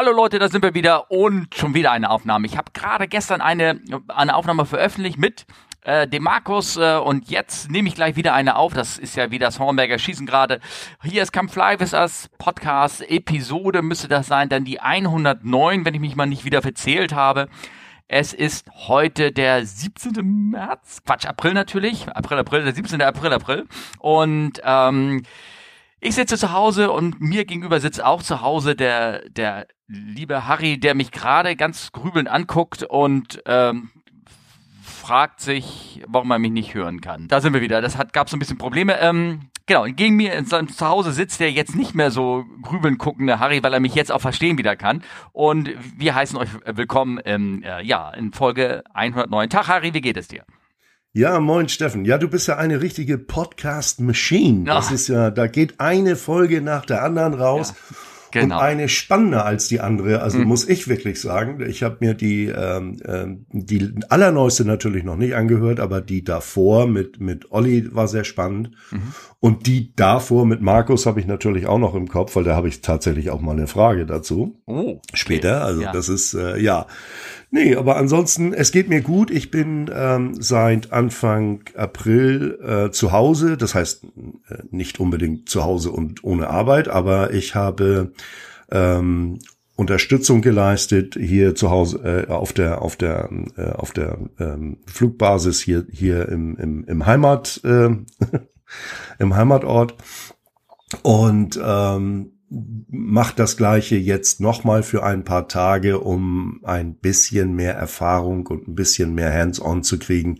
Hallo Leute, da sind wir wieder und schon wieder eine Aufnahme. Ich habe gerade gestern eine, eine Aufnahme veröffentlicht mit äh, dem Markus äh, und jetzt nehme ich gleich wieder eine auf. Das ist ja wie das Hornberger Schießen gerade. Hier ist Come Fly With Us Podcast Episode müsste das sein, dann die 109, wenn ich mich mal nicht wieder verzählt habe. Es ist heute der 17. März, Quatsch, April natürlich, April, April, der 17. April, April und ähm, ich sitze zu Hause und mir gegenüber sitzt auch zu Hause der, der liebe Harry, der mich gerade ganz grübelnd anguckt und ähm, fragt sich, warum er mich nicht hören kann. Da sind wir wieder. Das hat, gab so ein bisschen Probleme. Ähm, genau, gegen mir in seinem Zuhause sitzt der jetzt nicht mehr so grübelnd guckende Harry, weil er mich jetzt auch verstehen wieder kann. Und wir heißen euch willkommen ähm, äh, ja, in Folge 109. Tag, Harry, wie geht es dir? Ja, moin Steffen. Ja, du bist ja eine richtige Podcast-Machine. Das ist ja, da geht eine Folge nach der anderen raus. Ja. Genau. Und eine spannender als die andere. Also mhm. muss ich wirklich sagen, ich habe mir die ähm, ähm, die allerneueste natürlich noch nicht angehört, aber die davor mit mit Olli war sehr spannend mhm. und die davor mit Markus habe ich natürlich auch noch im Kopf, weil da habe ich tatsächlich auch mal eine Frage dazu. Oh, später. Also ja. das ist äh, ja Nee, aber ansonsten, es geht mir gut. Ich bin ähm, seit Anfang April äh, zu Hause. Das heißt, äh, nicht unbedingt zu Hause und ohne Arbeit, aber ich habe ähm, Unterstützung geleistet hier zu Hause äh, auf der auf der äh, auf der ähm, Flugbasis hier hier im im, im Heimat äh, im Heimatort und ähm, macht das Gleiche jetzt nochmal für ein paar Tage, um ein bisschen mehr Erfahrung und ein bisschen mehr Hands-on zu kriegen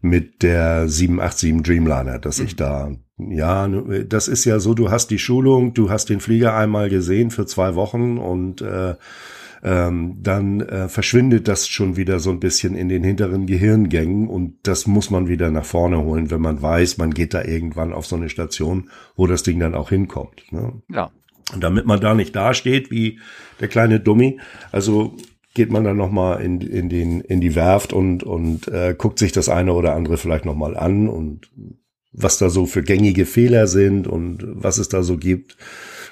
mit der 787 Dreamliner, dass ich mhm. da, ja, das ist ja so, du hast die Schulung, du hast den Flieger einmal gesehen für zwei Wochen und äh, ähm, dann äh, verschwindet das schon wieder so ein bisschen in den hinteren Gehirngängen und das muss man wieder nach vorne holen, wenn man weiß, man geht da irgendwann auf so eine Station, wo das Ding dann auch hinkommt. Ne? Ja. Damit man da nicht dasteht wie der kleine Dummy, also geht man dann nochmal in, in, den, in die Werft und, und äh, guckt sich das eine oder andere vielleicht nochmal an und was da so für gängige Fehler sind und was es da so gibt.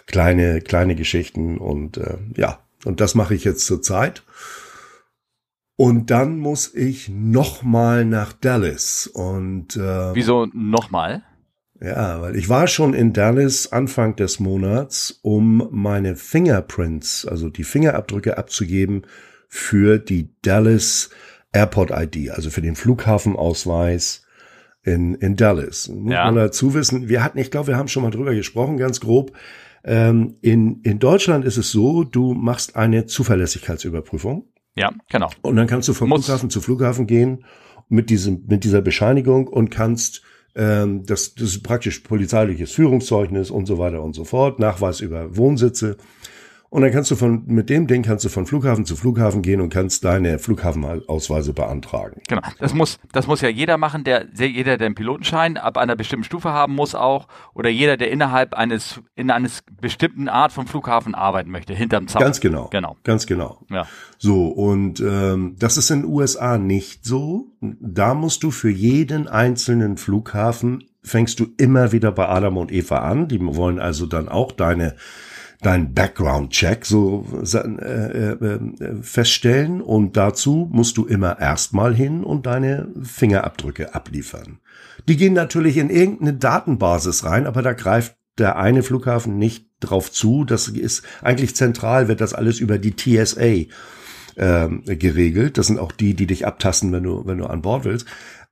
Kleine, kleine Geschichten und äh, ja, und das mache ich jetzt zur Zeit. Und dann muss ich nochmal nach Dallas und äh, Wieso nochmal? Ja, weil ich war schon in Dallas Anfang des Monats, um meine Fingerprints, also die Fingerabdrücke abzugeben für die Dallas Airport ID, also für den Flughafenausweis in, in Dallas. Muss ja. man dazu wissen, wir hatten, ich glaube, wir haben schon mal drüber gesprochen, ganz grob. Ähm, in, in Deutschland ist es so, du machst eine Zuverlässigkeitsüberprüfung. Ja, genau. Und dann kannst du vom Muss. Flughafen zu Flughafen gehen mit diesem, mit dieser Bescheinigung und kannst ähm, das, das ist praktisch polizeiliches Führungszeugnis und so weiter und so fort, Nachweis über Wohnsitze. Und dann kannst du von, mit dem Ding kannst du von Flughafen zu Flughafen gehen und kannst deine Flughafenausweise beantragen. Genau. Das muss, das muss ja jeder machen, der, jeder, der einen Pilotenschein ab einer bestimmten Stufe haben muss auch, oder jeder, der innerhalb eines, in eines bestimmten Art von Flughafen arbeiten möchte, hinterm Zaun. Ganz genau. Genau. Ganz genau. Ja. So, und, ähm, das ist in den USA nicht so. Da musst du für jeden einzelnen Flughafen fängst du immer wieder bei Adam und Eva an. Die wollen also dann auch deine dein Background-Check so äh, äh, äh, feststellen und dazu musst du immer erstmal hin und deine Fingerabdrücke abliefern. Die gehen natürlich in irgendeine Datenbasis rein, aber da greift der eine Flughafen nicht drauf zu. Das ist eigentlich zentral, wird das alles über die TSA äh, geregelt. Das sind auch die, die dich abtasten, wenn du, wenn du an Bord willst.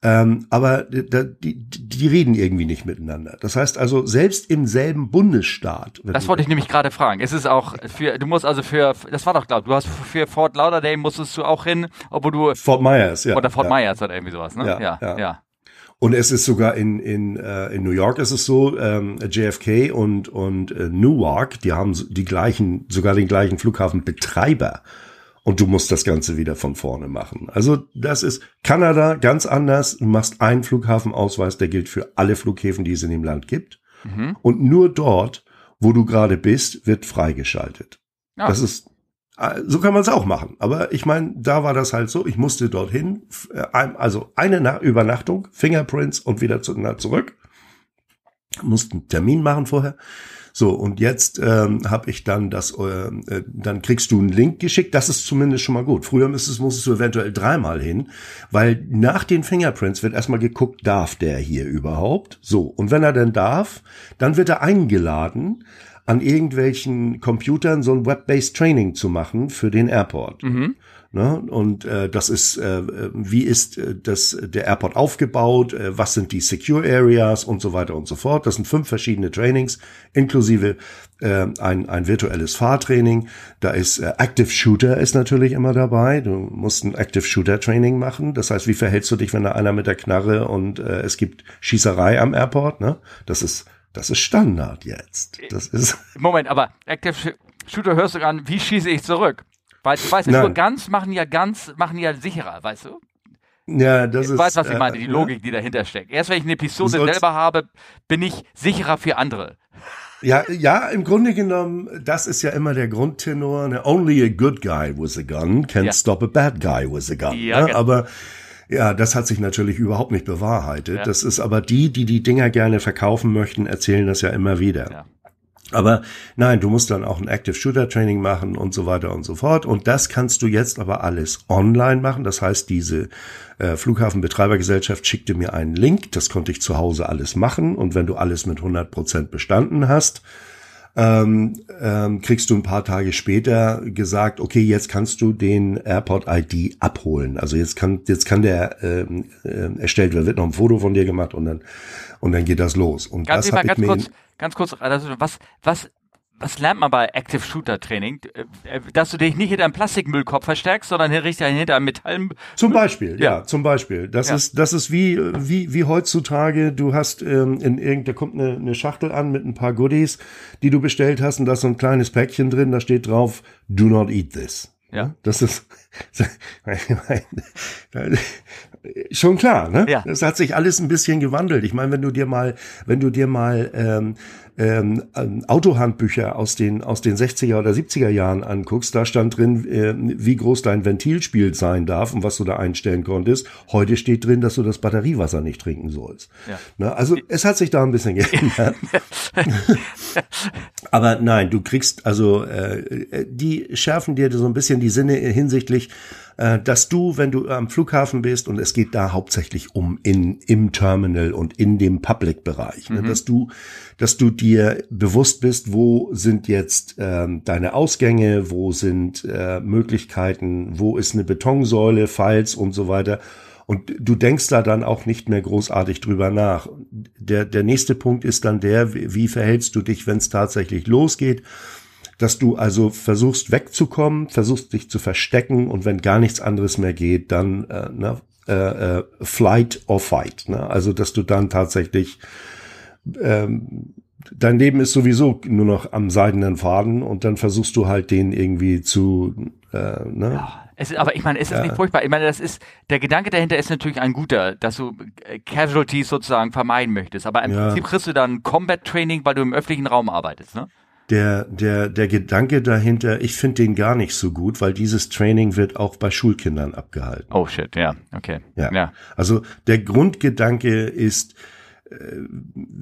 Ähm, aber da, die, die reden irgendwie nicht miteinander. Das heißt also, selbst im selben Bundesstaat. Das wollte ich nämlich gerade fragen. Es ist auch für, du musst also für, das war doch klar, du hast für Fort Lauderdale musstest du auch hin, obwohl du. Fort Myers, ja. Oder Fort ja. Myers oder irgendwie sowas, ne? Ja, ja. ja. ja. Und es ist sogar in, in, äh, in New York ist es so, ähm, JFK und, und äh, Newark, die haben die gleichen, sogar den gleichen Flughafenbetreiber und du musst das Ganze wieder von vorne machen. Also das ist Kanada ganz anders. Du machst einen Flughafenausweis, der gilt für alle Flughäfen, die es in dem Land gibt. Mhm. Und nur dort, wo du gerade bist, wird freigeschaltet. Ja. Das ist äh, so kann man es auch machen. Aber ich meine, da war das halt so. Ich musste dorthin, äh, also eine Übernachtung, Fingerprints und wieder zu, zurück. Mussten einen Termin machen vorher. So, und jetzt ähm, habe ich dann das, äh, äh, dann kriegst du einen Link geschickt. Das ist zumindest schon mal gut. Früher müsstest, musstest du eventuell dreimal hin, weil nach den Fingerprints wird erstmal geguckt, darf der hier überhaupt? So, und wenn er denn darf, dann wird er eingeladen, an irgendwelchen Computern so ein Web-based Training zu machen für den Airport. Mhm. Ne? Und äh, das ist, äh, wie ist äh, das, der Airport aufgebaut, äh, was sind die Secure Areas und so weiter und so fort. Das sind fünf verschiedene Trainings, inklusive äh, ein, ein virtuelles Fahrtraining. Da ist äh, Active Shooter ist natürlich immer dabei. Du musst ein Active Shooter Training machen. Das heißt, wie verhältst du dich, wenn da einer mit der Knarre und äh, es gibt Schießerei am Airport? Ne? Das ist das ist Standard jetzt. Das ist Moment, aber Active Shooter hörst du an, wie schieße ich zurück? Weil du weißt, nur ganz machen ja ganz, machen ja sicherer, weißt du? Ja, das du ist. weißt, was ich meine, die äh, Logik, die dahinter steckt. Erst wenn ich eine Pistole selber habe, bin ich sicherer für andere. Ja, ja, im Grunde genommen, das ist ja immer der Grundtenor. Ne? Only a good guy with a gun can ja. stop a bad guy with a gun. Ja, ne? genau. Aber ja, das hat sich natürlich überhaupt nicht bewahrheitet. Ja. Das ist aber die, die die Dinger gerne verkaufen möchten, erzählen das ja immer wieder. Ja. Aber nein, du musst dann auch ein Active Shooter Training machen und so weiter und so fort. Und das kannst du jetzt aber alles online machen. Das heißt, diese äh, Flughafenbetreibergesellschaft schickte mir einen Link. Das konnte ich zu Hause alles machen. Und wenn du alles mit 100 Prozent bestanden hast, ähm, ähm, kriegst du ein paar Tage später gesagt, okay, jetzt kannst du den Airport ID abholen. Also jetzt kann jetzt kann der ähm, äh, erstellt werden, wird noch ein Foto von dir gemacht und dann und dann geht das los. Und ganz das habe ich mir kurz, ganz kurz, also was was was lernt man bei Active Shooter Training? Äh, dass du dich nicht hinter einem Plastikmüllkopf verstärkst, sondern richtig hinter einem Metall. Zum Beispiel, ja, ja zum Beispiel. Das ja. ist, das ist wie, wie, wie heutzutage. Du hast ähm, in irgendeiner kommt eine, eine Schachtel an mit ein paar Goodies, die du bestellt hast, und da ist so ein kleines Päckchen drin. Da steht drauf: Do not eat this. Ja. Das ist schon klar, ne? Ja. Das hat sich alles ein bisschen gewandelt. Ich meine, wenn du dir mal, wenn du dir mal ähm, ähm, Autohandbücher aus den, aus den 60er oder 70er Jahren anguckst, da stand drin, äh, wie groß dein Ventilspiel sein darf und was du da einstellen konntest. Heute steht drin, dass du das Batteriewasser nicht trinken sollst. Ja. Na, also es hat sich da ein bisschen geändert. Aber nein, du kriegst, also äh, die schärfen dir so ein bisschen die Sinne hinsichtlich, äh, dass du, wenn du am Flughafen bist, und es geht da hauptsächlich um in, im Terminal und in dem Public-Bereich, ne, mhm. dass du, dass du dir bewusst bist, wo sind jetzt ähm, deine Ausgänge, wo sind äh, Möglichkeiten, wo ist eine Betonsäule, Files und so weiter. Und du denkst da dann auch nicht mehr großartig drüber nach. Der, der nächste Punkt ist dann der, wie verhältst du dich, wenn es tatsächlich losgeht? Dass du also versuchst wegzukommen, versuchst dich zu verstecken und wenn gar nichts anderes mehr geht, dann äh, ne, äh, äh, Flight or Fight. Ne? Also dass du dann tatsächlich ähm, dein Leben ist sowieso nur noch am seidenen Faden und dann versuchst du halt den irgendwie zu äh, ne? Ja. Es ist, aber ich meine, ist das ja. nicht furchtbar? Ich meine, das ist, der Gedanke dahinter ist natürlich ein guter, dass du äh, Casualties sozusagen vermeiden möchtest. Aber im ja. Prinzip kriegst du dann Combat Training, weil du im öffentlichen Raum arbeitest, ne? Der, der, der Gedanke dahinter, ich finde den gar nicht so gut, weil dieses Training wird auch bei Schulkindern abgehalten. Oh shit, ja, okay. Ja. ja. Also der Grundgedanke ist, äh,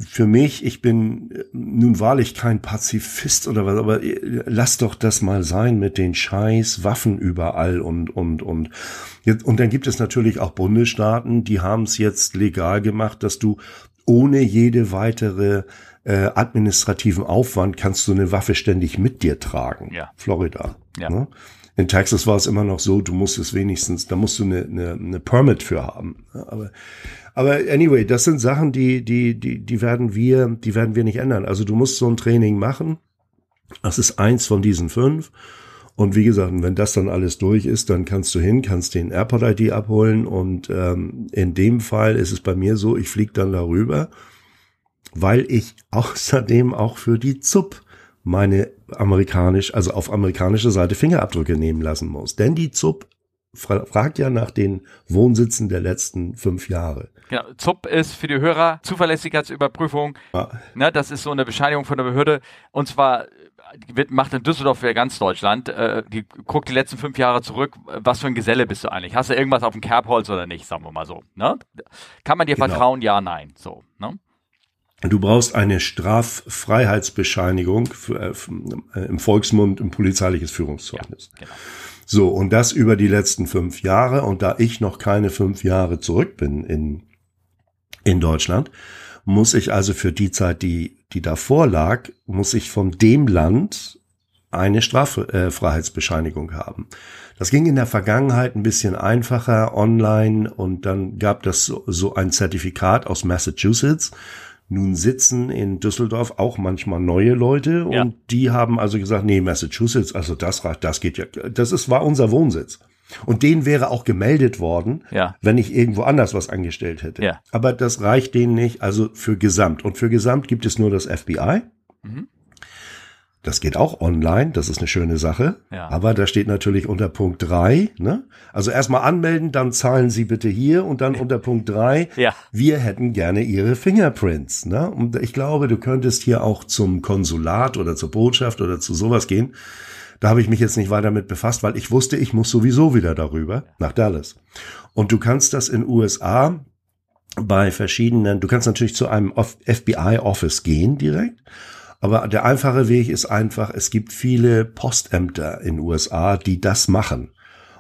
für mich, ich bin nun wahrlich kein Pazifist oder was, aber äh, lass doch das mal sein mit den scheiß Waffen überall und, und, und. Und dann gibt es natürlich auch Bundesstaaten, die haben es jetzt legal gemacht, dass du ohne jede weitere äh, administrativen Aufwand kannst du eine Waffe ständig mit dir tragen. Ja. Florida. Ja. Ne? In Texas war es immer noch so, du musst es wenigstens, da musst du eine, eine, eine Permit für haben. Aber, aber anyway, das sind Sachen, die, die, die, die werden wir, die werden wir nicht ändern. Also du musst so ein Training machen. Das ist eins von diesen fünf. Und wie gesagt, wenn das dann alles durch ist, dann kannst du hin, kannst den Airport-ID abholen. Und ähm, in dem Fall ist es bei mir so, ich fliege dann darüber weil ich außerdem auch für die ZUP meine amerikanisch, also auf amerikanischer Seite Fingerabdrücke nehmen lassen muss. Denn die ZUP fra fragt ja nach den Wohnsitzen der letzten fünf Jahre. Genau, ZUP ist für die Hörer Zuverlässigkeitsüberprüfung. Ja. Ne, das ist so eine Bescheinigung von der Behörde. Und zwar wird, macht in Düsseldorf für ganz Deutschland. Äh, die guckt die letzten fünf Jahre zurück. Was für ein Geselle bist du eigentlich? Hast du irgendwas auf dem Kerbholz oder nicht? Sagen wir mal so. Ne? Kann man dir genau. vertrauen? Ja, nein. So. Ne? Du brauchst eine Straffreiheitsbescheinigung für, äh, im Volksmund ein polizeiliches Führungszeugnis. Ja, genau. So, und das über die letzten fünf Jahre. Und da ich noch keine fünf Jahre zurück bin in, in Deutschland, muss ich also für die Zeit, die, die davor lag, muss ich von dem Land eine Straffreiheitsbescheinigung haben. Das ging in der Vergangenheit ein bisschen einfacher online und dann gab das so, so ein Zertifikat aus Massachusetts. Nun sitzen in Düsseldorf auch manchmal neue Leute und ja. die haben also gesagt, nee, Massachusetts, also das das geht ja, das ist, war unser Wohnsitz. Und denen wäre auch gemeldet worden, ja. wenn ich irgendwo anders was angestellt hätte. Ja. Aber das reicht denen nicht, also für Gesamt. Und für Gesamt gibt es nur das FBI. Mhm. Das geht auch online, das ist eine schöne Sache. Ja. Aber da steht natürlich unter Punkt drei. Ne? Also erstmal anmelden, dann zahlen Sie bitte hier und dann unter Punkt drei. ja. wir hätten gerne Ihre Fingerprints. Ne? Und ich glaube, du könntest hier auch zum Konsulat oder zur Botschaft oder zu sowas gehen. Da habe ich mich jetzt nicht weiter mit befasst, weil ich wusste, ich muss sowieso wieder darüber nach Dallas. Und du kannst das in USA bei verschiedenen, du kannst natürlich zu einem FBI-Office gehen direkt aber der einfache Weg ist einfach, es gibt viele Postämter in USA, die das machen.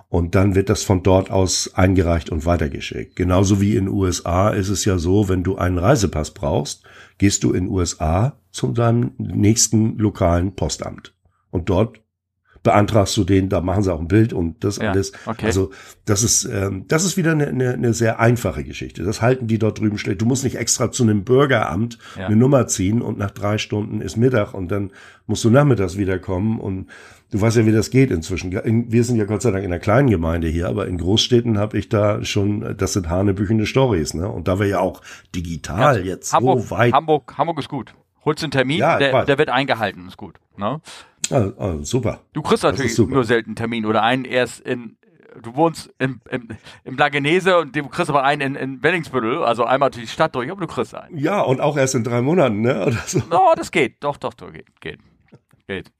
Und dann wird das von dort aus eingereicht und weitergeschickt. Genauso wie in USA ist es ja so, wenn du einen Reisepass brauchst, gehst du in USA zu deinem nächsten lokalen Postamt. Und dort beantragst du den, da machen sie auch ein Bild und das ja, alles. Okay. Also das ist ähm, das ist wieder eine, eine, eine sehr einfache Geschichte. Das halten die dort drüben schlecht. Du musst nicht extra zu einem Bürgeramt ja. eine Nummer ziehen und nach drei Stunden ist Mittag und dann musst du nachmittags wiederkommen und du weißt ja, wie das geht inzwischen. Wir sind ja Gott sei Dank in einer kleinen Gemeinde hier, aber in Großstädten habe ich da schon, das sind hanebüchende Stories, ne? Und da wir ja auch digital ja, jetzt Hamburg, so weit. Hamburg, Hamburg ist gut. Holst einen Termin, ja, der, der wird eingehalten, ist gut. Ne? Ah, ah, super. Du kriegst natürlich nur selten einen Termin oder einen erst in, du wohnst im, im, im Lagenese und du kriegst aber einen in, in Wellingsbüttel, also einmal durch die Stadt durch, aber du kriegst einen. Ja, und auch erst in drei Monaten, ne? Oder so. Oh, das geht. Doch, doch, doch, geht. Geht. geht.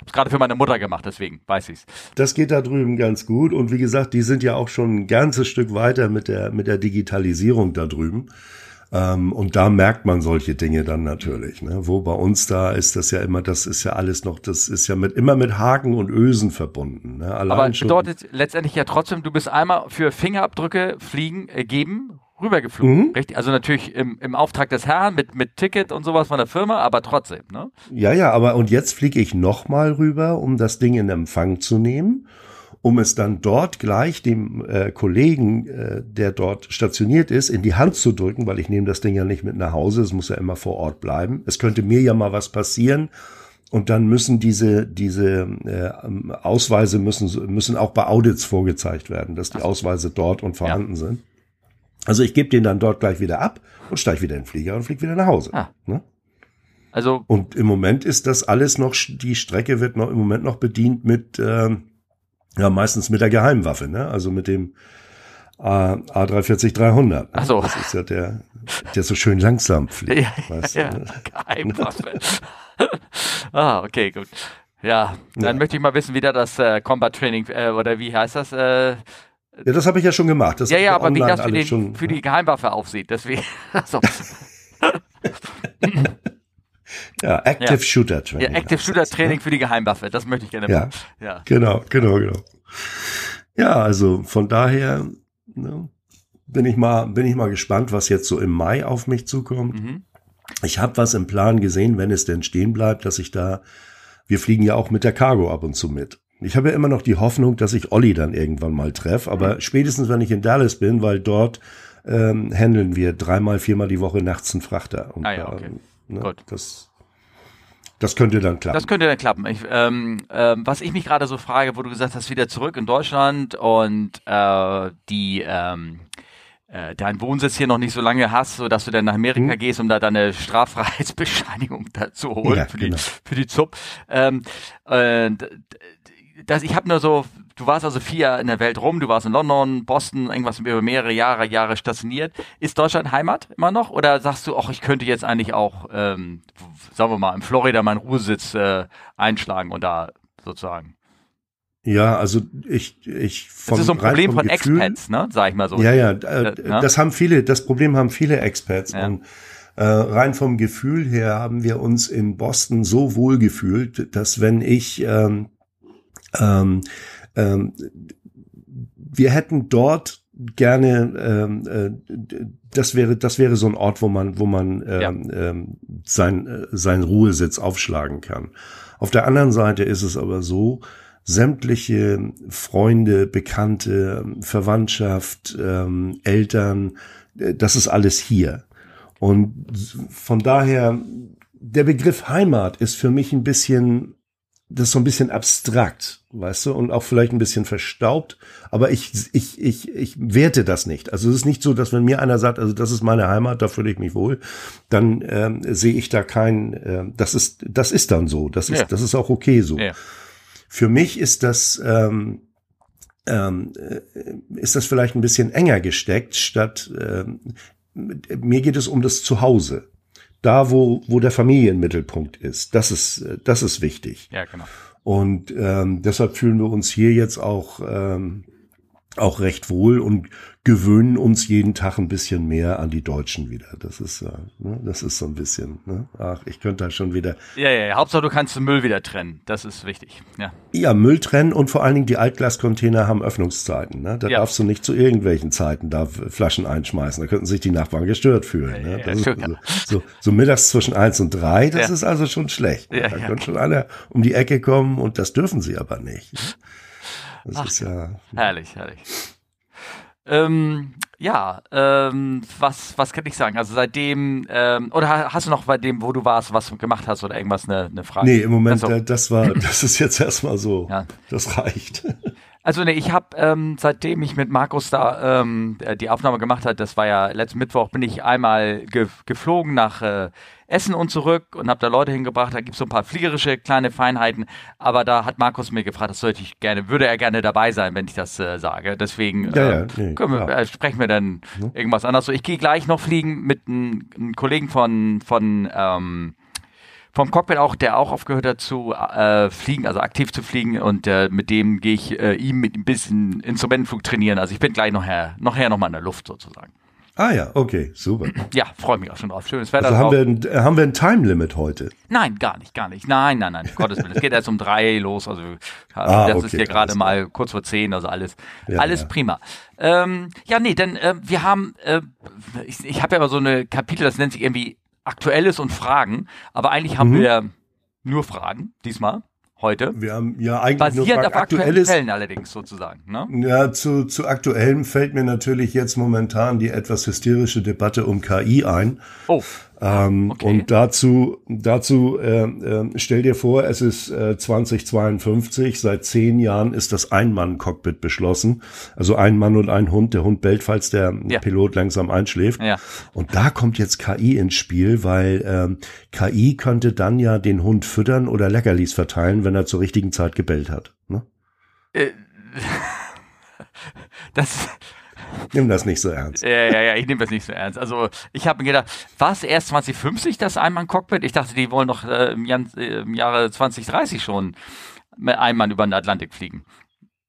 Hab's gerade für meine Mutter gemacht, deswegen weiß ich's. Das geht da drüben ganz gut. Und wie gesagt, die sind ja auch schon ein ganzes Stück weiter mit der, mit der Digitalisierung da drüben. Ähm, und da merkt man solche Dinge dann natürlich. Ne? Wo bei uns da ist das ja immer, das ist ja alles noch, das ist ja mit immer mit Haken und Ösen verbunden. Ne? Aber bedeutet letztendlich ja trotzdem, du bist einmal für Fingerabdrücke fliegen, äh, geben, rübergeflogen. Mhm. Richtig? Also natürlich im, im Auftrag des Herrn mit, mit Ticket und sowas von der Firma, aber trotzdem, ne? Ja, ja, aber und jetzt fliege ich nochmal rüber, um das Ding in Empfang zu nehmen um es dann dort gleich dem äh, Kollegen, äh, der dort stationiert ist, in die Hand zu drücken, weil ich nehme das Ding ja nicht mit nach Hause, es muss ja immer vor Ort bleiben. Es könnte mir ja mal was passieren. Und dann müssen diese, diese äh, Ausweise müssen, müssen auch bei Audits vorgezeigt werden, dass die Ausweise dort und vorhanden ja. sind. Also ich gebe den dann dort gleich wieder ab und steige wieder in den Flieger und fliege wieder nach Hause. Ah. Ne? Also und im Moment ist das alles noch, die Strecke wird noch im Moment noch bedient mit ähm, ja, meistens mit der Geheimwaffe, ne? Also mit dem A, A340-300. Ach so. Das ist ja der, der so schön langsam fliegt. Ja, weißt ja, du, ne? Geheimwaffe. ah, okay, gut. Ja, dann ja. möchte ich mal wissen, wie da das äh, Combat Training äh, oder wie heißt das? Äh, ja, das habe ich ja schon gemacht. Das ja, ja, aber wie das für, den, schon, für die Geheimwaffe aussieht. Deswegen. Also. Ja, Active ja. Shooter Training. Ja, Active Shooter Training für die Geheimwaffe, das möchte ich gerne ja. Ja, genau, genau, genau. Ja, also von daher ne, bin ich mal, bin ich mal gespannt, was jetzt so im Mai auf mich zukommt. Mhm. Ich habe was im Plan gesehen, wenn es denn stehen bleibt, dass ich da, wir fliegen ja auch mit der Cargo ab und zu mit. Ich habe ja immer noch die Hoffnung, dass ich Olli dann irgendwann mal treffe, aber mhm. spätestens wenn ich in Dallas bin, weil dort ähm, handeln wir dreimal, viermal die Woche nachts einen Frachter. Und ah ja, okay. Ne? Gut. Das, das könnte dann klappen. Das könnte dann klappen. Ich, ähm, ähm, was ich mich gerade so frage, wo du gesagt hast, wieder zurück in Deutschland und äh, die ähm, äh, deinen Wohnsitz hier noch nicht so lange hast, so dass du dann nach Amerika hm. gehst, um da deine Straffreiheitsbescheinigung da zu holen ja, für, genau. die, für die ZUP. Ähm, äh, das, ich habe nur so, du warst also vier in der Welt rum, du warst in London, Boston, irgendwas über mehrere Jahre, Jahre stationiert. Ist Deutschland Heimat immer noch? Oder sagst du, ach, ich könnte jetzt eigentlich auch, ähm, sagen wir mal, in Florida meinen Ruhesitz äh, einschlagen und da sozusagen? Ja, also ich, ich von, Das ist so ein Problem von Gefühl, Expats, ne? Sag ich mal so. Ja, ja, äh, äh, das haben viele, das Problem haben viele Expats. Ja. Und Äh, rein vom Gefühl her haben wir uns in Boston so wohl gefühlt, dass wenn ich ähm, ähm, ähm, wir hätten dort gerne ähm, äh, das wäre das wäre so ein Ort, wo man wo man ähm, ja. ähm, sein äh, sein Ruhesitz aufschlagen kann. Auf der anderen Seite ist es aber so, sämtliche Freunde, Bekannte, Verwandtschaft, ähm, Eltern, äh, das ist alles hier. Und von daher, der Begriff Heimat ist für mich ein bisschen das ist so ein bisschen abstrakt, weißt du, und auch vielleicht ein bisschen verstaubt, aber ich, ich, ich, ich werte das nicht. Also es ist nicht so, dass wenn mir einer sagt, also das ist meine Heimat, da fühle ich mich wohl, dann ähm, sehe ich da kein, äh, das ist, das ist dann so, das ist, ja. das ist auch okay so. Ja. Für mich ist das, ähm, ähm, äh, ist das vielleicht ein bisschen enger gesteckt, statt, ähm, mir geht es um das Zuhause da, wo, wo der Familienmittelpunkt ist. Das ist, das ist wichtig. Ja, genau. Und ähm, deshalb fühlen wir uns hier jetzt auch ähm, auch recht wohl und gewöhnen uns jeden Tag ein bisschen mehr an die Deutschen wieder. Das ist, äh, ne, das ist so ein bisschen, ne? ach, ich könnte da schon wieder. Ja, ja, ja, Hauptsache du kannst den Müll wieder trennen. Das ist wichtig. Ja, ja Müll trennen und vor allen Dingen die Altglascontainer haben Öffnungszeiten. Ne? Da ja. darfst du nicht zu irgendwelchen Zeiten da Flaschen einschmeißen. Da könnten sich die Nachbarn gestört fühlen. Ne? Ja, ja, so, so, so, mittags zwischen eins und drei, das ist also schon schlecht. da können schon alle um die Ecke kommen und das dürfen sie aber nicht. Das Ach, ist ja. Herrlich, herrlich. Ähm, ja, ähm, was, was kann ich sagen? Also seitdem, ähm, oder hast du noch bei dem, wo du warst, was du gemacht hast oder irgendwas eine, eine Frage? Nee, im Moment, also, das war, das ist jetzt erstmal so. Ja. Das reicht. Also ne, ich habe ähm, seitdem ich mit Markus da ähm, äh, die Aufnahme gemacht hat, das war ja letzten Mittwoch, bin ich einmal ge geflogen nach äh, Essen und zurück und habe da Leute hingebracht. Da gibt's so ein paar fliegerische kleine Feinheiten, aber da hat Markus mir gefragt, das sollte ich gerne, würde er gerne dabei sein, wenn ich das äh, sage. Deswegen ja, ja, äh, nee, wir, äh, sprechen wir dann mhm. irgendwas anderes. So, ich gehe gleich noch fliegen mit einem Kollegen von von ähm, vom Cockpit auch, der auch aufgehört hat zu äh, fliegen, also aktiv zu fliegen und äh, mit dem gehe ich äh, ihm mit ein bisschen Instrumentenflug trainieren. Also ich bin gleich nachher, nachher noch mal in der Luft sozusagen. Ah ja, okay, super. Ja, freue mich auch schon drauf. Schönes Wetter. Also haben wir, ein, haben wir ein Time Limit heute? Nein, gar nicht, gar nicht. Nein, nein, nein. Gottes Willen. Es geht erst um drei los. Also ah, das okay, ist hier gerade mal kurz vor zehn. Also alles, ja, alles ja. prima. Ähm, ja, nee, denn äh, wir haben, äh, ich, ich habe ja immer so eine Kapitel, das nennt sich irgendwie Aktuelles und Fragen. Aber eigentlich haben mhm. wir nur Fragen diesmal heute. Wir haben ja eigentlich Basierend nur auf aktuellen Fällen allerdings sozusagen. Ne? Ja, zu, zu aktuellem fällt mir natürlich jetzt momentan die etwas hysterische Debatte um KI ein. Oh. Ähm, okay. Und dazu, dazu äh, äh, stell dir vor, es ist äh, 2052, seit zehn Jahren ist das Ein-Mann-Cockpit beschlossen. Also ein Mann und ein Hund. Der Hund bellt, falls der ja. Pilot langsam einschläft. Ja. Und da kommt jetzt KI ins Spiel, weil ähm, KI könnte dann ja den Hund füttern oder Leckerlis verteilen, wenn er zur richtigen Zeit gebellt hat. Ne? Äh, das Nimm das nicht so ernst. Ja, ja, ja, ich nehme das nicht so ernst. Also ich habe mir gedacht, war es erst 2050 das Einmann-Cockpit? Ich dachte, die wollen noch äh, im, Jan äh, im, Jahre 2030 schon mit Einmann über den Atlantik fliegen.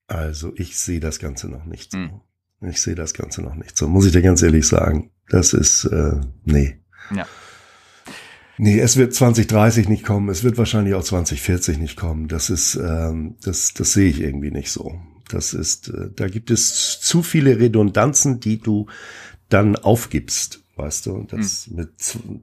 Also ich sehe das Ganze noch nicht so. Hm. Ich sehe das Ganze noch nicht so, muss ich dir ganz ehrlich sagen. Das ist, äh, nee. Ja. Nee, es wird 2030 nicht kommen, es wird wahrscheinlich auch 2040 nicht kommen. Das ist, ähm, das, das sehe ich irgendwie nicht so. Das ist, äh, da gibt es zu viele Redundanzen, die du dann aufgibst, weißt du. Und das hm. mit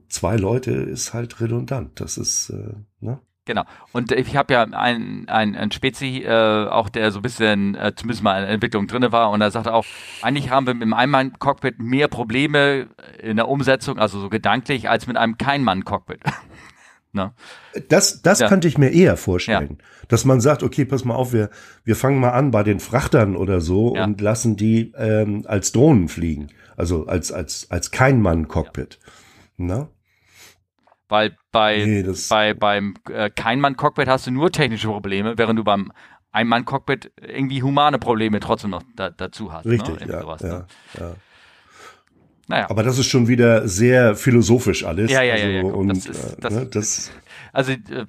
zwei Leute ist halt redundant. Das ist, äh, ne? Genau. Und ich habe ja einen ein Spezi, äh, auch der so ein bisschen äh, zumindest mal in Entwicklung drinne war und er sagte auch, eigentlich haben wir mit einem Einmann-Cockpit mehr Probleme in der Umsetzung, also so gedanklich, als mit einem Kein-Mann-Cockpit. Ne? Das, das ja. könnte ich mir eher vorstellen, ja. dass man sagt, okay, pass mal auf, wir, wir fangen mal an bei den Frachtern oder so ja. und lassen die ähm, als Drohnen fliegen, also als als als kein Mann Cockpit. Ne? Weil bei nee, bei beim äh, kein Mann Cockpit hast du nur technische Probleme, während du beim ein Mann Cockpit irgendwie humane Probleme trotzdem noch da, dazu hast. Ne? Richtig, ne? ja, sowas, ne? ja. Naja. Aber das ist schon wieder sehr philosophisch alles. Ja, ja, also, ja. ja und, das ist, das, äh, ne, das also äh,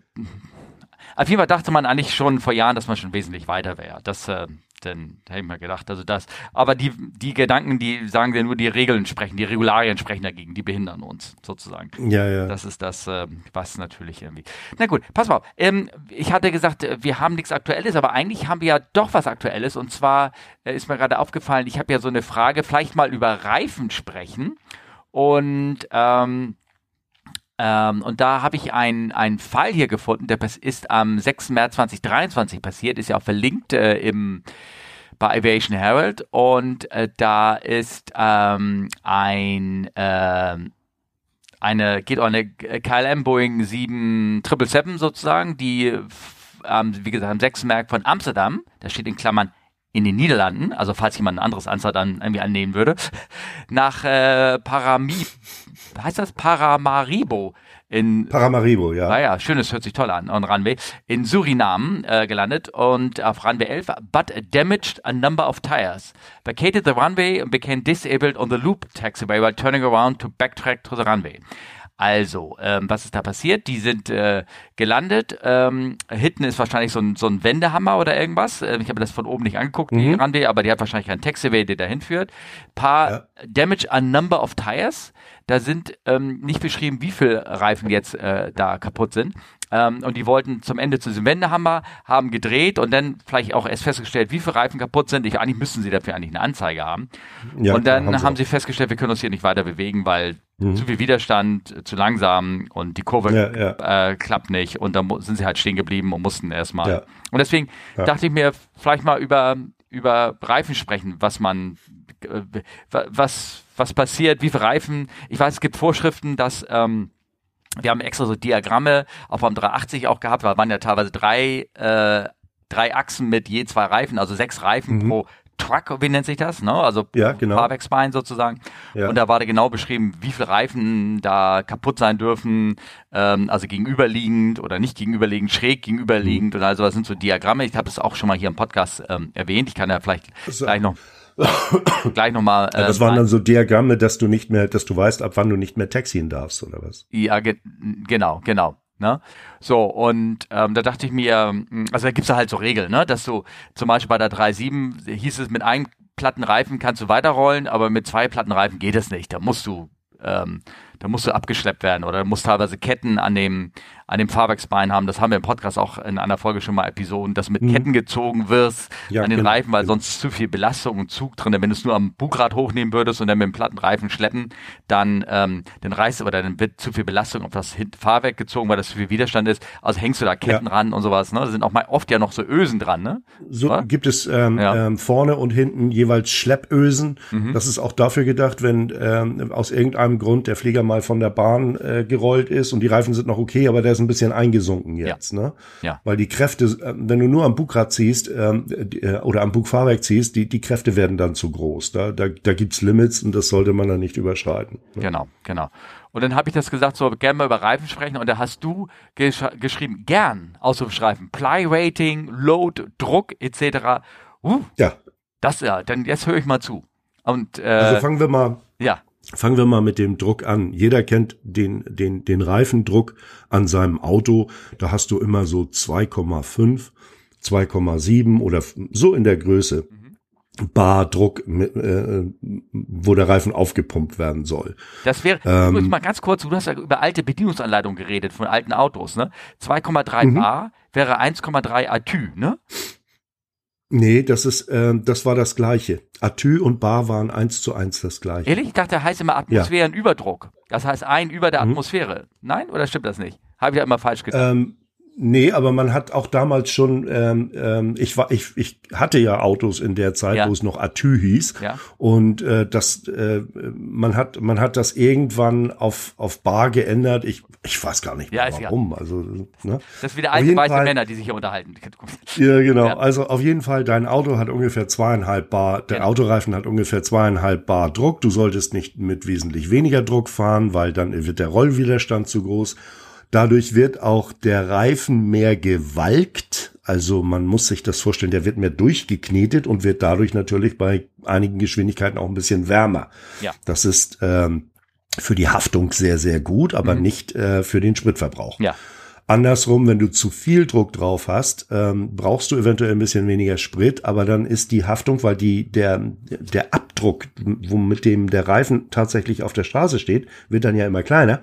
auf jeden Fall dachte man eigentlich schon vor Jahren, dass man schon wesentlich weiter wäre. Das, äh, Dann hätte ich mal gedacht, also das. Aber die, die Gedanken, die sagen wir nur, die Regeln sprechen, die Regularien sprechen dagegen, die behindern uns sozusagen. Ja, ja. Das ist das, äh, was natürlich irgendwie. Na gut, pass mal auf. Ähm, ich hatte gesagt, äh, wir haben nichts Aktuelles, aber eigentlich haben wir ja doch was Aktuelles. Und zwar äh, ist mir gerade aufgefallen, ich habe ja so eine Frage, vielleicht mal über Reifen sprechen. Und ähm, ähm, und da habe ich einen, Fall hier gefunden, der ist am 6. März 2023 passiert, ist ja auch verlinkt äh, im bei Aviation Herald und äh, da ist ähm, ein äh, eine geht auch eine KLM Boeing 777 sozusagen, die ähm, wie gesagt am 6. März von Amsterdam, da steht in Klammern in den Niederlanden, also falls jemand ein anderes Ansatz dann irgendwie annehmen würde, nach äh, Parami, heißt das Paramaribo in Paramaribo, ja. Naja, ah schönes, hört sich toll an, on Runway, in Suriname äh, gelandet und auf Runway 11, but damaged a number of tires. Vacated the runway and became disabled on the loop taxiway while turning around to backtrack to the runway. Also, ähm, was ist da passiert? Die sind äh, gelandet. Ähm, hinten ist wahrscheinlich so ein, so ein Wendehammer oder irgendwas. Ähm, ich habe das von oben nicht angeguckt, mhm. die Runway, aber die hat wahrscheinlich keinen Taxiway, der dahin führt. Paar ja. Damage a number of tires. Da sind ähm, nicht beschrieben, wie viel Reifen jetzt äh, da kaputt sind. Ähm, und die wollten zum Ende zu diesem Wendehammer, haben gedreht und dann vielleicht auch erst festgestellt, wie viele Reifen kaputt sind. Ich, eigentlich müssten sie dafür eigentlich eine Anzeige haben. Ja, und dann haben, haben sie festgestellt, wir können uns hier nicht weiter bewegen, weil mhm. zu viel Widerstand, zu langsam und die Kurve ja, ja. Äh, klappt nicht. Und dann sind sie halt stehen geblieben und mussten erstmal. Und deswegen dachte ich mir, vielleicht mal über, über Reifen sprechen, was man, äh, was, was passiert, wie viele Reifen. Ich weiß, es gibt Vorschriften, dass ähm, wir haben extra so Diagramme auch beim 380 auch gehabt, weil waren ja teilweise drei, äh, drei Achsen mit je zwei Reifen, also sechs Reifen mhm. pro Truck, wie nennt sich das? Ne? Also ja, genau. Fahrwerksbein sozusagen. Ja. Und da war da genau beschrieben, wie viele Reifen da kaputt sein dürfen, ähm, also gegenüberliegend oder nicht gegenüberliegend, schräg gegenüberliegend mhm. und also das sind so Diagramme. Ich habe es auch schon mal hier im Podcast ähm, erwähnt. Ich kann ja vielleicht so. gleich noch gleich nochmal. Äh, das waren dann so Diagramme, dass du nicht mehr, dass du weißt, ab wann du nicht mehr taxieren darfst, oder was? Ja, ge genau, genau. Ne? So, und ähm, da dachte ich mir, hm, also da gibt's da halt so Regeln, ne? dass du zum Beispiel bei der 3.7 hieß es, mit einem Plattenreifen kannst du weiterrollen, aber mit zwei Plattenreifen geht es nicht. Da musst du, ähm, da musst du abgeschleppt werden oder musst teilweise Ketten an dem, an dem Fahrwerksbein haben. Das haben wir im Podcast auch in einer Folge schon mal Episoden, dass mit mhm. Ketten gezogen wirst ja, an den genau. Reifen, weil sonst zu viel Belastung und Zug drin. Wenn du es nur am Bugrad hochnehmen würdest und dann mit dem platten Reifen schleppen, dann, ähm, dann reißt oder dann wird zu viel Belastung auf das Fahrwerk gezogen, weil das zu viel Widerstand ist. Also hängst du da Ketten ja. ran und sowas. Ne? Da sind auch mal oft ja noch so Ösen dran. Ne? So Was? gibt es ähm, ja. ähm, vorne und hinten jeweils Schleppösen. Mhm. Das ist auch dafür gedacht, wenn ähm, aus irgendeinem Grund der Flieger mal von der Bahn äh, gerollt ist und die Reifen sind noch okay, aber der ist ein bisschen eingesunken jetzt, ja. ne? Ja. Weil die Kräfte, äh, wenn du nur am Bugrad ziehst ähm, äh, oder am Bugfahrwerk ziehst, die, die Kräfte werden dann zu groß. Da, da, da gibt's Limits und das sollte man dann nicht überschreiten. Ne? Genau, genau. Und dann habe ich das gesagt, so gerne mal über Reifen sprechen und da hast du gesch geschrieben, gern Ausrufschreiben, Ply Rating, Load, Druck etc. Uh, ja. Das ja, dann jetzt höre ich mal zu. Und äh, also fangen wir mal. Ja. Fangen wir mal mit dem Druck an. Jeder kennt den, den, den Reifendruck an seinem Auto. Da hast du immer so 2,5, 2,7 oder so in der Größe. Bar Druck, äh, wo der Reifen aufgepumpt werden soll. Das wäre, ähm, mal ganz kurz, du hast ja über alte Bedienungsanleitungen geredet von alten Autos, ne? 2,3 mhm. Bar wäre 1,3 Atü, ne? Nee, das ist, äh, das war das Gleiche. Atü und Bar waren eins zu eins das Gleiche. Ehrlich? Ich dachte, der heißt immer Atmosphärenüberdruck. Das heißt ein über der mhm. Atmosphäre. Mhm. Nein? Oder stimmt das nicht? Habe ich ja immer falsch gedacht. Ähm, Nee, aber man hat auch damals schon, ähm, ähm, ich war, ich, ich hatte ja Autos in der Zeit, ja. wo es noch Atü hieß. Ja. Und äh, das, äh, man hat, man hat das irgendwann auf auf Bar geändert. Ich, ich weiß gar nicht mehr ja, warum. Ja. Also, ne? Das ist wieder alte weiße Fall, Männer, die sich hier unterhalten. Ja, genau. Also auf jeden Fall, dein Auto hat ungefähr zweieinhalb Bar, der genau. Autoreifen hat ungefähr zweieinhalb Bar Druck. Du solltest nicht mit wesentlich weniger Druck fahren, weil dann wird der Rollwiderstand zu groß. Dadurch wird auch der Reifen mehr gewalkt. Also man muss sich das vorstellen, der wird mehr durchgeknetet und wird dadurch natürlich bei einigen Geschwindigkeiten auch ein bisschen wärmer. Ja. Das ist ähm, für die Haftung sehr, sehr gut, aber mhm. nicht äh, für den Spritverbrauch. Ja. Andersrum, wenn du zu viel Druck drauf hast, ähm, brauchst du eventuell ein bisschen weniger Sprit, aber dann ist die Haftung, weil die, der, der Abdruck, wo mit dem der Reifen tatsächlich auf der Straße steht, wird dann ja immer kleiner.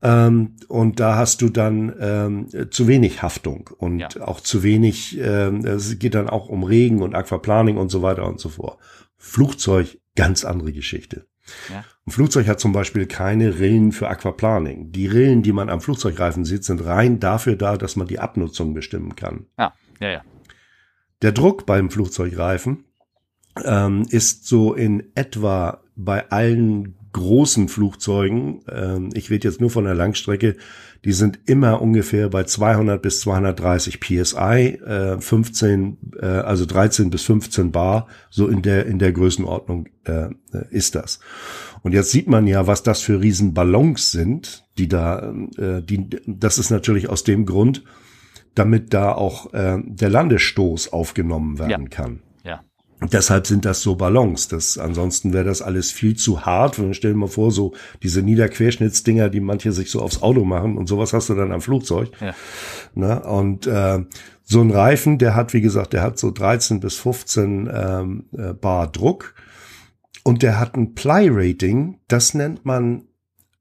Ähm, und da hast du dann ähm, zu wenig Haftung und ja. auch zu wenig, ähm, es geht dann auch um Regen und Aquaplaning und so weiter und so fort. Flugzeug, ganz andere Geschichte. Ja. Ein Flugzeug hat zum Beispiel keine Rillen für Aquaplaning. Die Rillen, die man am Flugzeugreifen sieht, sind rein dafür da, dass man die Abnutzung bestimmen kann. Ja, ja, ja. Der Druck beim Flugzeugreifen ähm, ist so in etwa bei allen großen Flugzeugen, ähm, ich rede jetzt nur von der Langstrecke, die sind immer ungefähr bei 200 bis 230 psi, äh, 15, äh, also 13 bis 15 bar, so in der in der Größenordnung äh, ist das. Und jetzt sieht man ja, was das für Riesenballons sind, die da, äh, die, das ist natürlich aus dem Grund, damit da auch äh, der Landesstoß aufgenommen werden ja. kann. Deshalb sind das so Ballons. Das, ansonsten wäre das alles viel zu hart. Und stell dir mal vor, so diese Niederquerschnittsdinger, die manche sich so aufs Auto machen und sowas hast du dann am Flugzeug. Ja. Ne? Und äh, so ein Reifen, der hat, wie gesagt, der hat so 13 bis 15 ähm, äh, Bar Druck. Und der hat ein Ply-Rating, das nennt man,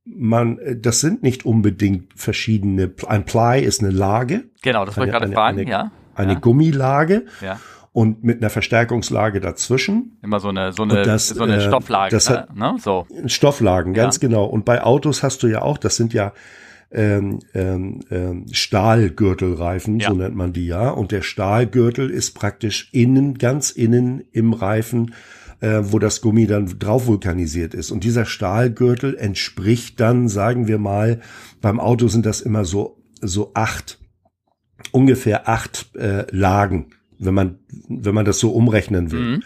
man, äh, das sind nicht unbedingt verschiedene, ein Ply ist eine Lage. Genau, das wollte ich gerade fragen, eine, ja. Eine ja. Gummilage. Ja und mit einer Verstärkungslage dazwischen. Immer so eine so eine, das, so eine äh, Stofflage, das hat, ne? so. Stofflagen, ganz ja. genau. Und bei Autos hast du ja auch, das sind ja ähm, ähm, ähm, Stahlgürtelreifen, ja. so nennt man die ja. Und der Stahlgürtel ist praktisch innen, ganz innen im Reifen, äh, wo das Gummi dann drauf vulkanisiert ist. Und dieser Stahlgürtel entspricht dann, sagen wir mal, beim Auto sind das immer so so acht, ungefähr acht äh, Lagen wenn man, wenn man das so umrechnen will. Mhm.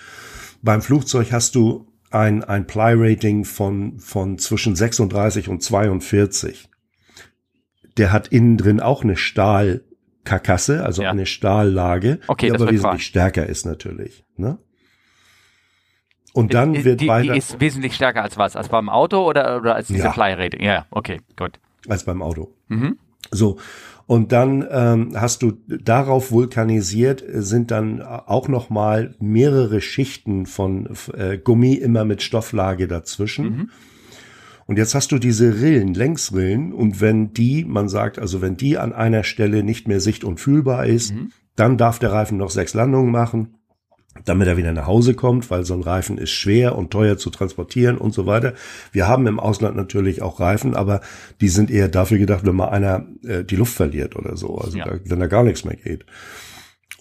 Beim Flugzeug hast du ein, ein Ply-Rating von, von zwischen 36 und 42. Der hat innen drin auch eine Stahlkarkasse, also ja. eine Stahllage, okay, die aber wesentlich klar. stärker ist natürlich. Ne? Und dann die, wird die, weiter. Die ist wesentlich stärker als was? Als beim Auto oder, oder als diese ja. Ply-Rating? Ja, okay, gut. Als beim Auto. Mhm. So. Und dann ähm, hast du darauf vulkanisiert, sind dann auch noch mal mehrere Schichten von äh, Gummi immer mit Stofflage dazwischen. Mhm. Und jetzt hast du diese Rillen, Längsrillen, und wenn die, man sagt, also wenn die an einer Stelle nicht mehr sicht- und fühlbar ist, mhm. dann darf der Reifen noch sechs Landungen machen damit er wieder nach Hause kommt, weil so ein Reifen ist schwer und teuer zu transportieren und so weiter. Wir haben im Ausland natürlich auch Reifen, aber die sind eher dafür gedacht, wenn mal einer äh, die Luft verliert oder so, also ja. da, wenn da gar nichts mehr geht.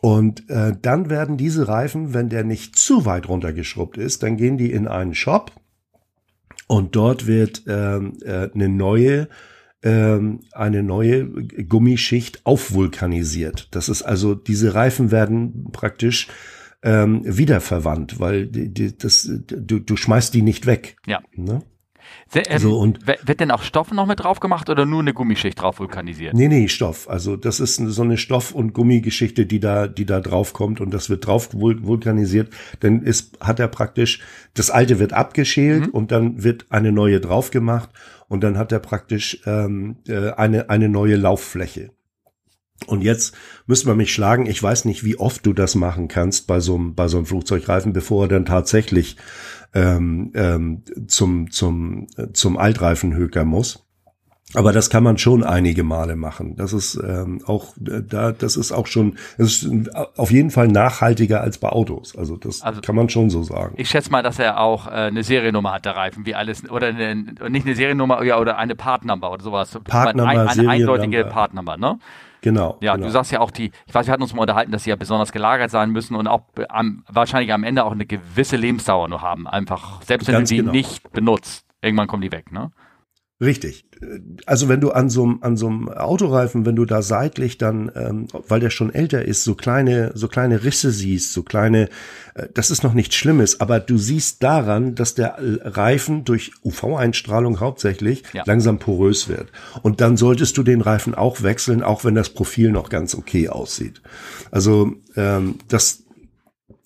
Und äh, dann werden diese Reifen, wenn der nicht zu weit runtergeschrubbt ist, dann gehen die in einen Shop und dort wird ähm, äh, eine neue ähm, eine neue Gummischicht aufvulkanisiert. Das ist also diese Reifen werden praktisch ähm, wiederverwandt, weil die, die, das, du, du schmeißt die nicht weg. Ja. Ne? ähm, so, und wird denn auch Stoff noch mit drauf gemacht oder nur eine Gummischicht drauf vulkanisiert? Nee, nee, Stoff. Also das ist so eine Stoff- und Gummigeschichte, die da, die da drauf kommt und das wird drauf vulkanisiert. Denn ist, hat er praktisch, das alte wird abgeschält mhm. und dann wird eine neue drauf gemacht und dann hat er praktisch ähm, äh, eine, eine neue Lauffläche. Und jetzt müssen wir mich schlagen. Ich weiß nicht, wie oft du das machen kannst bei so einem, bei so einem Flugzeugreifen, bevor er dann tatsächlich ähm, ähm, zum, zum, zum Altreifenhöker muss. Aber das kann man schon einige Male machen. Das ist ähm, auch da, das ist auch schon, das ist auf jeden Fall nachhaltiger als bei Autos. Also das also, kann man schon so sagen. Ich schätze mal, dass er auch äh, eine Seriennummer hat, der Reifen, wie alles oder eine, nicht eine Seriennummer, ja oder eine Partnummer oder sowas. Partnummer, eine, eine eindeutige Partnummer, ne? Genau. Ja, genau. du sagst ja auch die, ich weiß, wir hatten uns mal unterhalten, dass sie ja besonders gelagert sein müssen und auch am, wahrscheinlich am Ende auch eine gewisse Lebensdauer nur haben. Einfach, selbst wenn Ganz du die genau. nicht benutzt, irgendwann kommen die weg, ne? Richtig. Also wenn du an so einem an so einem Autoreifen, wenn du da seitlich dann, ähm, weil der schon älter ist, so kleine so kleine Risse siehst, so kleine, äh, das ist noch nichts Schlimmes, aber du siehst daran, dass der Reifen durch UV-Einstrahlung hauptsächlich ja. langsam porös wird. Und dann solltest du den Reifen auch wechseln, auch wenn das Profil noch ganz okay aussieht. Also ähm, das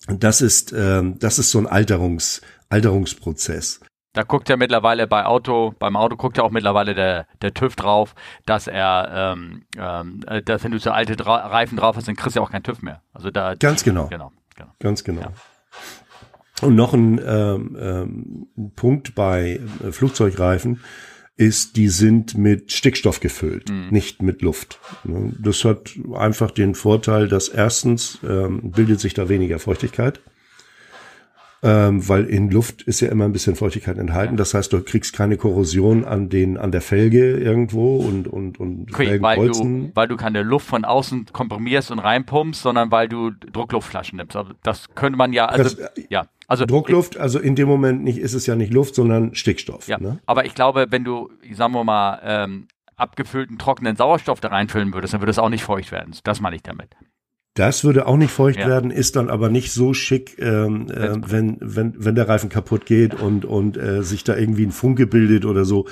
das ist ähm, das ist so ein Alterungs Alterungsprozess. Da guckt ja mittlerweile bei Auto, beim Auto guckt ja auch mittlerweile der, der TÜV drauf, dass er, ähm, ähm, äh, dass wenn du so alte Dra Reifen drauf hast, dann kriegst du ja auch keinen TÜV mehr. Also da. Ganz genau. Genau. genau. Ganz genau. Ja. Und noch ein ähm, ähm, Punkt bei äh, Flugzeugreifen ist, die sind mit Stickstoff gefüllt, mhm. nicht mit Luft. Ne? Das hat einfach den Vorteil, dass erstens ähm, bildet sich da weniger Feuchtigkeit ähm, weil in Luft ist ja immer ein bisschen Feuchtigkeit enthalten. Das heißt, du kriegst keine Korrosion an den an der Felge irgendwo und und und okay, weil du weil du keine Luft von außen komprimierst und reinpumpst, sondern weil du Druckluftflaschen nimmst. Also das könnte man ja also das, ja also Druckluft, also in dem Moment nicht ist es ja nicht Luft, sondern Stickstoff. Ja, ne? aber ich glaube, wenn du, sagen wir mal, ähm, abgefüllten trockenen Sauerstoff da reinfüllen würdest, dann würde es auch nicht feucht werden. Das meine ich damit. Das würde auch nicht feucht ja. werden, ist dann aber nicht so schick, ähm, äh, wenn, wenn, wenn der Reifen kaputt geht und, und äh, sich da irgendwie ein Funke bildet oder so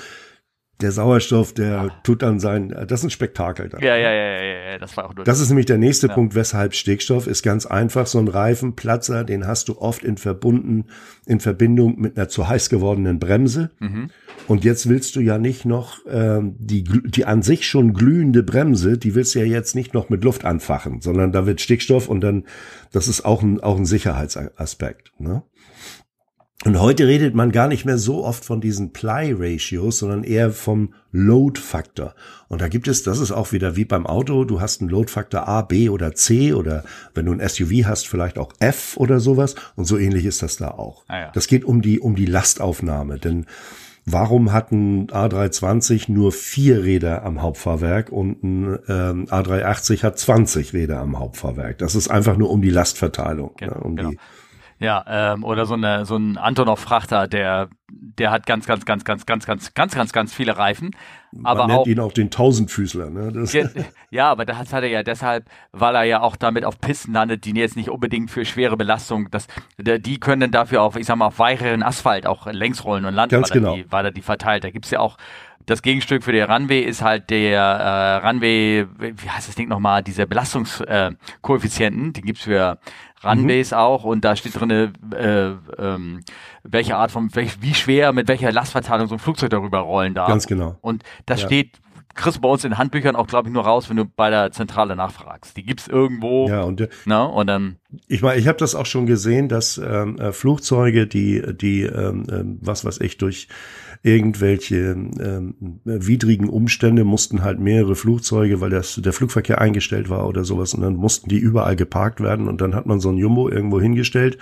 der Sauerstoff, der ja. tut dann sein, das ist ein Spektakel dann. Ja, ja, ja, ja, ja das war auch nur. Das ist nämlich der nächste ja. Punkt, weshalb Stickstoff ist ganz einfach. So ein Reifenplatzer, den hast du oft in verbunden, in Verbindung mit einer zu heiß gewordenen Bremse. Mhm. Und jetzt willst du ja nicht noch ähm, die, die an sich schon glühende Bremse, die willst du ja jetzt nicht noch mit Luft anfachen, sondern da wird Stickstoff und dann, das ist auch ein, auch ein Sicherheitsaspekt. Ne? Und heute redet man gar nicht mehr so oft von diesen Ply-Ratios, sondern eher vom Load-Faktor. Und da gibt es, das ist auch wieder wie beim Auto, du hast einen Load-Faktor A, B oder C oder wenn du ein SUV hast, vielleicht auch F oder sowas. Und so ähnlich ist das da auch. Ah ja. Das geht um die, um die Lastaufnahme. Denn warum hat ein A320 nur vier Räder am Hauptfahrwerk und ein ähm, A380 hat 20 Räder am Hauptfahrwerk? Das ist einfach nur um die Lastverteilung. Genau, ne, um genau. die ja, ähm, oder so, eine, so ein Antonov-Frachter, der, der hat ganz, ganz, ganz, ganz, ganz, ganz, ganz, ganz, ganz viele Reifen. Man aber nennt auch, ihn auch den Tausendfüßler. Ne? Ja, aber das hat er ja deshalb, weil er ja auch damit auf Pisten landet, die jetzt nicht unbedingt für schwere Belastung, das, die können dann dafür auf, ich sag mal, auf weicheren Asphalt auch längs rollen und landen, Ganz weil, genau. er die, weil er die verteilt. Da gibt's ja auch das Gegenstück für den Runway ist halt der äh, Runway, wie heißt das Ding nochmal, diese Belastungskoeffizienten, äh, die gibt's für Runways mhm. auch und da steht drin, äh, ähm, welche Art von, welch, wie schwer, mit welcher Lastverteilung so ein Flugzeug darüber rollen darf. Ganz genau. Und das ja. steht kriegst du bei uns in Handbüchern auch, glaube ich, nur raus, wenn du bei der Zentrale nachfragst. Die gibt's irgendwo. Ja, und, ne, und dann. Ich meine, ich habe das auch schon gesehen, dass ähm, äh, Flugzeuge, die, die, ähm, äh, was weiß ich, durch irgendwelche ähm, widrigen Umstände mussten halt mehrere Flugzeuge, weil das, der Flugverkehr eingestellt war oder sowas und dann mussten die überall geparkt werden und dann hat man so ein Jumbo irgendwo hingestellt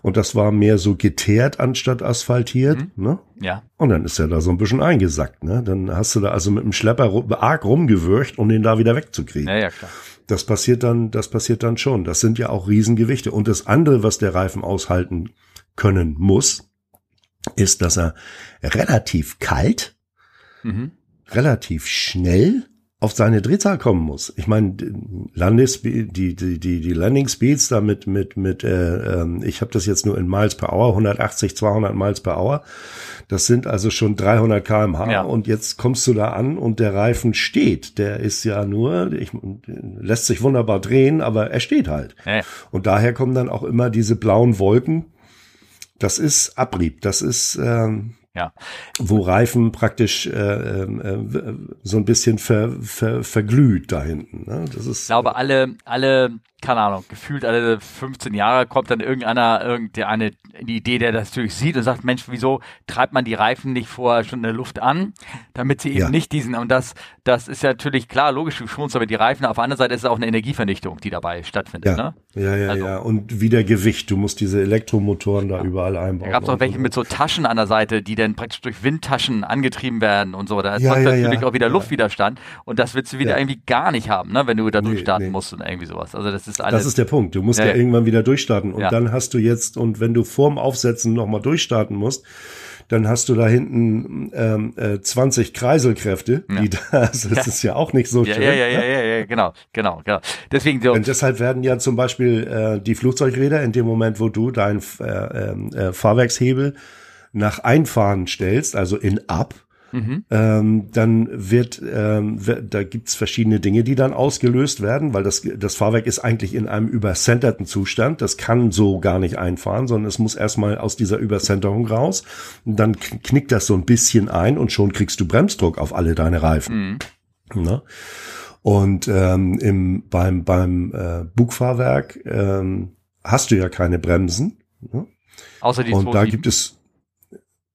und das war mehr so geteert anstatt asphaltiert, mhm. ne? Ja. Und dann ist er da so ein bisschen eingesackt, ne? Dann hast du da also mit dem Schlepper arg rumgewürcht, um den da wieder wegzukriegen. Ja, ja, klar. Das passiert dann, das passiert dann schon. Das sind ja auch Riesengewichte. Und das andere, was der Reifen aushalten können muss, ist, dass er relativ kalt, mhm. relativ schnell auf seine Drehzahl kommen muss. Ich meine, Landespeed, die die die die Landing Speeds da mit mit mit äh, äh, ich habe das jetzt nur in Miles per Hour, 180 200 Miles per Hour. Das sind also schon 300 km/h ja. und jetzt kommst du da an und der Reifen steht. Der ist ja nur, ich, lässt sich wunderbar drehen, aber er steht halt. Ja. Und daher kommen dann auch immer diese blauen Wolken, das ist Abrieb. Das ist ähm, ja. wo Reifen praktisch äh, äh, so ein bisschen ver, ver, verglüht da hinten. Ne? Das ist, ich glaube, alle, alle keine Ahnung, gefühlt alle 15 Jahre kommt dann irgendeiner, irgendeine die Idee, der das natürlich sieht und sagt, Mensch, wieso treibt man die Reifen nicht vorher schon in der Luft an, damit sie eben ja. nicht diesen, und das, das ist ja natürlich klar, logisch, du schonst aber die Reifen, auf der anderen Seite ist es auch eine Energievernichtung, die dabei stattfindet, ja. ne? Ja, ja, also, ja, und wieder Gewicht, du musst diese Elektromotoren da ja. überall einbauen. Da gab es auch welche mit so Taschen an der Seite, die dann praktisch durch Windtaschen angetrieben werden und so, da ja, natürlich auch wieder Luftwiderstand und das willst du wieder irgendwie gar nicht haben, ne, wenn du da nee, durchstarten nee. musst und irgendwie sowas, also das ist alles. Das ist der Punkt. Du musst ja, ja irgendwann wieder durchstarten. Und ja. dann hast du jetzt, und wenn du vorm Aufsetzen nochmal durchstarten musst, dann hast du da hinten ähm, äh, 20 Kreiselkräfte, ja. die da, also das ist ja auch nicht so ja, schön. Ja, ja, ja, ja, ja, genau, genau, genau. Deswegen so. Und deshalb werden ja zum Beispiel äh, die Flugzeugräder in dem Moment, wo du deinen äh, ähm, äh, Fahrwerkshebel nach Einfahren stellst, also in Up, mhm. ähm, dann wird, ähm, da gibt's verschiedene Dinge, die dann ausgelöst werden, weil das, das Fahrwerk ist eigentlich in einem übercenterten Zustand. Das kann so gar nicht einfahren, sondern es muss erstmal aus dieser Übercenterung raus. Und dann knickt das so ein bisschen ein und schon kriegst du Bremsdruck auf alle deine Reifen. Mhm. Ne? Und ähm, im, beim, beim äh, Bugfahrwerk ähm, hast du ja keine Bremsen. Ne? Außer die Und 2, da gibt es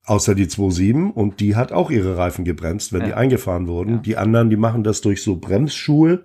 außer die 2.7 und die hat auch ihre Reifen gebremst, wenn ja. die eingefahren wurden. Ja. Die anderen, die machen das durch so Bremsschuhe.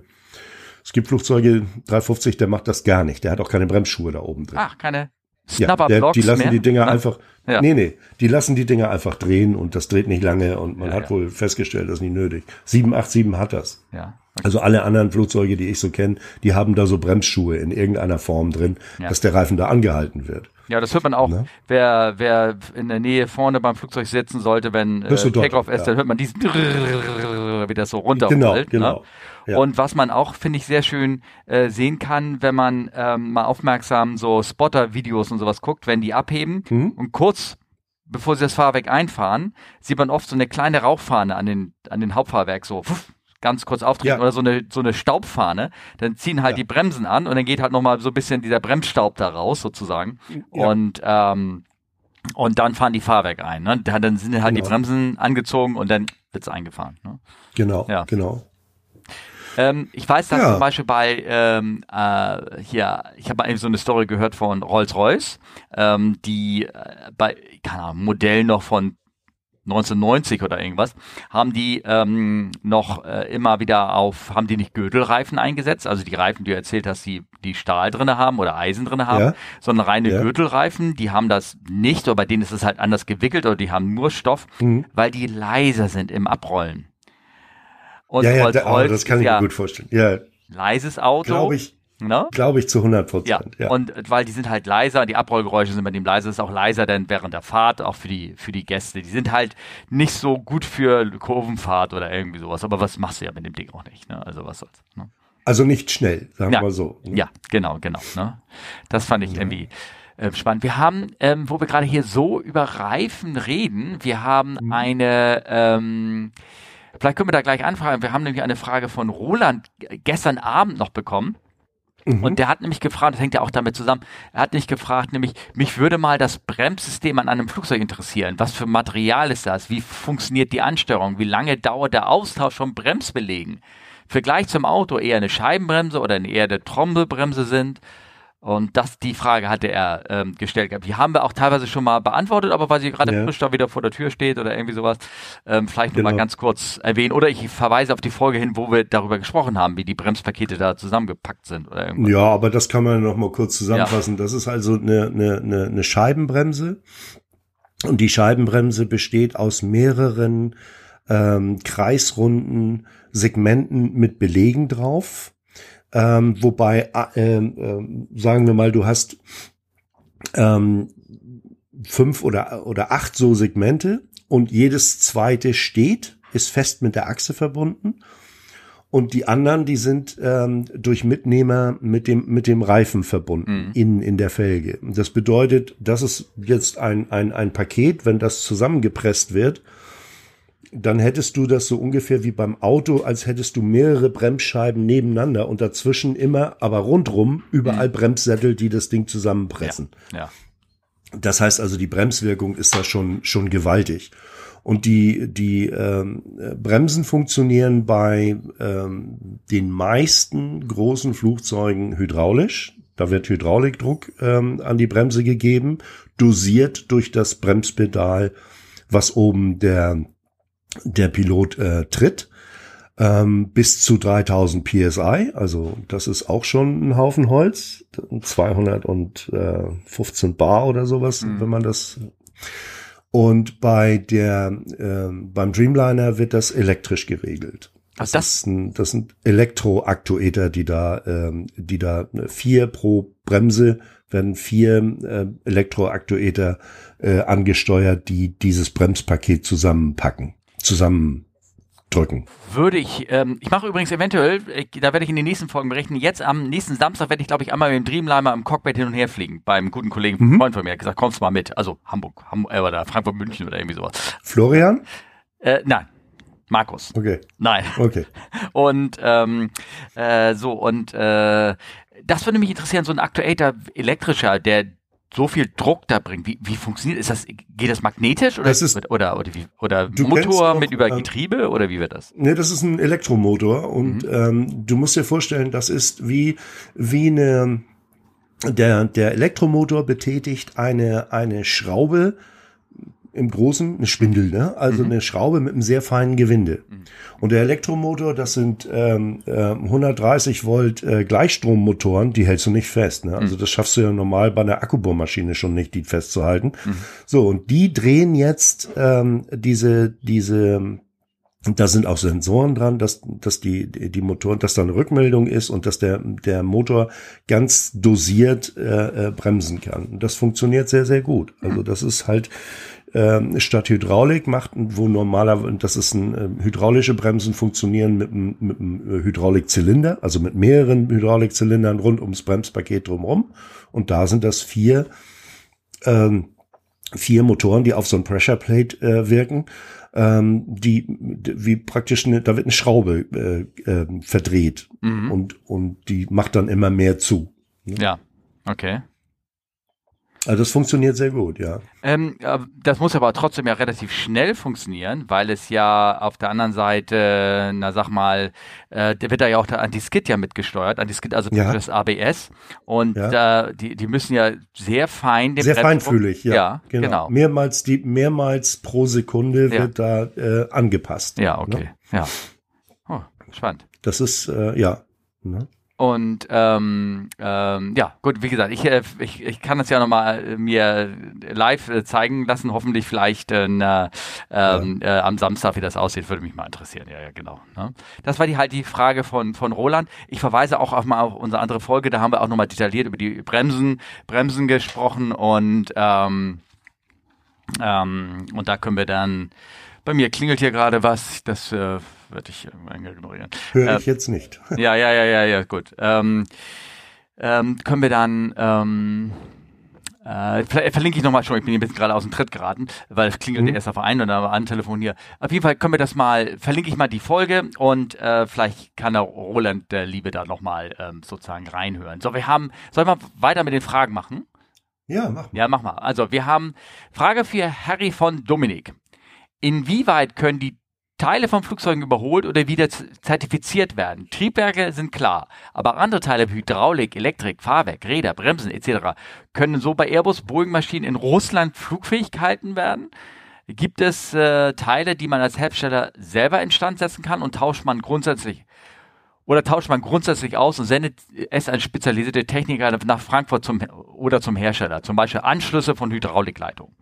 Es gibt Flugzeuge 350, der macht das gar nicht. Der hat auch keine Bremsschuhe da oben drin. Ach, keine ja, der, die lassen mehr? die Dinger Na, einfach, ja. nee, nee, die lassen die Dinger einfach drehen und das dreht nicht lange und man ja, hat ja. wohl festgestellt, das ist nicht nötig. 787 hat das. Ja. Okay. Also alle anderen Flugzeuge, die ich so kenne, die haben da so Bremsschuhe in irgendeiner Form drin, ja. dass der Reifen da angehalten wird. Ja, das hört man auch. Ne? Wer, wer in der Nähe vorne beim Flugzeug sitzen sollte, wenn äh, Takeoff ist, dann hört man diesen wie das so runterrollt. Genau, ne? genau. Ne? Ja. Und was man auch, finde ich, sehr schön äh, sehen kann, wenn man ähm, mal aufmerksam so Spotter-Videos und sowas guckt, wenn die abheben mhm. und kurz bevor sie das Fahrwerk einfahren, sieht man oft so eine kleine Rauchfahne an den, an den Hauptfahrwerk so pfuff, ganz kurz auftreten ja. oder so eine, so eine Staubfahne. Dann ziehen halt ja. die Bremsen an und dann geht halt nochmal so ein bisschen dieser Bremsstaub da raus sozusagen. Ja. Und ähm, und dann fahren die Fahrwerk ein. Ne? Dann sind halt genau. die Bremsen angezogen und dann wird's eingefahren. Ne? Genau, ja. genau. Ähm, ich weiß, dass ja. zum Beispiel bei ähm, äh, hier, ich habe mal so eine Story gehört von Rolls-Royce, ähm, die äh, bei, keine Ahnung, Modell noch von 1990 oder irgendwas, haben die ähm, noch äh, immer wieder auf, haben die nicht Gürtelreifen eingesetzt, also die Reifen, die du erzählt hast, die, die Stahl drinne haben oder Eisen drinne haben, ja. sondern reine ja. Gürtelreifen, die haben das nicht, oder bei denen ist es halt anders gewickelt oder die haben nur Stoff, mhm. weil die leiser sind im Abrollen. Und ja, ja, Rolls da, oh, das kann ich mir gut vorstellen. Ja. Leises Auto. Glaube ich. Ne? Glaube ich zu 100 Prozent. Ja. ja. Und weil die sind halt leiser, die Abrollgeräusche sind bei dem leiser, ist auch leiser denn während der Fahrt, auch für die, für die Gäste. Die sind halt nicht so gut für Kurvenfahrt oder irgendwie sowas. Aber was machst du ja mit dem Ding auch nicht, ne? Also was soll's. Ne? Also nicht schnell, sagen ja. wir so. Ne? Ja, genau, genau. Ne? Das fand ich ja. irgendwie äh, spannend. Wir haben, ähm, wo wir gerade hier so über Reifen reden, wir haben mhm. eine ähm, Vielleicht können wir da gleich anfragen. Wir haben nämlich eine Frage von Roland gestern Abend noch bekommen. Mhm. Und der hat nämlich gefragt, das hängt ja auch damit zusammen, er hat nicht gefragt, nämlich, mich würde mal das Bremssystem an einem Flugzeug interessieren. Was für Material ist das? Wie funktioniert die Ansteuerung? Wie lange dauert der Austausch von Bremsbelegen? Vergleich zum Auto eher eine Scheibenbremse oder eher eine Trommelbremse sind. Und das, die Frage hatte er ähm, gestellt gehabt. Die haben wir auch teilweise schon mal beantwortet, aber weil sie gerade ja. frisch da wieder vor der Tür steht oder irgendwie sowas, ähm, vielleicht genau. noch mal ganz kurz erwähnen. Oder ich verweise auf die Folge hin, wo wir darüber gesprochen haben, wie die Bremspakete da zusammengepackt sind oder irgendwas. Ja, aber das kann man noch mal kurz zusammenfassen. Ja. Das ist also eine, eine, eine, eine Scheibenbremse. Und die Scheibenbremse besteht aus mehreren ähm, kreisrunden Segmenten mit Belegen drauf ähm, wobei, äh, äh, sagen wir mal, du hast ähm, fünf oder, oder acht so Segmente und jedes zweite steht, ist fest mit der Achse verbunden. Und die anderen, die sind ähm, durch Mitnehmer mit dem, mit dem Reifen verbunden, mhm. innen in der Felge. Das bedeutet, das ist jetzt ein, ein, ein Paket, wenn das zusammengepresst wird, dann hättest du das so ungefähr wie beim Auto, als hättest du mehrere Bremsscheiben nebeneinander und dazwischen immer, aber rundrum, überall mhm. Bremssättel, die das Ding zusammenpressen. Ja. ja. Das heißt also, die Bremswirkung ist da schon, schon gewaltig. Und die, die ähm, Bremsen funktionieren bei ähm, den meisten großen Flugzeugen hydraulisch. Da wird Hydraulikdruck ähm, an die Bremse gegeben, dosiert durch das Bremspedal, was oben der der Pilot äh, tritt ähm, bis zu 3000 psi. Also das ist auch schon ein Haufen Holz, 215 Bar oder sowas, mhm. wenn man das. Und bei der äh, beim Dreamliner wird das elektrisch geregelt. Das, das, ist ein, das sind Elektroaktuator, die da, ähm, die da vier pro Bremse werden vier äh, Elektroaktuator äh, angesteuert, die dieses Bremspaket zusammenpacken zusammendrücken. Würde ich, ähm, ich mache übrigens eventuell, äh, da werde ich in den nächsten Folgen berichten, jetzt am nächsten Samstag werde ich, glaube ich, einmal mit dem Dreamliner im Cockpit hin und her fliegen. Beim guten Kollegen, mhm. Freund von mir, hat gesagt, kommst du mal mit. Also Hamburg, Ham äh, oder Frankfurt, München oder irgendwie sowas. Florian? Äh, nein. Markus. Okay. Nein. Okay. Und ähm, äh, so, und äh, das würde mich interessieren, so ein Actuator elektrischer, der so viel Druck da bringt. Wie, wie funktioniert ist das? Geht das magnetisch oder das ist, oder oder, wie, oder Motor auch, mit über ähm, Getriebe oder wie wird das? Nee, das ist ein Elektromotor und mhm. ähm, du musst dir vorstellen, das ist wie wie eine der der Elektromotor betätigt eine eine Schraube im Großen eine Spindel, ne? also mhm. eine Schraube mit einem sehr feinen Gewinde. Mhm. Und der Elektromotor, das sind ähm, äh, 130 Volt äh, Gleichstrommotoren, die hältst du nicht fest. Ne? Also mhm. das schaffst du ja normal bei einer Akkubohrmaschine schon nicht, die festzuhalten. Mhm. So, und die drehen jetzt ähm, diese, diese da sind auch Sensoren dran, dass, dass die, die Motoren, dass da eine Rückmeldung ist und dass der, der Motor ganz dosiert äh, äh, bremsen kann. Das funktioniert sehr, sehr gut. Also das ist halt ähm, statt Hydraulik macht, wo normaler, das ist ein äh, hydraulische Bremsen funktionieren mit, einem, mit einem äh, Hydraulikzylinder, also mit mehreren Hydraulikzylindern rund ums Bremspaket drumherum. Und da sind das vier, ähm, vier Motoren, die auf so ein Pressure Plate äh, wirken, ähm, die wie praktisch eine, da wird eine Schraube äh, äh, verdreht mhm. und und die macht dann immer mehr zu. Ne? Ja, okay. Also das funktioniert sehr gut, ja. Ähm, das muss aber trotzdem ja relativ schnell funktionieren, weil es ja auf der anderen Seite, na sag mal, äh, der wird da ja auch der Anti-Skid ja mitgesteuert, Anti-Skid, also ja. das ABS. Und ja. äh, die, die müssen ja sehr fein Sehr feinfühlig, ja. ja genau. genau. Mehrmals, die, mehrmals pro Sekunde wird da äh, angepasst. Ja, okay. Ne? Ja. Oh, spannend. Das ist, äh, ja. Ne? Und ähm, ähm, ja, gut, wie gesagt, ich, äh, ich, ich kann das ja nochmal äh, mir live äh, zeigen lassen, hoffentlich vielleicht äh, äh, ähm, ja. äh, am Samstag, wie das aussieht, würde mich mal interessieren. Ja, ja, genau. Ne? Das war die halt die Frage von, von Roland. Ich verweise auch auf mal auf unsere andere Folge, da haben wir auch nochmal detailliert über die Bremsen, Bremsen gesprochen und ähm, ähm, und da können wir dann bei mir klingelt hier gerade was, das äh, werde ich ignorieren. Höre ich äh, jetzt nicht. Ja, ja, ja, ja, ja, gut. Ähm, ähm, können wir dann, ähm, äh, verlinke ich nochmal schon, ich bin ein bisschen gerade aus dem Tritt geraten, weil es klingelt mhm. erst auf einen und dann an Telefon hier. Auf jeden Fall können wir das mal, verlinke ich mal die Folge und äh, vielleicht kann der Roland der Liebe da nochmal ähm, sozusagen reinhören. So, wir haben, sollen wir weiter mit den Fragen machen? Ja, mach mal. Ja, mach mal. Also, wir haben Frage für Harry von Dominik. Inwieweit können die Teile von Flugzeugen überholt oder wieder zertifiziert werden? Triebwerke sind klar, aber andere Teile wie Hydraulik, Elektrik, Fahrwerk, Räder, Bremsen etc. können so bei Airbus Boeing-Maschinen in Russland flugfähig gehalten werden? Gibt es äh, Teile, die man als Hersteller selber instand setzen kann und tauscht man grundsätzlich oder tauscht man grundsätzlich aus und sendet es an spezialisierte Techniker nach Frankfurt zum, oder zum Hersteller, zum Beispiel Anschlüsse von Hydraulikleitungen?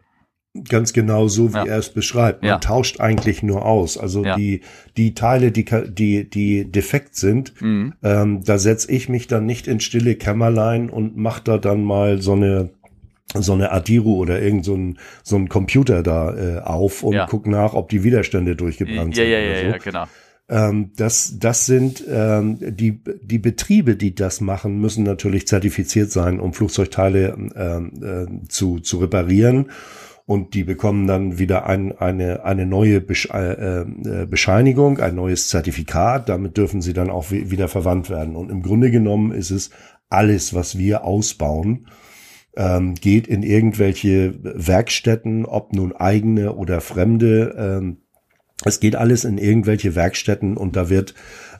Ganz genau so, wie ja. er es beschreibt. Man ja. tauscht eigentlich nur aus. Also ja. die, die Teile, die, die, die defekt sind, mhm. ähm, da setze ich mich dann nicht in stille Kämmerlein und mache da dann mal so eine so eine Adiru oder irgend so ein, so ein Computer da äh, auf und ja. guck nach, ob die Widerstände durchgebrannt ja, sind. Ja, ja, so. ja, genau. Ähm, das, das sind ähm, die, die Betriebe, die das machen, müssen natürlich zertifiziert sein, um Flugzeugteile ähm, äh, zu, zu reparieren und die bekommen dann wieder ein, eine, eine neue äh, äh, Bescheinigung, ein neues Zertifikat. Damit dürfen sie dann auch wieder verwandt werden. Und im Grunde genommen ist es alles, was wir ausbauen, ähm, geht in irgendwelche Werkstätten, ob nun eigene oder fremde. Ähm, es geht alles in irgendwelche Werkstätten und da wird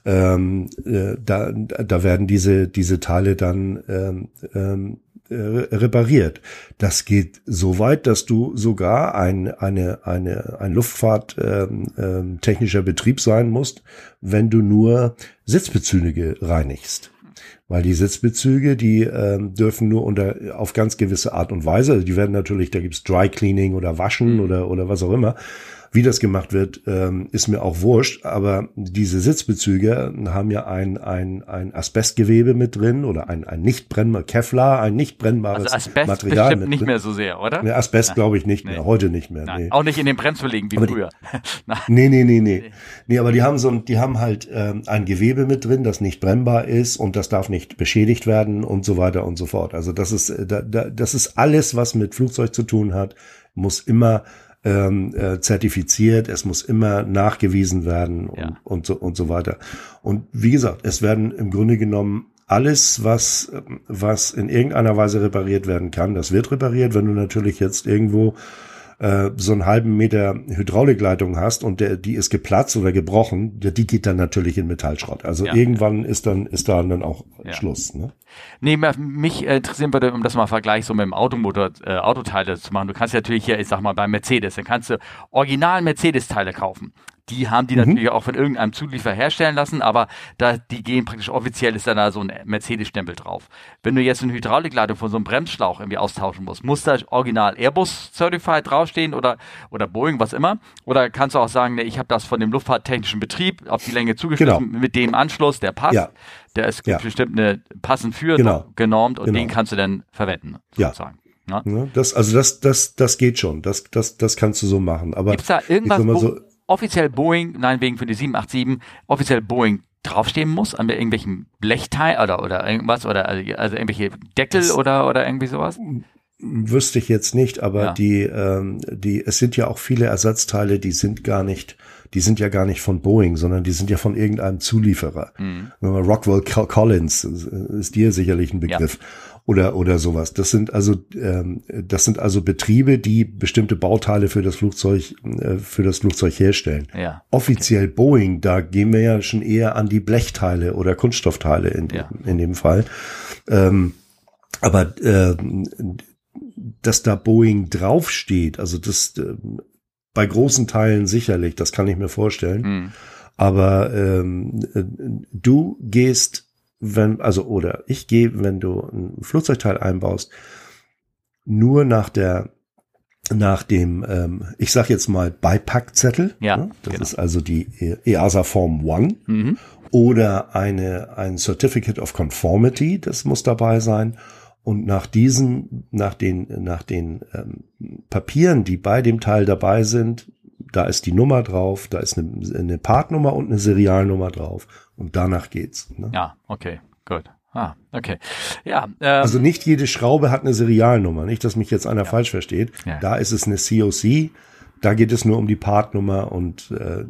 ähm, äh, da, da werden diese diese Teile dann ähm, ähm, äh, repariert. Das geht so weit, dass du sogar ein, eine, eine, ein Luftfahrt-technischer ähm, ähm, Betrieb sein musst, wenn du nur Sitzbezüge reinigst. Weil die Sitzbezüge, die ähm, dürfen nur unter auf ganz gewisse Art und Weise, also die werden natürlich, da gibt's Dry Cleaning oder Waschen mhm. oder, oder was auch immer, wie das gemacht wird, ähm, ist mir auch wurscht, aber diese Sitzbezüge haben ja ein, ein, ein Asbestgewebe mit drin oder ein, ein nicht brennbar, Kevlar, ein nicht brennbares also Asbest Material mit nicht drin. mehr so sehr, oder? Ja, Asbest glaube ich nicht nee. mehr, heute nicht mehr. Nee. Auch nicht in den Bremsbelägen wie aber früher. Die, nee, nee, nee, nee. Nee, aber die haben so die haben halt ähm, ein Gewebe mit drin, das nicht brennbar ist und das darf nicht beschädigt werden und so weiter und so fort. Also das ist, da, da, das ist alles, was mit Flugzeug zu tun hat, muss immer ähm, äh, zertifiziert, es muss immer nachgewiesen werden und, ja. und, so, und so weiter. Und wie gesagt, es werden im Grunde genommen alles, was, was in irgendeiner Weise repariert werden kann, das wird repariert. Wenn du natürlich jetzt irgendwo äh, so einen halben Meter Hydraulikleitung hast und der, die ist geplatzt oder gebrochen, die geht dann natürlich in Metallschrott. Also ja, irgendwann ja. ist dann ist da dann auch ja. Schluss. Ne? Nee, mich interessieren würde, um das mal Vergleich so mit dem Automotor, äh, Autoteile zu machen. Du kannst natürlich hier, ich sag mal, bei Mercedes, dann kannst du original Mercedes-Teile kaufen die haben die mhm. natürlich auch von irgendeinem Zulieferer herstellen lassen, aber da die gehen praktisch offiziell ist dann da so ein Mercedes-Stempel drauf. Wenn du jetzt eine Hydraulikleitung von so einem Bremsschlauch irgendwie austauschen musst, muss da original Airbus Certified draufstehen oder oder Boeing, was immer? Oder kannst du auch sagen, nee, ich habe das von dem luftfahrttechnischen Betrieb auf die Länge zugeschnitten genau. mit dem Anschluss, der passt. Ja. Der ist ja. bestimmt eine passend für genau. genormt und genau. den kannst du dann verwenden, sozusagen. Ja. Ja, das, also das, das, das geht schon. Das, das, das kannst du so machen. Aber gibt's da irgendwas, so, offiziell Boeing, nein, wegen für die 787, offiziell Boeing draufstehen muss an irgendwelchen Blechteil oder, oder irgendwas oder also, also irgendwelche Deckel das oder, oder irgendwie sowas? Wüsste ich jetzt nicht, aber ja. die, ähm, die, es sind ja auch viele Ersatzteile, die sind gar nicht, die sind ja gar nicht von Boeing, sondern die sind ja von irgendeinem Zulieferer. Mhm. Rockwell Collins ist dir sicherlich ein Begriff. Ja oder oder sowas. Das sind also ähm, das sind also Betriebe, die bestimmte Bauteile für das Flugzeug äh, für das Flugzeug herstellen. Ja. Offiziell okay. Boeing, da gehen wir ja schon eher an die Blechteile oder Kunststoffteile in, ja. in dem Fall. Ähm, aber äh, dass da Boeing draufsteht, also das äh, bei großen Teilen sicherlich, das kann ich mir vorstellen. Mhm. Aber ähm, äh, du gehst wenn, also, oder ich gehe, wenn du ein Flugzeugteil einbaust, nur nach der, nach dem, ähm, ich sag jetzt mal Beipackzettel. Ja. Ne? Das genau. ist also die EASA Form One. Mhm. Oder eine, ein Certificate of Conformity, das muss dabei sein. Und nach diesen, nach den, nach den ähm, Papieren, die bei dem Teil dabei sind, da ist die Nummer drauf, da ist eine, eine Partnummer und eine Serialnummer drauf. Und danach geht's. Ne? Ja, okay, gut. Ah, okay. Ja. Ähm, also nicht jede Schraube hat eine Serialnummer, nicht, dass mich jetzt einer ja. falsch versteht. Ja. Da ist es eine COC, da geht es nur um die Partnummer und äh,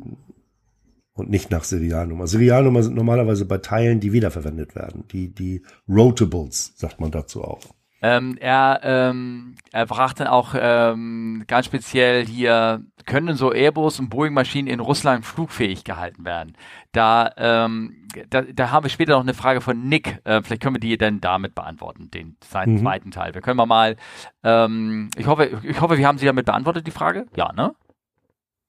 und nicht nach Serialnummer. Serialnummer sind normalerweise bei Teilen, die wiederverwendet werden. Die die Rotables sagt man dazu auch. Ähm, er, ähm, er brachte dann auch ähm, ganz speziell hier, können so Airbus und Boeing-Maschinen in Russland flugfähig gehalten werden? Da, ähm, da, da haben wir später noch eine Frage von Nick. Äh, vielleicht können wir die dann damit beantworten, den seinen mhm. zweiten Teil. Wir können wir mal, ähm, ich hoffe, ich hoffe, wir haben sie damit beantwortet, die Frage. Ja, ne?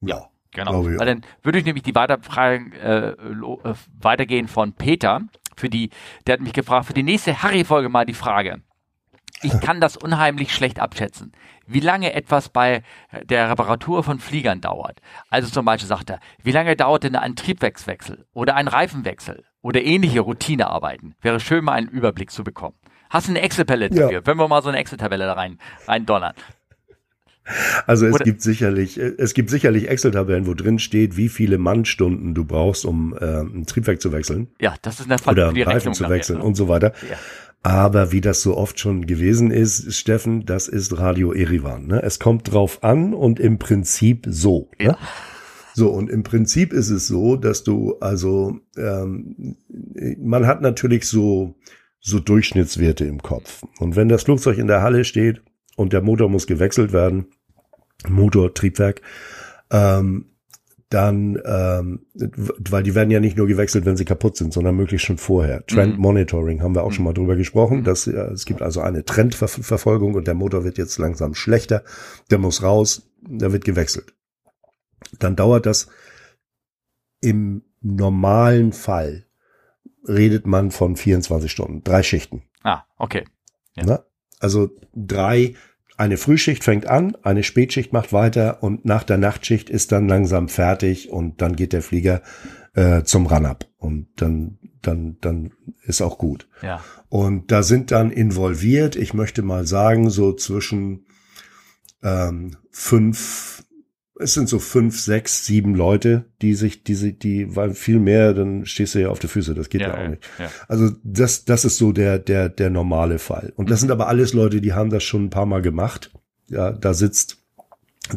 Ja. Genau. Weil dann würde ich nämlich die Weiterfragen äh, äh, weitergehen von Peter. Für die, der hat mich gefragt, für die nächste Harry-Folge mal die Frage ich kann das unheimlich schlecht abschätzen, wie lange etwas bei der Reparatur von Fliegern dauert. Also zum Beispiel sagt er, wie lange dauert denn ein Triebwerkswechsel oder ein Reifenwechsel oder ähnliche Routinearbeiten? Wäre schön, mal einen Überblick zu bekommen. Hast du eine Excel-Tabelle dafür? Ja. Wenn wir mal so eine Excel-Tabelle da rein, rein donnern. Also es Oder gibt sicherlich, es gibt sicherlich Excel-Tabellen, wo drin steht, wie viele Mannstunden du brauchst, um äh, ein Triebwerk zu wechseln. Ja, das ist eine Fall Oder Reifen zu wechseln ne? und so weiter. Ja. Aber wie das so oft schon gewesen ist, Steffen, das ist Radio Erivan. Ne? Es kommt drauf an und im Prinzip so. Ne? Ja. So, und im Prinzip ist es so, dass du, also, ähm, man hat natürlich so, so Durchschnittswerte im Kopf. Und wenn das Flugzeug in der Halle steht und der Motor muss gewechselt werden, Motor, Triebwerk, ähm, dann, ähm, weil die werden ja nicht nur gewechselt, wenn sie kaputt sind, sondern möglichst schon vorher. Trend mhm. Monitoring haben wir auch mhm. schon mal drüber gesprochen. Mhm. Dass, äh, es gibt also eine Trendverfolgung und der Motor wird jetzt langsam schlechter. Der muss raus, der wird gewechselt. Dann dauert das im normalen Fall redet man von 24 Stunden, drei Schichten. Ah, okay. Ja. Also drei eine Frühschicht fängt an, eine Spätschicht macht weiter und nach der Nachtschicht ist dann langsam fertig und dann geht der Flieger äh, zum Run-Up und dann dann dann ist auch gut. Ja. Und da sind dann involviert, ich möchte mal sagen, so zwischen ähm, fünf es sind so fünf, sechs, sieben Leute, die sich, die sich, die, weil viel mehr, dann stehst du ja auf der Füße, das geht ja, ja auch nicht. Ja. Also das, das ist so der, der, der normale Fall. Und das mhm. sind aber alles Leute, die haben das schon ein paar Mal gemacht. Ja, da sitzt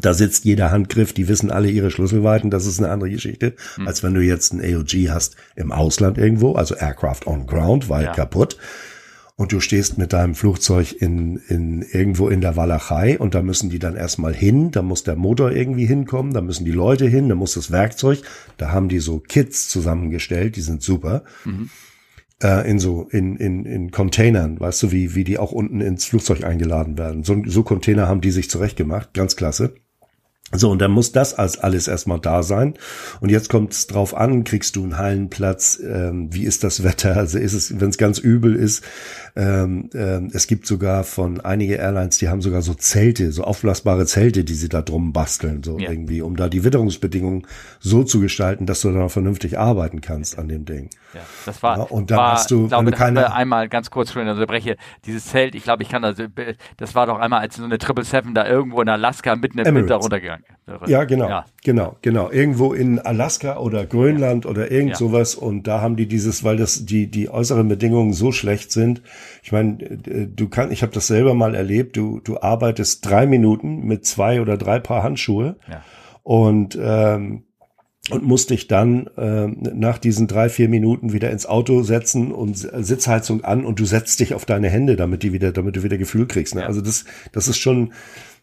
Da sitzt jeder Handgriff, die wissen alle ihre Schlüsselweiten, das ist eine andere Geschichte, hm. als wenn du jetzt ein AOG hast im Ausland irgendwo, also Aircraft on Ground, weil kaputt. Und du stehst mit deinem Flugzeug in, in irgendwo in der Walachei und da müssen die dann erstmal hin, da muss der Motor irgendwie hinkommen, da müssen die Leute hin, da muss das Werkzeug, da haben die so Kits zusammengestellt, die sind super. Mhm äh, in so in, in, in Containern, weißt du, wie, wie die auch unten ins Flugzeug eingeladen werden. So, so Container haben die sich zurechtgemacht, ganz klasse. So, und dann muss das als alles erstmal da sein. Und jetzt kommt es drauf an, kriegst du einen Hallenplatz, ähm, wie ist das Wetter? Also ist es, wenn es ganz übel ist, ähm, ähm, es gibt sogar von einige Airlines, die haben sogar so Zelte, so aufblasbare Zelte, die sie da drum basteln, so ja. irgendwie, um da die Witterungsbedingungen so zu gestalten, dass du dann auch vernünftig arbeiten kannst an dem Ding. Ja, das war, ja, und dann war, hast du, glaube, du keine, einmal ganz kurz schon unterbreche, dieses Zelt, ich glaube, ich kann das, das war doch einmal als so eine Triple Seven da irgendwo in Alaska mitten im Winter runtergegangen. Ja, genau, ja. genau, genau. Irgendwo in Alaska oder Grönland oder irgend sowas und da haben die dieses, weil das die die äußeren Bedingungen so schlecht sind, ich meine, äh, du kannst, ich habe das selber mal erlebt. Du du arbeitest drei Minuten mit zwei oder drei Paar Handschuhe ja. und ähm, und musst dich dann äh, nach diesen drei, vier Minuten wieder ins Auto setzen und Sitzheizung an und du setzt dich auf deine Hände, damit die wieder, damit du wieder Gefühl kriegst. Ne? Ja. Also das, das ist schon,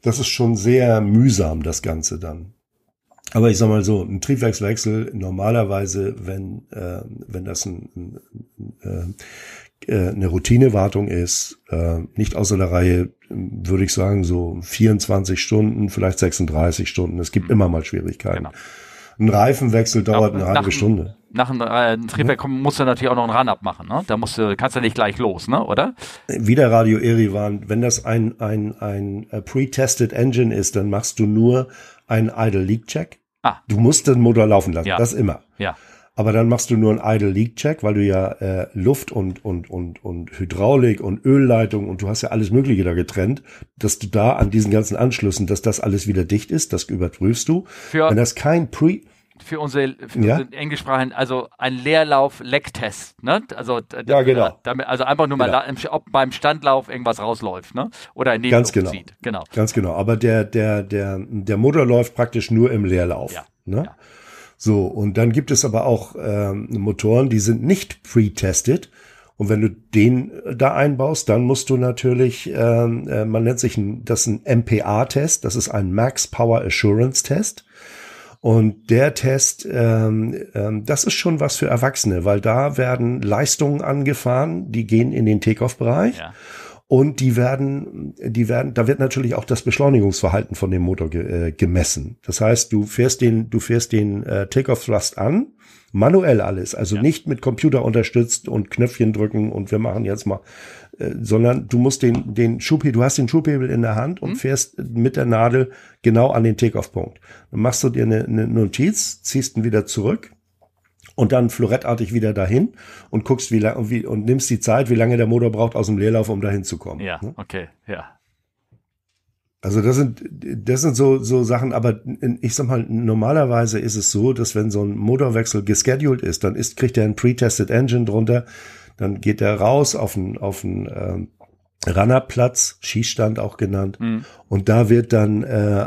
das ist schon sehr mühsam, das Ganze dann. Aber ich sag mal so, ein Triebwerkswechsel normalerweise, wenn äh, wenn das ein, ein, ein, äh, eine Routinewartung ist, äh, nicht außer der Reihe, würde ich sagen, so 24 Stunden, vielleicht 36 Stunden. Es gibt mhm. immer mal Schwierigkeiten. Genau. Ein Reifenwechsel dauert nach, eine halbe Stunde. Nach einem äh, Triebwerk musst du natürlich auch noch einen Run abmachen, ne? Da musst du, kannst du nicht gleich los, ne? Oder? Wieder Radio Erivan. Wenn das ein, ein, ein äh, pre-tested Engine ist, dann machst du nur einen Idle Leak Check. Ah. Du musst den Motor laufen lassen. Ja. Das immer. Ja aber dann machst du nur einen Idle Leak Check, weil du ja äh, Luft und und und und Hydraulik und Ölleitung und du hast ja alles Mögliche da getrennt, dass du da an diesen ganzen Anschlüssen, dass das alles wieder dicht ist, das überprüfst du. Für, Wenn das kein Pre für unsere, für ja? unsere englischsprachigen, also ein Leerlauf-Lecktest, ne? Also, ja, genau. Damit, also einfach nur mal, genau. ob beim Standlauf irgendwas rausläuft, ne? Oder in Ganz genau. Zieht. genau. Ganz genau. Aber der, der, der, der Motor läuft praktisch nur im Leerlauf. Ja. Ne? Ja. So, und dann gibt es aber auch ähm, Motoren, die sind nicht pre-tested. Und wenn du den da einbaust, dann musst du natürlich, ähm, äh, man nennt sich ein, das ein MPA-Test, das ist ein Max Power Assurance Test. Und der Test, ähm, ähm, das ist schon was für Erwachsene, weil da werden Leistungen angefahren, die gehen in den Takeoff-Bereich. Ja. Und die werden, die werden, da wird natürlich auch das Beschleunigungsverhalten von dem Motor ge, äh, gemessen. Das heißt, du fährst den, du fährst den äh, Takeoff Thrust an, manuell alles, also ja. nicht mit Computer unterstützt und Knöpfchen drücken und wir machen jetzt mal, äh, sondern du musst den, den Schubhebel, du hast den Schubhebel in der Hand und mhm. fährst mit der Nadel genau an den Takeoff-Punkt. Dann machst du dir eine, eine Notiz, ziehst ihn wieder zurück, und dann florettartig wieder dahin und guckst, wie lange wie, und nimmst die Zeit, wie lange der Motor braucht aus dem Leerlauf, um dahin zu kommen. Ja, ne? okay, ja. Also das sind das sind so so Sachen, aber ich sag mal normalerweise ist es so, dass wenn so ein Motorwechsel gescheduled ist, dann ist kriegt er ein pre-tested Engine drunter, dann geht er raus auf einen auf einen ähm, Runnerplatz, Schießstand auch genannt, mhm. und da wird dann äh,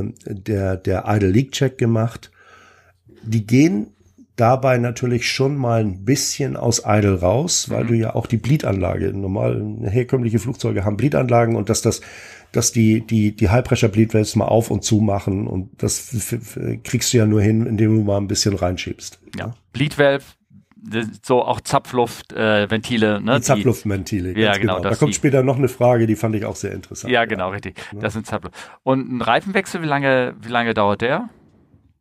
äh, der der Idle Leak Check gemacht. Die gehen dabei natürlich schon mal ein bisschen aus Idle raus, weil mhm. du ja auch die Bleedanlage, normal herkömmliche Flugzeuge haben Bleedanlagen und dass das, dass die, die, die High Pressure Bleed Valves mal auf und zu machen und das kriegst du ja nur hin, indem du mal ein bisschen reinschiebst. Ja, Bleed Valve so auch Zapfluftventile. Äh, ne? Die Zapfluftventile, ja, genau. genau. Da kommt später noch eine Frage, die fand ich auch sehr interessant. Ja, genau, ja. richtig. Das sind Zapfluft. Und ein Reifenwechsel, wie lange, wie lange dauert der?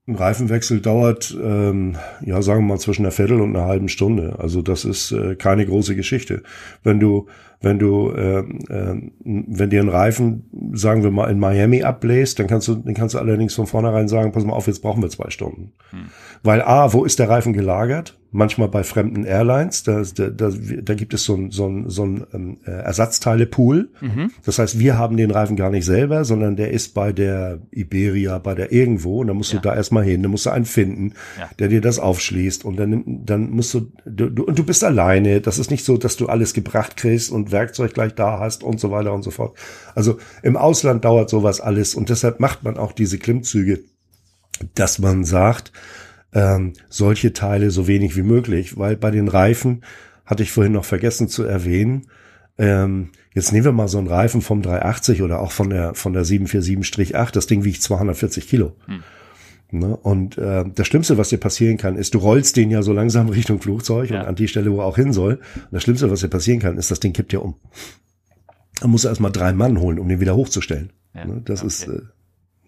Ein Reifenwechsel dauert, ähm, ja, sagen wir mal zwischen einer Viertel und einer halben Stunde. Also das ist äh, keine große Geschichte. Wenn du, wenn du, äh, äh, wenn dir ein Reifen, sagen wir mal in Miami abbläst, dann kannst du, dann kannst du allerdings von vornherein sagen, pass mal auf, jetzt brauchen wir zwei Stunden. Hm. Weil a, wo ist der Reifen gelagert? manchmal bei fremden Airlines. Da, da, da, da gibt es so ein, so ein, so ein ähm, äh, Ersatzteile-Pool. Mhm. Das heißt, wir haben den Reifen gar nicht selber, sondern der ist bei der Iberia, bei der irgendwo. Und dann musst ja. du da erstmal hin, dann musst du einen finden, ja. der dir das aufschließt. Und dann, dann musst du, du, du, und du bist alleine. Das ist nicht so, dass du alles gebracht kriegst und Werkzeug gleich da hast und so weiter und so fort. Also im Ausland dauert sowas alles und deshalb macht man auch diese Klimmzüge, dass man sagt, ähm, solche Teile so wenig wie möglich, weil bei den Reifen hatte ich vorhin noch vergessen zu erwähnen, ähm, jetzt nehmen wir mal so einen Reifen vom 380 oder auch von der, von der 747-8. Das Ding wiegt 240 Kilo. Hm. Ne? Und äh, das Schlimmste, was dir passieren kann, ist, du rollst den ja so langsam Richtung Flugzeug ja. und an die Stelle, wo er auch hin soll. Und das Schlimmste, was dir passieren kann, ist, das Ding kippt dir um. Da musst du erstmal drei Mann holen, um den wieder hochzustellen. Ja. Ne? Das okay. ist, äh,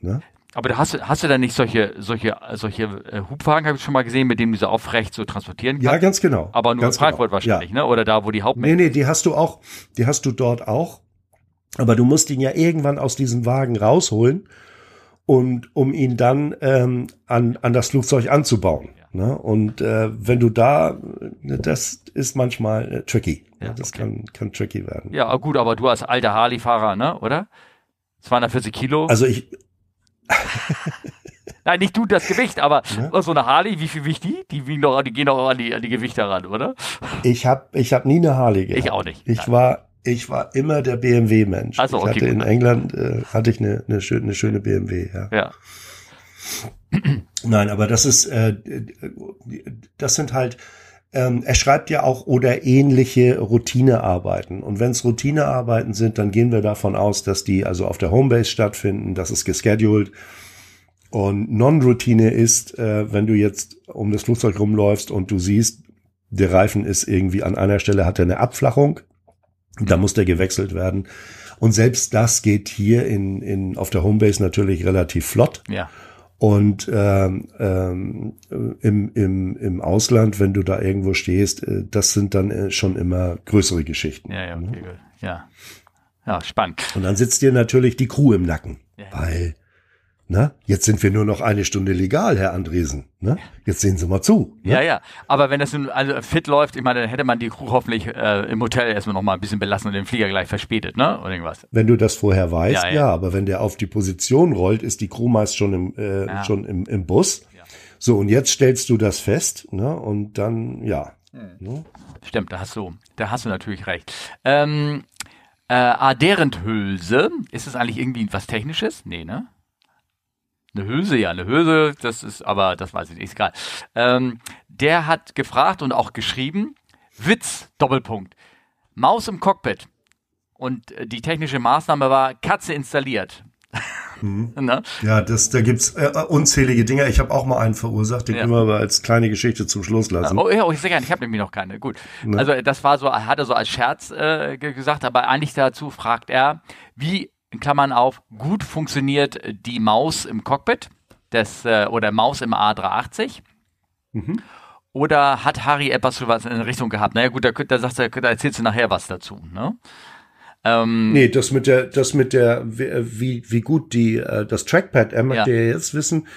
ne? Aber hast du, hast du da nicht solche, solche, solche äh, Hubwagen, habe ich schon mal gesehen, mit denen du so aufrecht so transportieren kannst? Ja, ganz genau. Aber nur ganz in Frankfurt genau. wahrscheinlich, ja. ne? Oder da, wo die Haupt. Nee, nee, die hast du auch, die hast du dort auch. Aber du musst ihn ja irgendwann aus diesem Wagen rausholen und um ihn dann ähm, an, an das Flugzeug anzubauen. Ja. Ne? Und äh, wenn du da, das ist manchmal äh, tricky. Ja, das okay. kann, kann tricky werden. Ja, gut, aber du als alter Harley-Fahrer, ne, oder? 240 Kilo. Also ich, Nein, nicht du das Gewicht, aber ja. so eine Harley, wie viel wiegt die? Die, wiegen doch, die gehen doch an die, an die Gewichte ran, oder? Ich habe ich hab nie eine Harley gehabt. Ich auch nicht. Ich war ich war immer der BMW-Mensch. Also, okay, ich hatte in England äh, hatte ich eine, eine, schöne, eine schöne BMW. Ja. ja. Nein, aber das ist äh, das sind halt ähm, er schreibt ja auch oder ähnliche Routinearbeiten. Und wenn es Routinearbeiten sind, dann gehen wir davon aus, dass die also auf der Homebase stattfinden, das ist gescheduled. Und Non-Routine ist, äh, wenn du jetzt um das Flugzeug rumläufst und du siehst, der Reifen ist irgendwie an einer Stelle hat er eine Abflachung, da muss der gewechselt werden. Und selbst das geht hier in, in auf der Homebase natürlich relativ flott. Ja. Und ähm, ähm, im, im, im Ausland, wenn du da irgendwo stehst, äh, das sind dann äh, schon immer größere Geschichten. Ja, ja, okay, ne? gut. Ja. Ja, spannend. Und dann sitzt dir natürlich die Crew im Nacken, ja. weil na, jetzt sind wir nur noch eine Stunde legal, Herr Andresen. Ne? Jetzt sehen Sie mal zu. Ne? Ja, ja. Aber wenn das nun also fit läuft, ich meine, dann hätte man die Crew hoffentlich äh, im Hotel erstmal noch mal ein bisschen belassen und den Flieger gleich verspätet, ne? Oder irgendwas. Wenn du das vorher weißt, ja, ja. ja aber wenn der auf die Position rollt, ist die Crew meist schon im, äh, ja. schon im, im Bus. Ja. So, und jetzt stellst du das fest, ne? Und dann, ja. Hm. Ne? Stimmt, da hast du, da hast du natürlich recht. Ähm, äh, Aderendhülse, ist das eigentlich irgendwie was Technisches? Nee, ne? Eine Hülse, ja, eine Hülse, das ist, aber das weiß ich nicht, ist egal. Ähm, der hat gefragt und auch geschrieben, Witz, Doppelpunkt, Maus im Cockpit. Und äh, die technische Maßnahme war Katze installiert. Mhm. Ne? Ja, das, da gibt's äh, unzählige Dinge. Ich habe auch mal einen verursacht, den ja. können wir aber als kleine Geschichte zum Schluss lassen. Oh ja, oh, ich sehr gerne. Ich habe nämlich noch keine. Gut. Ne? Also das war so, hat er so als Scherz äh, gesagt, aber eigentlich dazu fragt er, wie in Klammern auf, gut funktioniert die Maus im Cockpit des, äh, oder Maus im A380. Mhm. Oder hat Harry etwas für was in Richtung gehabt? Naja, gut, da, da, sagst du, da erzählst du nachher was dazu. Ne? Ähm, nee, das mit der, das mit der, wie, wie gut die, äh, das Trackpad, er möchte ja. jetzt wissen,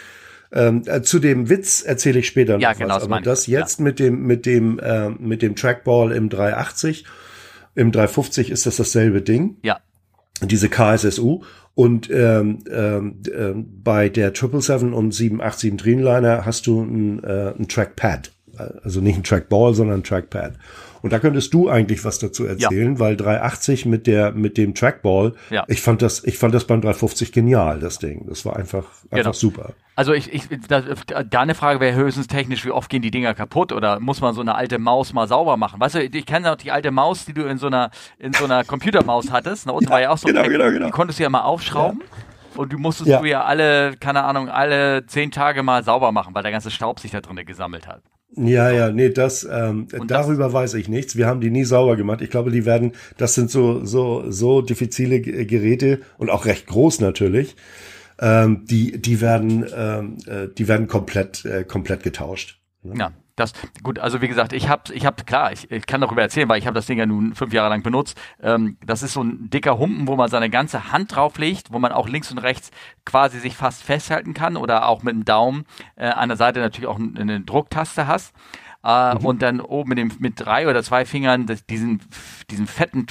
ähm, äh, zu dem Witz erzähle ich später noch ja, genau, was. Aber das jetzt ja. mit dem, mit dem, äh, mit dem Trackball im 380, im 350 ist das dasselbe Ding. Ja diese KSSU und ähm, ähm, äh, bei der 777 und 787 Dreamliner hast du ein, äh, ein Trackpad. Also nicht ein Trackball, sondern ein Trackpad. Und da könntest du eigentlich was dazu erzählen, ja. weil 380 mit der mit dem Trackball, ja. ich fand das ich fand das beim 350 genial, das Ding. Das war einfach einfach genau. super. Also ich, ich da, deine Frage wäre höchstens technisch, wie oft gehen die Dinger kaputt oder muss man so eine alte Maus mal sauber machen? Weißt du, ich kenne auch die alte Maus, die du in so einer in so einer Computermaus hattest, ne? Und ja, war ja auch so genau, ein, genau, genau. die konntest du ja mal aufschrauben. Und du musstest ja. du ja alle, keine Ahnung, alle zehn Tage mal sauber machen, weil der ganze Staub sich da drin gesammelt hat. Ja, ja, nee, das ähm, darüber das, weiß ich nichts. Wir haben die nie sauber gemacht. Ich glaube, die werden, das sind so so so diffizile Geräte und auch recht groß natürlich. Ähm, die die werden ähm, äh, die werden komplett äh, komplett getauscht. Ne? Ja, das, gut, also wie gesagt, ich habe, ich hab, klar, ich, ich kann darüber erzählen, weil ich habe das Ding ja nun fünf Jahre lang benutzt. Ähm, das ist so ein dicker Humpen, wo man seine ganze Hand drauflegt, wo man auch links und rechts quasi sich fast festhalten kann oder auch mit dem Daumen äh, an der Seite natürlich auch eine Drucktaste hast. Äh, mhm. Und dann oben mit, dem, mit drei oder zwei Fingern das, diesen, diesen fetten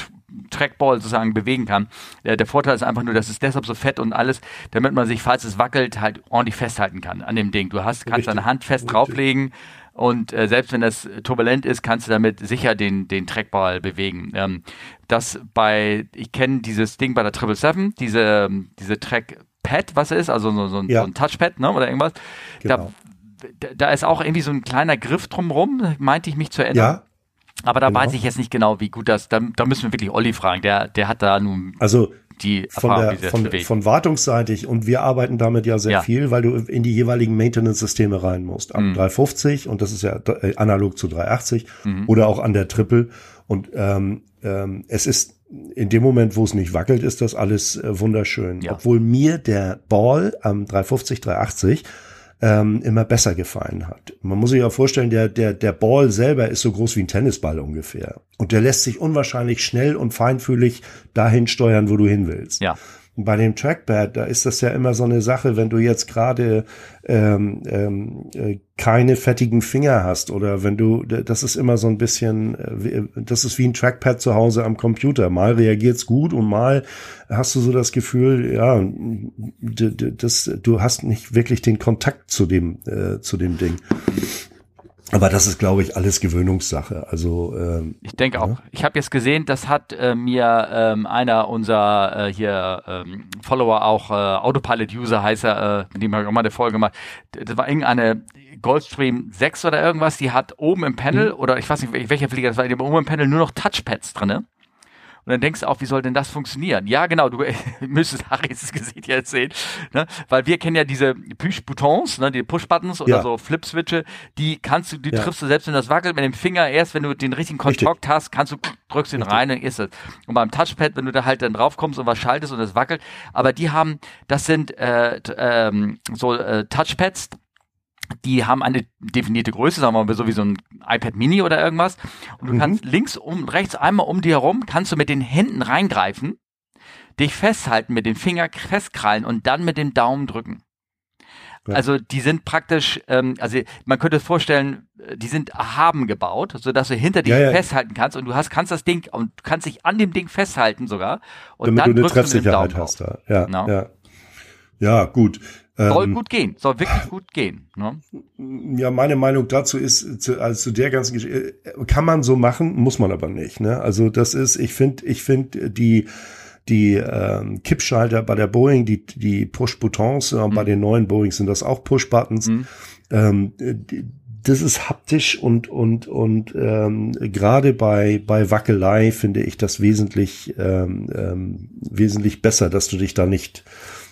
Trackball sozusagen bewegen kann. Der, der Vorteil ist einfach nur, dass es deshalb so fett und alles, damit man sich, falls es wackelt, halt ordentlich festhalten kann an dem Ding. Du hast, kannst Richtig. deine Hand fest Richtig. drauflegen Und äh, selbst wenn das turbulent ist, kannst du damit sicher den, den Trackball bewegen. Ähm, das bei, ich kenne dieses Ding bei der 777, diese, diese Trackpad, was ist, also so, so, ein, ja. so ein Touchpad, ne, oder irgendwas. Genau. Da, da ist auch irgendwie so ein kleiner Griff drumrum, meinte ich mich zu erinnern. Ja. Aber da genau. weiß ich jetzt nicht genau, wie gut das, da, da müssen wir wirklich Olli fragen, der, der hat da nun also, die Erfahrung, von, der, von, von wartungsseitig und wir arbeiten damit ja sehr ja. viel, weil du in die jeweiligen Maintenance-Systeme rein musst. Am mhm. 350 und das ist ja äh, analog zu 380 mhm. oder auch an der Triple und ähm, ähm, es ist in dem Moment, wo es nicht wackelt, ist das alles äh, wunderschön. Ja. Obwohl mir der Ball am 350, 380 ähm, immer besser gefallen hat. Man muss sich ja vorstellen, der, der, der Ball selber ist so groß wie ein Tennisball ungefähr. Und der lässt sich unwahrscheinlich schnell und feinfühlig dahin steuern, wo du hin willst. Ja bei dem Trackpad, da ist das ja immer so eine Sache, wenn du jetzt gerade ähm, ähm, äh, keine fettigen Finger hast oder wenn du, das ist immer so ein bisschen, äh, das ist wie ein Trackpad zu Hause am Computer. Mal reagiert's gut und mal hast du so das Gefühl, ja, das, du hast nicht wirklich den Kontakt zu dem, äh, zu dem Ding. Aber das ist, glaube ich, alles Gewöhnungssache. Also ähm, ich denke auch. Ich habe jetzt gesehen, das hat äh, mir ähm, einer unserer äh, hier ähm, Follower auch äh, Autopilot-User heißt er, äh, mit dem habe ich auch mal eine Folge gemacht. Das war irgendeine Goldstream 6 oder irgendwas. Die hat oben im Panel mhm. oder ich weiß nicht welcher Flieger das war, die hat oben im Panel nur noch Touchpads drinne. Und dann denkst du auch, wie soll denn das funktionieren? Ja, genau, du müsstest Harrys Gesicht jetzt sehen, ne? weil wir kennen ja diese Push-Buttons, ne? die Push-Buttons oder ja. so Flip-Switche, die kannst du, die ja. triffst du selbst, wenn das wackelt mit dem Finger, erst wenn du den richtigen Kontakt hast, kannst du, drückst ihn rein und ist es. Und beim Touchpad, wenn du da halt dann drauf kommst und was schaltest und es wackelt, aber die haben, das sind äh, ähm, so äh, Touchpads, die haben eine definierte Größe, sagen wir mal so wie so ein iPad Mini oder irgendwas. Und du mhm. kannst links um, rechts einmal um dir herum, kannst du mit den Händen reingreifen, dich festhalten, mit den Finger festkrallen und dann mit dem Daumen drücken. Ja. Also die sind praktisch, ähm, also man könnte vorstellen, die sind erhaben gebaut, so dass du hinter dich ja, ja. festhalten kannst und du hast kannst das Ding und kannst dich an dem Ding festhalten sogar und Damit dann du eine Treffsicherheit hast da. Ja, no? ja. Ja, gut. Soll ähm, gut gehen, soll wirklich gut gehen. Ne? Ja, meine Meinung dazu ist, zu, also zu der ganzen Geschichte, äh, kann man so machen, muss man aber nicht. Ne? Also das ist, ich finde, ich finde die die ähm, Kippschalter bei der Boeing, die die Push-Buttons, äh, mhm. bei den neuen Boeings sind das auch Push-Buttons. Mhm. Ähm, die, das ist haptisch und und und ähm, gerade bei bei Wackelei finde ich das wesentlich ähm, ähm, wesentlich besser, dass du dich da nicht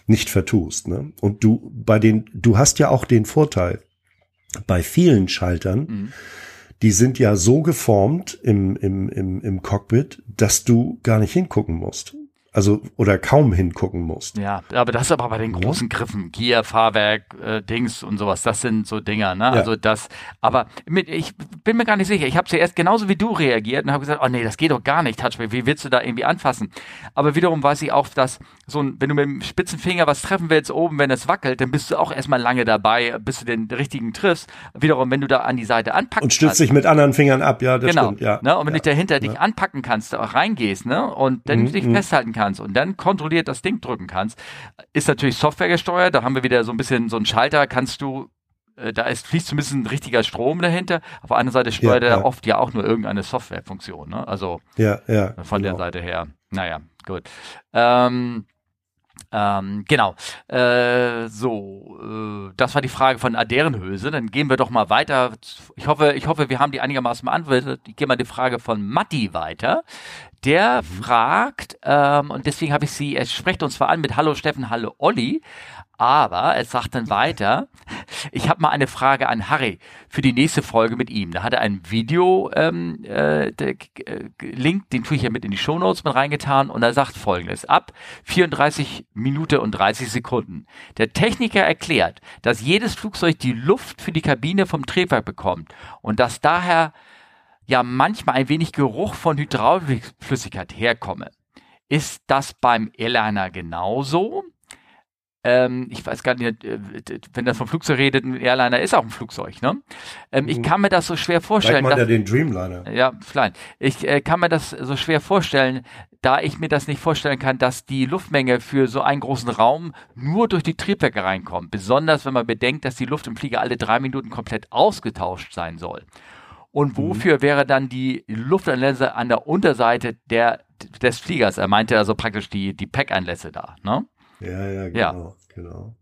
nicht vertust. Ne? Und du bei den, du hast ja auch den Vorteil bei vielen Schaltern, mhm. die sind ja so geformt im, im, im, im Cockpit, dass du gar nicht hingucken musst also oder kaum hingucken musst. Ja, aber das ist aber bei den großen ja. Griffen, Gier, Fahrwerk, äh, Dings und sowas, das sind so Dinger, ne? Ja. Also das, aber mit, ich bin mir gar nicht sicher. Ich habe zuerst genauso wie du reagiert und habe gesagt, oh nee, das geht doch gar nicht, Touchpad, wie willst du da irgendwie anfassen? Aber wiederum weiß ich auch, dass so ein, wenn du mit dem spitzen Finger was treffen willst oben, wenn es wackelt, dann bist du auch erstmal lange dabei, bis du den richtigen triffst. Wiederum, wenn du da an die Seite anpackst. Und stützt dich mit anderen Fingern ab, ja, das genau, stimmt, ja. Ne? Und wenn ja. du dahinter dich anpacken kannst, auch reingehst, ne? Und dann mhm, dich mhm. festhalten kannst kannst und dann kontrolliert das Ding drücken kannst, ist natürlich Software gesteuert. Da haben wir wieder so ein bisschen so einen Schalter, kannst du äh, da ist, fließt zumindest ein richtiger Strom dahinter. Auf der anderen Seite steuert ja, er ja. oft ja auch nur irgendeine Softwarefunktion. Ne? Also ja, ja, von genau. der Seite her. Naja, gut. Ähm, ähm, genau. Äh, so, äh, das war die Frage von Aderenhöse. Dann gehen wir doch mal weiter. Ich hoffe, ich hoffe, wir haben die einigermaßen beantwortet. Ich gehe mal die Frage von Matti weiter. Der mhm. fragt, ähm, und deswegen habe ich sie, er spricht uns zwar an mit Hallo Steffen, Hallo Olli, aber er sagt dann weiter, ich habe mal eine Frage an Harry für die nächste Folge mit ihm. Da hat er ein Video ähm, äh, äh, den tue ich ja mit in die Shownotes mit reingetan und er sagt folgendes. Ab 34 Minuten und 30 Sekunden. Der Techniker erklärt, dass jedes Flugzeug die Luft für die Kabine vom Triebwerk bekommt und dass daher ja manchmal ein wenig Geruch von Hydraulikflüssigkeit herkomme. Ist das beim Airliner genauso? Ähm, ich weiß gar nicht, äh, wenn er vom Flugzeug redet, ein Airliner ist auch ein Flugzeug, ne? Ähm, ich mhm. kann mir das so schwer vorstellen. Vielleicht meint er den Dreamliner. Ja, vielleicht. Ich äh, kann mir das so schwer vorstellen. da ich mir das nicht vorstellen kann, dass die Luftmenge für so einen großen Raum nur durch die Triebwerke reinkommt. Besonders wenn man bedenkt, dass die Luft im Flieger alle drei Minuten komplett ausgetauscht sein soll. Und mhm. wofür mhm. wäre dann die Luftanlässe an der Unterseite der, des Fliegers? Er meinte also praktisch die, die Pack-Anlässe da, ne? Ja, ja, genau, ja. genau.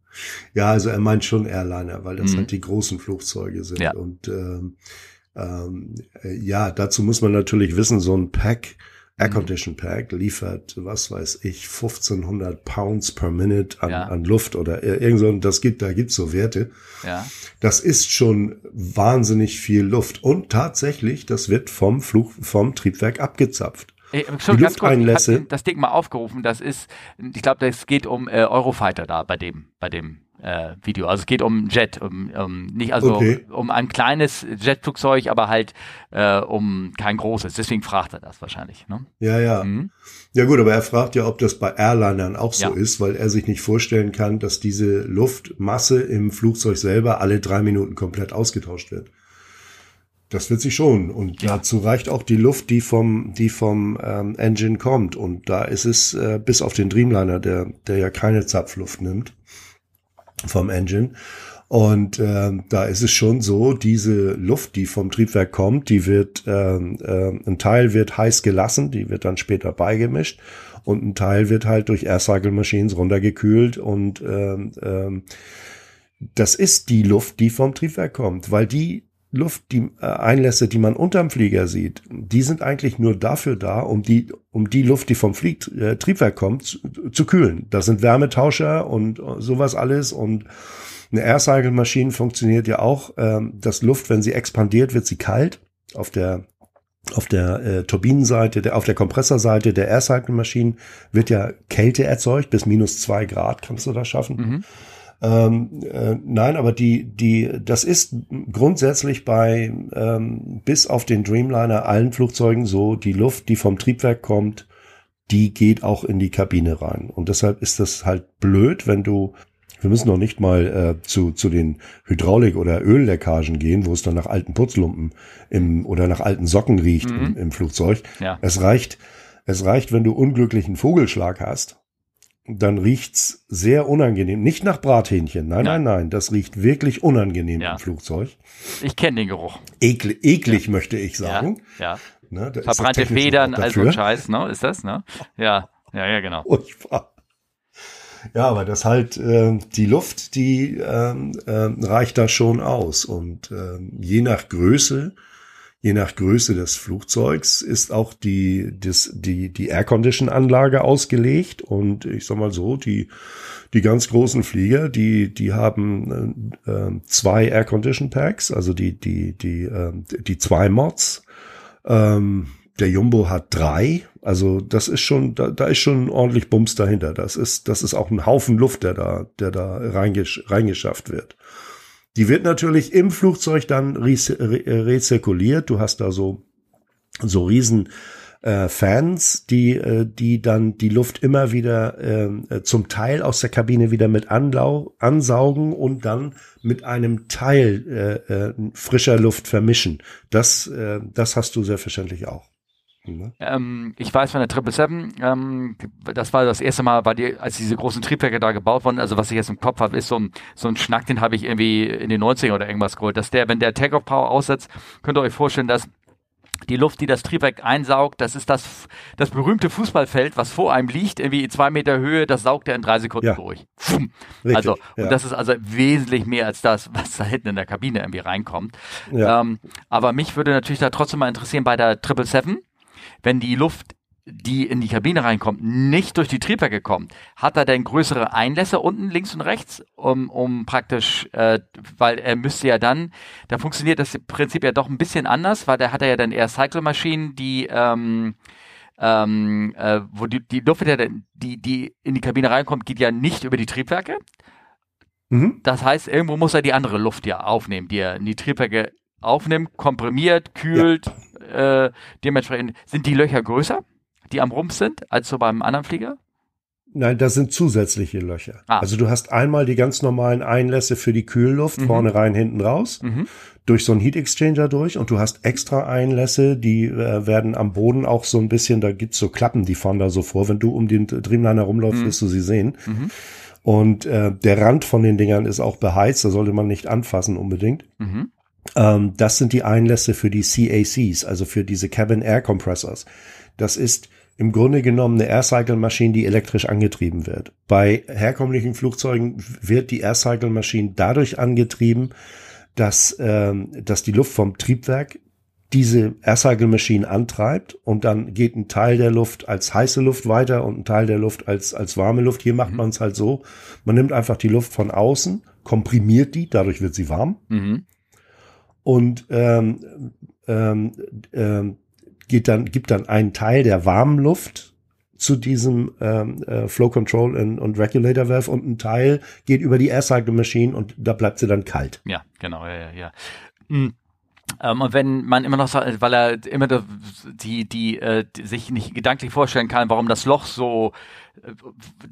Ja, also er meint schon Airliner, weil das mhm. halt die großen Flugzeuge sind. Ja. Und ähm, ähm, äh, ja, dazu muss man natürlich wissen, so ein Pack, Air Condition Pack liefert, was weiß ich, 1500 Pounds per Minute an, ja. an Luft oder irgend so, das gibt, da gibt's so Werte. Ja. Das ist schon wahnsinnig viel Luft und tatsächlich, das wird vom Flug, vom Triebwerk abgezapft. Ey, schon die ganz kurz, ich das Ding mal aufgerufen, das ist, ich glaube, das geht um äh, Eurofighter da bei dem, bei dem äh, Video. Also es geht um Jet, um, um nicht also okay. um, um, ein kleines Jetflugzeug, aber halt äh, um kein großes. Deswegen fragt er das wahrscheinlich. Ne? Ja, ja. Mhm. Ja gut, aber er fragt ja, ob das bei Airlinern auch so ja. ist, weil er sich nicht vorstellen kann, dass diese Luftmasse im Flugzeug selber alle drei Minuten komplett ausgetauscht wird. Das wird sich schon. Und ja. dazu reicht auch die Luft, die vom, die vom ähm, Engine kommt. Und da ist es äh, bis auf den Dreamliner, der, der ja keine Zapfluft nimmt, vom Engine. Und äh, da ist es schon so, diese Luft, die vom Triebwerk kommt, die wird, äh, äh, ein Teil wird heiß gelassen, die wird dann später beigemischt und ein Teil wird halt durch Air Cycle Machines runtergekühlt und äh, äh, das ist die Luft, die vom Triebwerk kommt, weil die Luft, die äh, Einlässe, die man unterm Flieger sieht, die sind eigentlich nur dafür da, um die, um die Luft, die vom Flieg, äh, Triebwerk kommt, zu, zu, kühlen. Das sind Wärmetauscher und äh, sowas alles und eine Air Cycle Maschine funktioniert ja auch, ähm, dass Luft, wenn sie expandiert, wird sie kalt auf der auf der äh, Turbinenseite, der, auf der Kompressorseite der Air Cycle Maschinen wird ja Kälte erzeugt, bis minus zwei Grad kannst du das schaffen. Mhm. Ähm, äh, nein, aber die, die, das ist grundsätzlich bei ähm, bis auf den Dreamliner allen Flugzeugen so, die Luft, die vom Triebwerk kommt, die geht auch in die Kabine rein. Und deshalb ist das halt blöd, wenn du wir müssen noch nicht mal äh, zu, zu den Hydraulik- oder Ölleckagen gehen, wo es dann nach alten Putzlumpen im, oder nach alten Socken riecht mhm. im, im, Flugzeug. Ja. Es reicht, es reicht, wenn du unglücklichen Vogelschlag hast dann riecht's sehr unangenehm. Nicht nach Brathähnchen. Nein, nein, nein. Das riecht wirklich unangenehm ja. im Flugzeug. Ich kenne den Geruch. Ekl eklig, ja. möchte ich sagen. Ja. ja. Ne, Verbrannte Federn, also ein Scheiß, ne? Ist das, ne? Ja. Ja, ja, genau. Furchtbar. Ja, aber das halt, äh, die Luft, die ähm, äh, reicht da schon aus. Und äh, je nach Größe Je nach Größe des Flugzeugs ist auch die, das, die, die Aircondition-Anlage ausgelegt. Und ich sag mal so, die, die ganz großen Flieger, die, die haben äh, äh zwei Aircondition-Packs, also die, die, die, äh, die zwei Mods. Ähm, der Jumbo hat drei. Also das ist schon, da, da ist schon ordentlich Bums dahinter. Das ist, das ist auch ein Haufen Luft, der da, der da reingesch reingeschafft wird. Die wird natürlich im Flugzeug dann rezirkuliert. Du hast da so, so riesen äh, Fans, die, äh, die dann die Luft immer wieder äh, zum Teil aus der Kabine wieder mit anlau ansaugen und dann mit einem Teil äh, äh, frischer Luft vermischen. Das, äh, das hast du selbstverständlich auch. Mhm. Ähm, ich weiß von der 777, ähm, das war das erste Mal, die, als diese großen Triebwerke da gebaut wurden, also was ich jetzt im Kopf habe, ist so ein, so ein Schnack, den habe ich irgendwie in den 90ern oder irgendwas geholt, dass der, wenn der Takeoff-Power aussetzt, könnt ihr euch vorstellen, dass die Luft, die das Triebwerk einsaugt, das ist das, das berühmte Fußballfeld, was vor einem liegt, irgendwie in zwei Meter Höhe, das saugt er in drei Sekunden ja. durch. Richtig, also, ja. und das ist also wesentlich mehr als das, was da hinten in der Kabine irgendwie reinkommt. Ja. Ähm, aber mich würde natürlich da trotzdem mal interessieren bei der 777, wenn die Luft die in die Kabine reinkommt, nicht durch die Triebwerke kommt, hat er denn größere Einlässe unten links und rechts, um, um praktisch, äh, weil er müsste ja dann, da funktioniert das Prinzip ja doch ein bisschen anders, weil da hat er ja dann eher Cycle-Maschinen, die ähm, ähm, äh, wo die, die Luft, die, die in die Kabine reinkommt, geht ja nicht über die Triebwerke. Mhm. Das heißt, irgendwo muss er die andere Luft ja aufnehmen, die er in die Triebwerke aufnimmt, komprimiert, kühlt, ja äh, dementsprechend sind die Löcher größer, die am Rumpf sind, als so beim anderen Flieger? Nein, da sind zusätzliche Löcher. Ah. Also du hast einmal die ganz normalen Einlässe für die Kühlluft, mhm. vorne rein, hinten raus, mhm. durch so einen Heat Exchanger durch und du hast extra Einlässe, die äh, werden am Boden auch so ein bisschen, da gibt's so Klappen, die fahren da so vor. Wenn du um den Dreamliner rumläufst, mhm. wirst du sie sehen. Mhm. Und äh, der Rand von den Dingern ist auch beheizt, da sollte man nicht anfassen unbedingt. Mhm. Ähm, das sind die Einlässe für die CACs, also für diese Cabin Air Compressors. Das ist im Grunde genommen eine Air-Cycle-Maschine, die elektrisch angetrieben wird. Bei herkömmlichen Flugzeugen wird die Air-Cycle-Maschine dadurch angetrieben, dass, ähm, dass die Luft vom Triebwerk diese Air-Cycle-Maschine antreibt und dann geht ein Teil der Luft als heiße Luft weiter und ein Teil der Luft als, als warme Luft. Hier macht mhm. man es halt so, man nimmt einfach die Luft von außen, komprimiert die, dadurch wird sie warm mhm. Und ähm, ähm, ähm, geht dann, gibt dann einen Teil der warmen Luft zu diesem ähm, äh, Flow Control and, und Regulator Valve und ein Teil geht über die Air Cycle Machine und da bleibt sie dann kalt. Ja, genau, ja, ja, ja. Mhm. Ähm, und wenn man immer noch so, weil er immer die, die, äh, die sich nicht gedanklich vorstellen kann, warum das Loch so äh,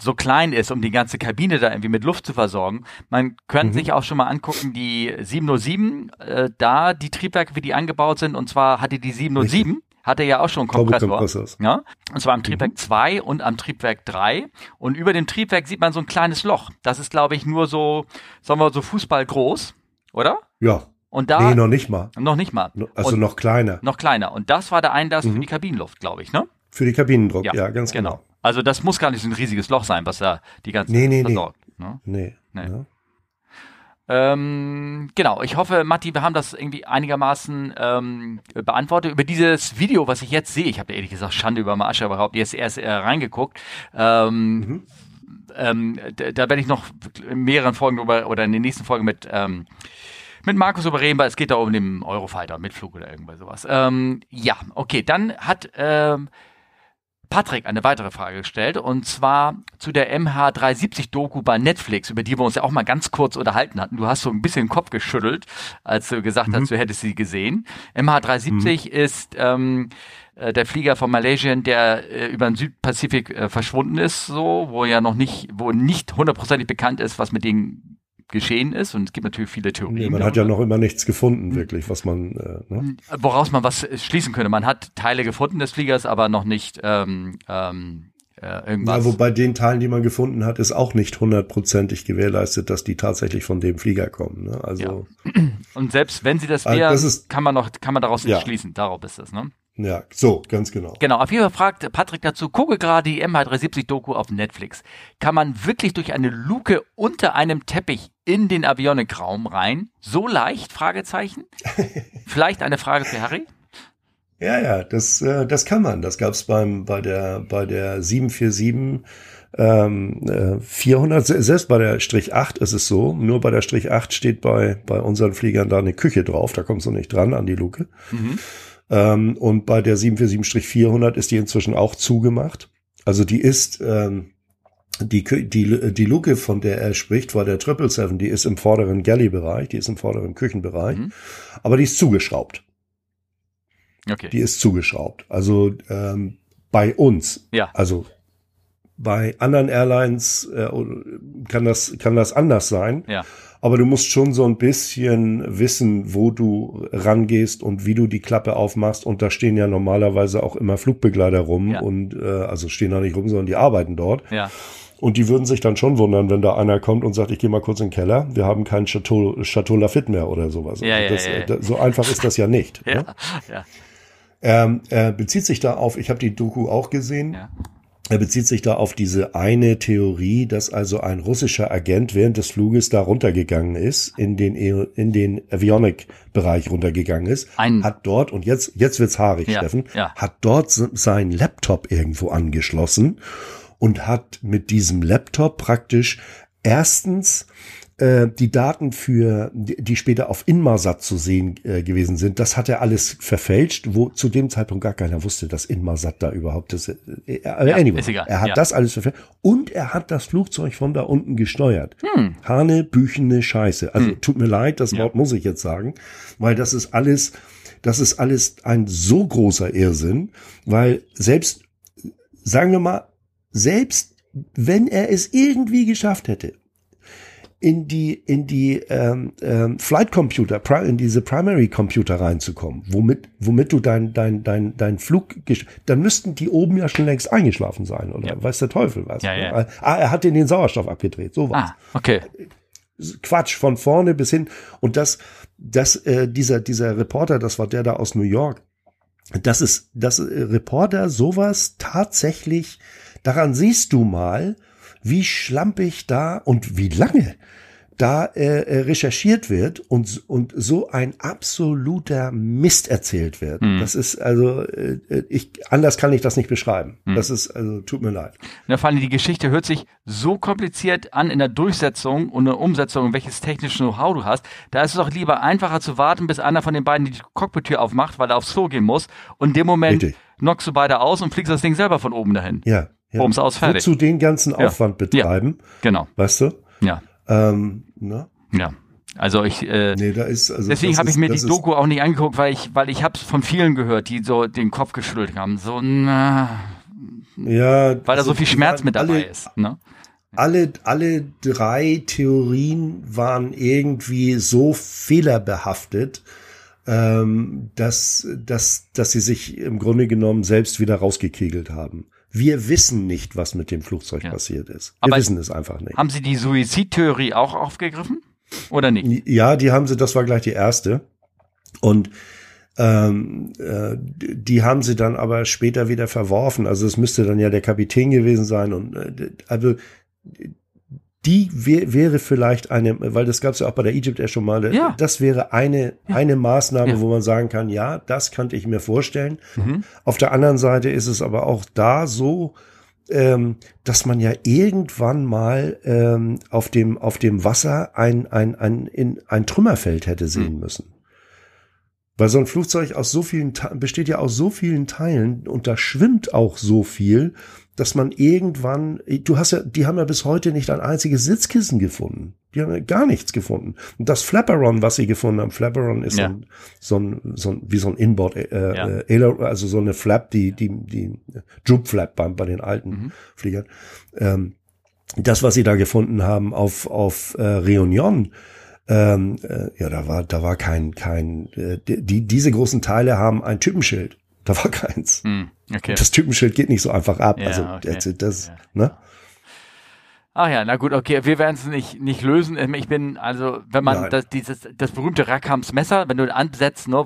so klein ist, um die ganze Kabine da irgendwie mit Luft zu versorgen. Man könnte mhm. sich auch schon mal angucken, die 707, äh, da die Triebwerke, wie die angebaut sind. Und zwar hatte die 707 hatte ja auch schon einen Kompressor. Ja? Und zwar am Triebwerk mhm. 2 und am Triebwerk 3. Und über dem Triebwerk sieht man so ein kleines Loch. Das ist, glaube ich, nur so, sagen wir so Fußball groß, oder? Ja. Und da, nee, noch nicht mal. Noch nicht mal. Also und noch kleiner. Noch kleiner. Und das war der Einlass mhm. für die Kabinenluft, glaube ich, ne? Für die Kabinendruck, ja, ja ganz genau. genau. Also das muss gar nicht so ein riesiges Loch sein, was da die ganze nee, nee, versorgt. Nee, ne? nee. nee. Ja. Ähm, genau, ich hoffe, Matti, wir haben das irgendwie einigermaßen ähm, beantwortet. Über dieses Video, was ich jetzt sehe, ich habe ehrlich gesagt Schande über Masche überhaupt jetzt erst äh, reingeguckt. Ähm, mhm. ähm, da, da werde ich noch in mehreren Folgen drüber oder in den nächsten Folgen mit ähm, mit Markus überreden, weil es geht da um den Eurofighter, Mitflug oder irgendwas sowas. Ähm, ja, okay, dann hat ähm, Patrick eine weitere Frage gestellt und zwar zu der MH370-Doku bei Netflix, über die wir uns ja auch mal ganz kurz unterhalten hatten. Du hast so ein bisschen den Kopf geschüttelt, als du gesagt mhm. hast, du hättest sie gesehen. MH370 mhm. ist ähm, äh, der Flieger von Malaysian, der äh, über den Südpazifik äh, verschwunden ist, so, wo ja noch nicht, wo nicht hundertprozentig bekannt ist, was mit denen geschehen ist. Und es gibt natürlich viele Theorien. Nee, man darüber. hat ja noch immer nichts gefunden, hm. wirklich, was man. Äh, ne? Woraus man was schließen könnte. Man hat Teile gefunden des Fliegers, aber noch nicht ähm, ähm, äh, irgendwas. Ja, wobei den Teilen, die man gefunden hat, ist auch nicht hundertprozentig gewährleistet, dass die tatsächlich von dem Flieger kommen. Ne? Also ja. Und selbst wenn sie das wären, also kann man noch, kann man daraus nicht ja. schließen. Darauf ist das, ne? Ja, so, ganz genau. Genau, auf jeden Fall fragt Patrick dazu, gucke gerade die MH370-Doku auf Netflix. Kann man wirklich durch eine Luke unter einem Teppich in den Avionic-Raum rein? So leicht? Fragezeichen. Vielleicht eine Frage für Harry? Ja, ja, das, äh, das kann man. Das gab's beim bei der bei der 747 ähm, äh, 400. Selbst bei der Strich 8 ist es so. Nur bei der Strich 8 steht bei bei unseren Fliegern da eine Küche drauf. Da kommst du nicht dran an die Luke. Mhm. Ähm, und bei der 747-400 ist die inzwischen auch zugemacht. Also die ist, ähm, die, die, die Luke, von der er spricht, war der 777, die ist im vorderen Galley-Bereich, die ist im vorderen Küchenbereich, mhm. aber die ist zugeschraubt. Okay. Die ist zugeschraubt. Also ähm, bei uns. Ja. Also bei anderen Airlines äh, kann das kann das anders sein. Ja aber du musst schon so ein bisschen wissen, wo du rangehst und wie du die Klappe aufmachst. Und da stehen ja normalerweise auch immer Flugbegleiter rum ja. und äh, also stehen da nicht rum, sondern die arbeiten dort. Ja. Und die würden sich dann schon wundern, wenn da einer kommt und sagt, ich gehe mal kurz in den Keller, wir haben kein Chateau, Chateau Lafitte mehr oder sowas. Ja, also das, ja, ja, ja. so einfach ist das ja nicht. ja, ne? ja. Ähm, er bezieht sich da auf, ich habe die Doku auch gesehen. Ja. Er bezieht sich da auf diese eine Theorie, dass also ein russischer Agent während des Fluges da runtergegangen ist, in den, e in den Avionic-Bereich runtergegangen ist, ein hat dort, und jetzt, jetzt wird's haarig, ja, Steffen, ja. hat dort seinen Laptop irgendwo angeschlossen und hat mit diesem Laptop praktisch erstens äh, die Daten für, die später auf Inmarsat zu sehen äh, gewesen sind, das hat er alles verfälscht, wo zu dem Zeitpunkt gar keiner wusste, dass Inmarsat da überhaupt ist. Äh, äh, ja, anyway, er hat ja. das alles verfälscht und er hat das Flugzeug von da unten gesteuert. Hm. Hane, büchene Scheiße. Also hm. tut mir leid, das Wort ja. muss ich jetzt sagen, weil das ist alles, das ist alles ein so großer Irrsinn, weil selbst, sagen wir mal, selbst wenn er es irgendwie geschafft hätte, in die in die ähm, ähm, Flight Computer, in diese Primary Computer reinzukommen, womit womit du dein dein dein dein Flug, dann müssten die oben ja schon längst eingeschlafen sein oder ja. weiß der Teufel was. Ja, ja. Ah, er hat den Sauerstoff abgedreht, so was. Ah, okay. Quatsch von vorne bis hin und das das äh, dieser dieser Reporter, das war der da aus New York. Das ist das äh, Reporter sowas tatsächlich daran siehst du mal, wie schlampig da und wie lange da äh, äh, recherchiert wird und, und so ein absoluter Mist erzählt wird. Mhm. Das ist also, äh, ich, anders kann ich das nicht beschreiben. Mhm. Das ist, also, tut mir leid. Ja, vor allem die Geschichte hört sich so kompliziert an in der Durchsetzung und der Umsetzung, welches technische Know-how du hast. Da ist es doch lieber einfacher zu warten, bis einer von den beiden die Cockpit-Tür aufmacht, weil er aufs Klo gehen muss. Und in dem Moment Richtig. knockst du beide aus und fliegst das Ding selber von oben dahin. Ja. ja. Bums aus, fertig. Wozu den ganzen Aufwand ja. betreiben. Ja. Genau. Weißt du? Ja. Ähm, ne? Ja. Also ich äh, nee, da ist, also deswegen habe ich mir die Doku auch nicht angeguckt, weil ich weil ich habe von vielen gehört, die so den Kopf geschüttelt haben, so na, ja, weil da also so viel Schmerz mit dabei alle, ist. Ne? Alle alle drei Theorien waren irgendwie so fehlerbehaftet, ähm, dass dass dass sie sich im Grunde genommen selbst wieder rausgekegelt haben. Wir wissen nicht, was mit dem Flugzeug ja. passiert ist. Wir Aber wissen es einfach nicht. Haben Sie die Suizidtheorie auch aufgegriffen? Oder nicht? Ja, die haben sie, das war gleich die erste. Und ähm, äh, die haben sie dann aber später wieder verworfen. Also es müsste dann ja der Kapitän gewesen sein. Und äh, also die wär, wäre vielleicht eine, weil das gab es ja auch bei der Egypt Air schon mal, ja. das wäre eine, ja. eine Maßnahme, ja. wo man sagen kann, ja, das könnte ich mir vorstellen. Mhm. Auf der anderen Seite ist es aber auch da so, ähm, dass man ja irgendwann mal ähm, auf dem auf dem Wasser ein ein ein in ein Trümmerfeld hätte sehen mhm. müssen. Weil so ein Flugzeug aus so vielen besteht ja aus so vielen Teilen und da schwimmt auch so viel, dass man irgendwann, du hast ja, die haben ja bis heute nicht ein einziges Sitzkissen gefunden. Die haben ja gar nichts gefunden. Und das Flapperon, was sie gefunden haben, Flapperon ist ja. so, ein, so, ein, so ein, wie so ein Inboard, äh, ja. äh, also so eine Flap, die, die, die Droop Flap bei, bei den alten mhm. Fliegern. Ähm, das, was sie da gefunden haben auf, auf äh, Reunion, ähm, äh, ja, da war, da war kein, kein, äh, die, diese großen Teile haben ein Typenschild. Da war keins. Hm, okay. Das Typenschild geht nicht so einfach ab. Ja, also okay. das, ja. ne? Ach ja, na gut, okay, wir werden es nicht, nicht lösen. Ich bin, also, wenn man das, dieses, das berühmte Rakams Messer, wenn du ansetzt, ne,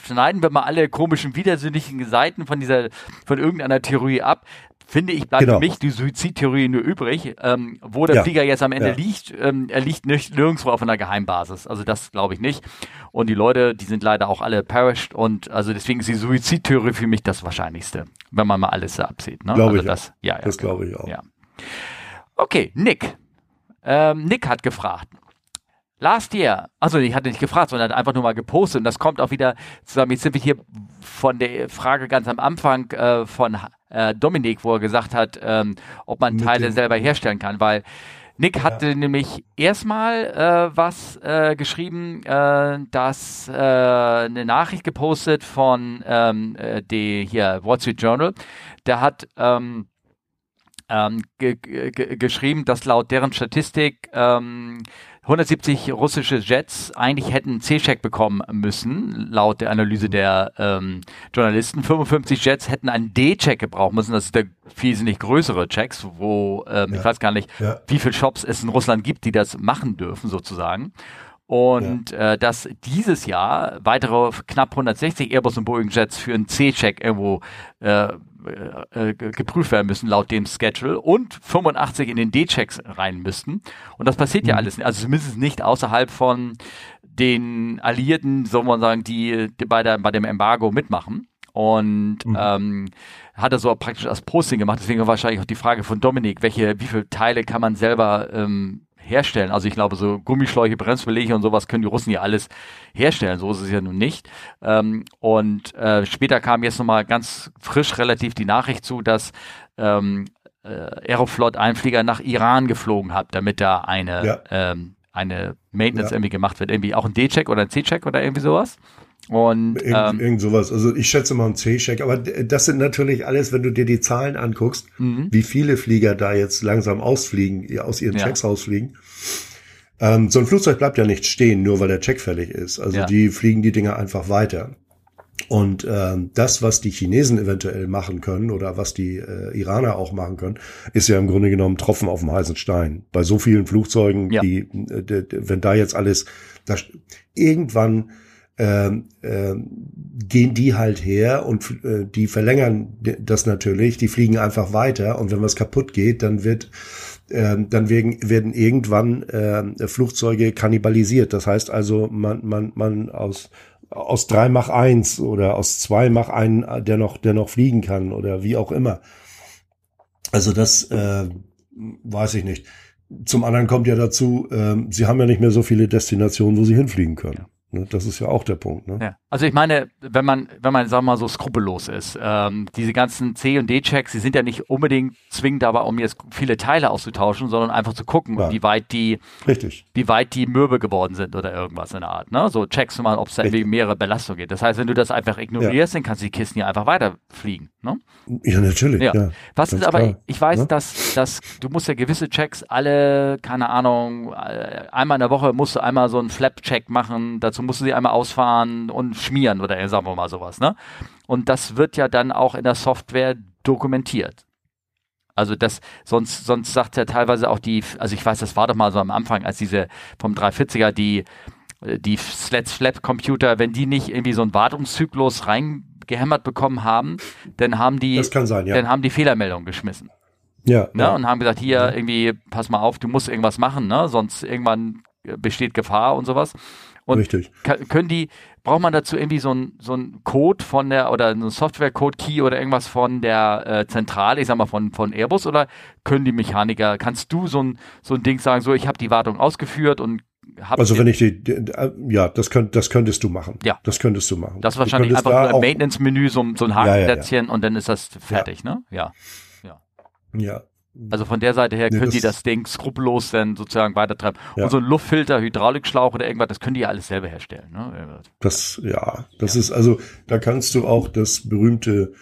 schneiden wir mal alle komischen, widersinnigen Seiten von dieser, von irgendeiner Theorie ab finde ich, bleibt genau. für mich die Suizidtheorie nur übrig. Ähm, wo der ja. Flieger jetzt am Ende ja. liegt, ähm, er liegt nicht nirgendwo auf einer Geheimbasis. Also das glaube ich nicht. Und die Leute, die sind leider auch alle perished und also deswegen ist die Suizidtheorie für mich das Wahrscheinlichste, wenn man mal alles absieht. Ne? Glaube also ich das, auch. Ja, ja, das glaube ich auch. Ja. Okay, Nick. Ähm, Nick hat gefragt. Last year, also ich hatte nicht gefragt, sondern einfach nur mal gepostet und das kommt auch wieder zusammen. Jetzt sind wir hier von der Frage ganz am Anfang äh, von äh, Dominik, wo er gesagt hat, ähm, ob man Teile selber herstellen kann, weil Nick hatte ja. nämlich erstmal äh, was äh, geschrieben, äh, dass äh, eine Nachricht gepostet von ähm, äh, die hier Wall Street Journal. Der hat ähm, ähm, geschrieben, dass laut deren Statistik ähm, 170 russische Jets eigentlich hätten C-Check bekommen müssen, laut der Analyse der ähm, Journalisten. 55 Jets hätten einen D-Check gebraucht müssen. Das ist der wesentlich größere Checks, wo ähm, ja. ich weiß gar nicht, ja. wie viele Shops es in Russland gibt, die das machen dürfen sozusagen. Und ja. äh, dass dieses Jahr weitere knapp 160 Airbus und Boeing Jets für einen C-Check irgendwo äh, äh, geprüft werden müssen laut dem Schedule und 85 in den D-Checks rein müssten. Und das passiert mhm. ja alles, also zumindest nicht außerhalb von den Alliierten, soll man sagen, die, die bei, der, bei dem Embargo mitmachen. Und mhm. ähm, hat er so praktisch als Posting gemacht. Deswegen wahrscheinlich auch die Frage von Dominik, welche, wie viele Teile kann man selber ähm, herstellen. Also ich glaube, so Gummischläuche, Bremsbeläge und sowas können die Russen ja alles herstellen. So ist es ja nun nicht. Ähm, und äh, später kam jetzt nochmal ganz frisch relativ die Nachricht zu, dass ähm, äh, Aeroflot einen Flieger nach Iran geflogen hat, damit da eine, ja. ähm, eine Maintenance ja. irgendwie gemacht wird. Irgendwie auch ein D-Check oder ein C-Check oder irgendwie sowas. Und irgend, ähm, irgend sowas. Also ich schätze mal ein C-Check, aber das sind natürlich alles, wenn du dir die Zahlen anguckst, mhm. wie viele Flieger da jetzt langsam ausfliegen, aus ihren ja. Checks rausfliegen. Ähm, so ein Flugzeug bleibt ja nicht stehen, nur weil der Check fällig ist. Also ja. die fliegen die Dinger einfach weiter. Und ähm, das, was die Chinesen eventuell machen können oder was die äh, Iraner auch machen können, ist ja im Grunde genommen Tropfen auf dem heißen Stein. Bei so vielen Flugzeugen, ja. die, äh, wenn da jetzt alles, das, irgendwann ähm, äh, gehen die halt her und äh, die verlängern das natürlich, die fliegen einfach weiter und wenn was kaputt geht, dann wird äh, dann werden, irgendwann äh, Flugzeuge kannibalisiert. Das heißt also, man, man, man aus aus drei mach eins oder aus zwei mach einen, der noch, der noch fliegen kann oder wie auch immer. Also das äh, weiß ich nicht. Zum anderen kommt ja dazu, äh, sie haben ja nicht mehr so viele Destinationen, wo sie hinfliegen können. Ne, das ist ja auch der Punkt. Ne? Ja. Also ich meine, wenn man, wenn man, sagen wir mal, so skrupellos ist, ähm, diese ganzen C- und D-Checks, die sind ja nicht unbedingt zwingend dabei, um jetzt viele Teile auszutauschen, sondern einfach zu gucken, ja. wie weit die, Richtig. wie weit die mürbe geworden sind oder irgendwas in der Art. Ne? So checkst du mal, ob es da irgendwie mehrere Belastungen gibt. Das heißt, wenn du das einfach ignorierst, ja. dann kannst du die Kisten ja einfach weiterfliegen. Ne? Ja, natürlich. Ja. ja Was ist aber, klar. ich weiß, ne? dass, dass du musst ja gewisse Checks alle, keine Ahnung, äh, einmal in der Woche musst du einmal so einen Flap-Check machen, dazu dazu musst du sie einmal ausfahren und schmieren oder sagen wir mal sowas, ne? Und das wird ja dann auch in der Software dokumentiert. Also das, sonst, sonst sagt ja teilweise auch die, also ich weiß, das war doch mal so am Anfang, als diese vom 340er, die, die Slats Flap Computer, wenn die nicht irgendwie so einen Wartungszyklus reingehämmert bekommen haben, dann haben die, sein, ja. dann haben die Fehlermeldung geschmissen. Ja, ne? ja. Und haben gesagt, hier irgendwie, pass mal auf, du musst irgendwas machen, ne? Sonst irgendwann besteht Gefahr und sowas. Und Richtig. können die, braucht man dazu irgendwie so ein, so ein Code von der, oder ein Software-Code-Key oder irgendwas von der äh, Zentrale, ich sag mal von, von Airbus, oder können die Mechaniker, kannst du so ein, so ein Ding sagen, so, ich habe die Wartung ausgeführt und habe Also wenn ich die, die, äh, ja, das, könnt, das könntest du machen. Ja. Das könntest du machen. Das ist wahrscheinlich einfach nur ein Maintenance-Menü, so, so ein Hakenplätzchen ja, ja, ja. und dann ist das fertig, ne? Ja. Ja. Also von der Seite her nee, können die das Ding skrupellos dann sozusagen weitertreiben. Ja. Und so ein Luftfilter, Hydraulikschlauch oder irgendwas, das können die ja alles selber herstellen. Ne? Das, ja, das ja. ist also, da kannst du auch das berühmte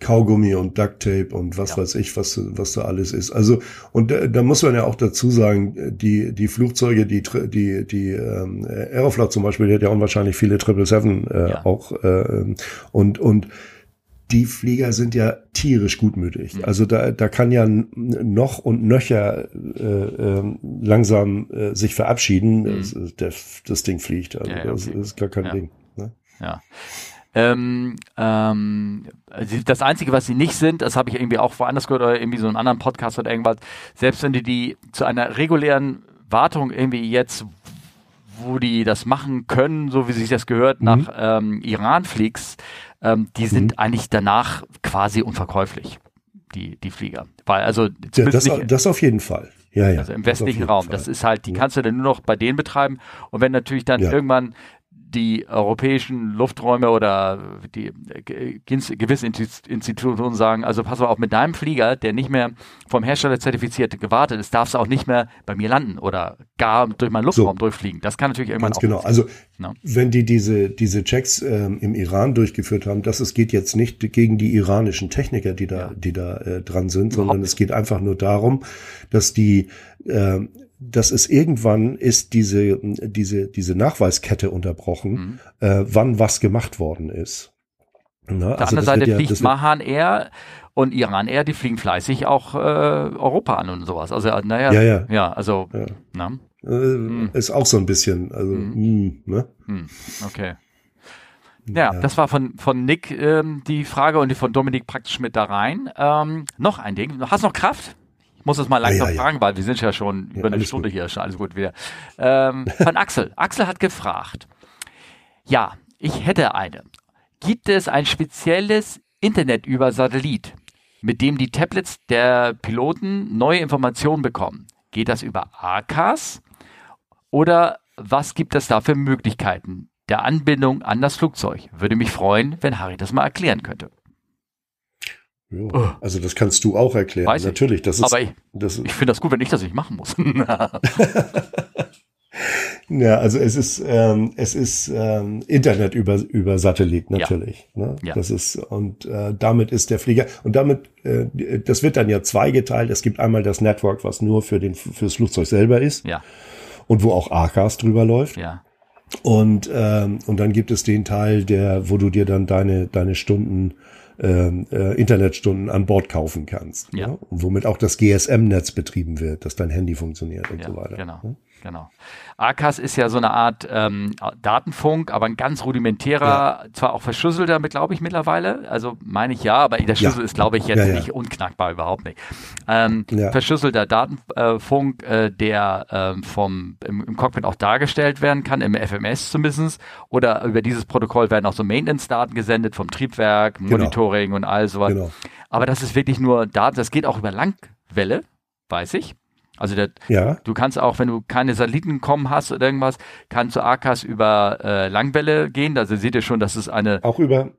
Kaugummi und Ducktape und was ja. weiß ich, was, was da alles ist. Also, und da, da muss man ja auch dazu sagen, die, die Flugzeuge, die, die, die ähm, Aeroflot zum Beispiel, die hat ja unwahrscheinlich viele 777 äh, ja. auch äh, und, und die Flieger sind ja tierisch gutmütig. Also da, da kann ja noch und nöcher äh, äh, langsam äh, sich verabschieden. Mhm. Das, das, das, Ding fliegt. Also ja, ja, okay. das ist gar kein ja. Ding. Ne? Ja. Ähm, ähm, das Einzige, was sie nicht sind, das habe ich irgendwie auch woanders gehört oder irgendwie so einen anderen Podcast oder irgendwas, selbst wenn die die zu einer regulären Wartung irgendwie jetzt, wo die das machen können, so wie sich das gehört, mhm. nach ähm, Iran fliegst, ähm, die sind mhm. eigentlich danach quasi unverkäuflich, die, die Flieger. Weil, also, ja, das, nicht, das auf jeden Fall. Ja, ja. Also im westlichen Raum. Fall. Das ist halt, die kannst du dann nur noch bei denen betreiben. Und wenn natürlich dann ja. irgendwann die europäischen Lufträume oder die gewisse Institutionen sagen, also pass mal auf, mit deinem Flieger, der nicht mehr vom Hersteller zertifiziert gewartet ist, darfst du auch nicht mehr bei mir landen oder gar durch meinen Luftraum so, durchfliegen. Das kann natürlich irgendwann ganz auch genau. Also no? wenn die diese diese Checks ähm, im Iran durchgeführt haben, das es geht jetzt nicht gegen die iranischen Techniker, die da ja. die da äh, dran sind, Überhaupt sondern es geht einfach nur darum, dass die äh, dass es irgendwann ist diese, diese, diese Nachweiskette unterbrochen, mhm. äh, wann was gemacht worden ist. Na, Auf der also anderen Seite ja, fliegt Mahan Air und Iran Air, die fliegen fleißig auch äh, Europa an und sowas. Also, naja, ja, ja. ja also, ja. Na? Äh, hm. Ist auch so ein bisschen, also, hm. Hm, ne? Hm. Okay. Ja, ja, das war von, von Nick ähm, die Frage und die von Dominik praktisch mit da rein. Ähm, noch ein Ding. Hast du noch Kraft? Muss es mal langsam ja, ja, fragen, weil wir sind ja schon über eine Stunde gut. hier, schon alles gut wieder. Ähm, von Axel. Axel hat gefragt, ja, ich hätte eine. Gibt es ein spezielles Internet über Satellit, mit dem die Tablets der Piloten neue Informationen bekommen? Geht das über ACAS? Oder was gibt es da für Möglichkeiten der Anbindung an das Flugzeug? Würde mich freuen, wenn Harry das mal erklären könnte. Ja, oh. Also das kannst du auch erklären. Weiß Natürlich, das ist. Aber ich, ich finde das gut, wenn ich das nicht machen muss. Ja, also es ist ähm, es ist ähm, Internet über über Satellit natürlich. Ja. Ne? Ja. Das ist und äh, damit ist der Flieger und damit äh, das wird dann ja zweigeteilt. Es gibt einmal das Network, was nur für den fürs Flugzeug selber ist. Ja. Und wo auch ACAS drüber läuft. Ja. Und ähm, und dann gibt es den Teil, der wo du dir dann deine deine Stunden äh, Internetstunden an Bord kaufen kannst. Ja. Ne? Und womit auch das GSM-Netz betrieben wird, dass dein Handy funktioniert und ja, so weiter. Genau. Genau. ACAS ist ja so eine Art ähm, Datenfunk, aber ein ganz rudimentärer, ja. zwar auch verschlüsselter, glaube ich, mittlerweile. Also meine ich ja, aber der Schlüssel ja. ist, glaube ich, jetzt ja, nicht unknackbar, überhaupt nicht. Ähm, verschlüsselter Datenfunk, äh, der äh, vom im, im, Cockpit auch dargestellt werden kann, im FMS zumindest. Oder über dieses Protokoll werden auch so Maintenance-Daten gesendet vom Triebwerk, genau. Monitoring und all sowas. Genau. Aber das ist wirklich nur Daten, das geht auch über Langwelle, weiß ich. Also der, ja. du kannst auch, wenn du keine Satelliten kommen hast oder irgendwas, kannst du AKAS über äh, Langwelle gehen. Also seht ihr schon, dass es eine auch über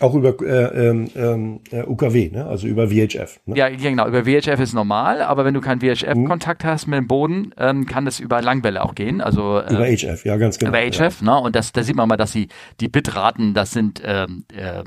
auch über äh, ähm, ähm äh, UKW, ne? also über VHF. Ne? Ja, genau, über VHF ist normal, aber wenn du keinen VHF-Kontakt mhm. hast mit dem Boden, ähm, kann das über Langwelle auch gehen. Also äh, über HF, ja, ganz genau. Über HF, ja. ne? Und das, da sieht man mal, dass die, die Bitraten, das sind ähm, äh,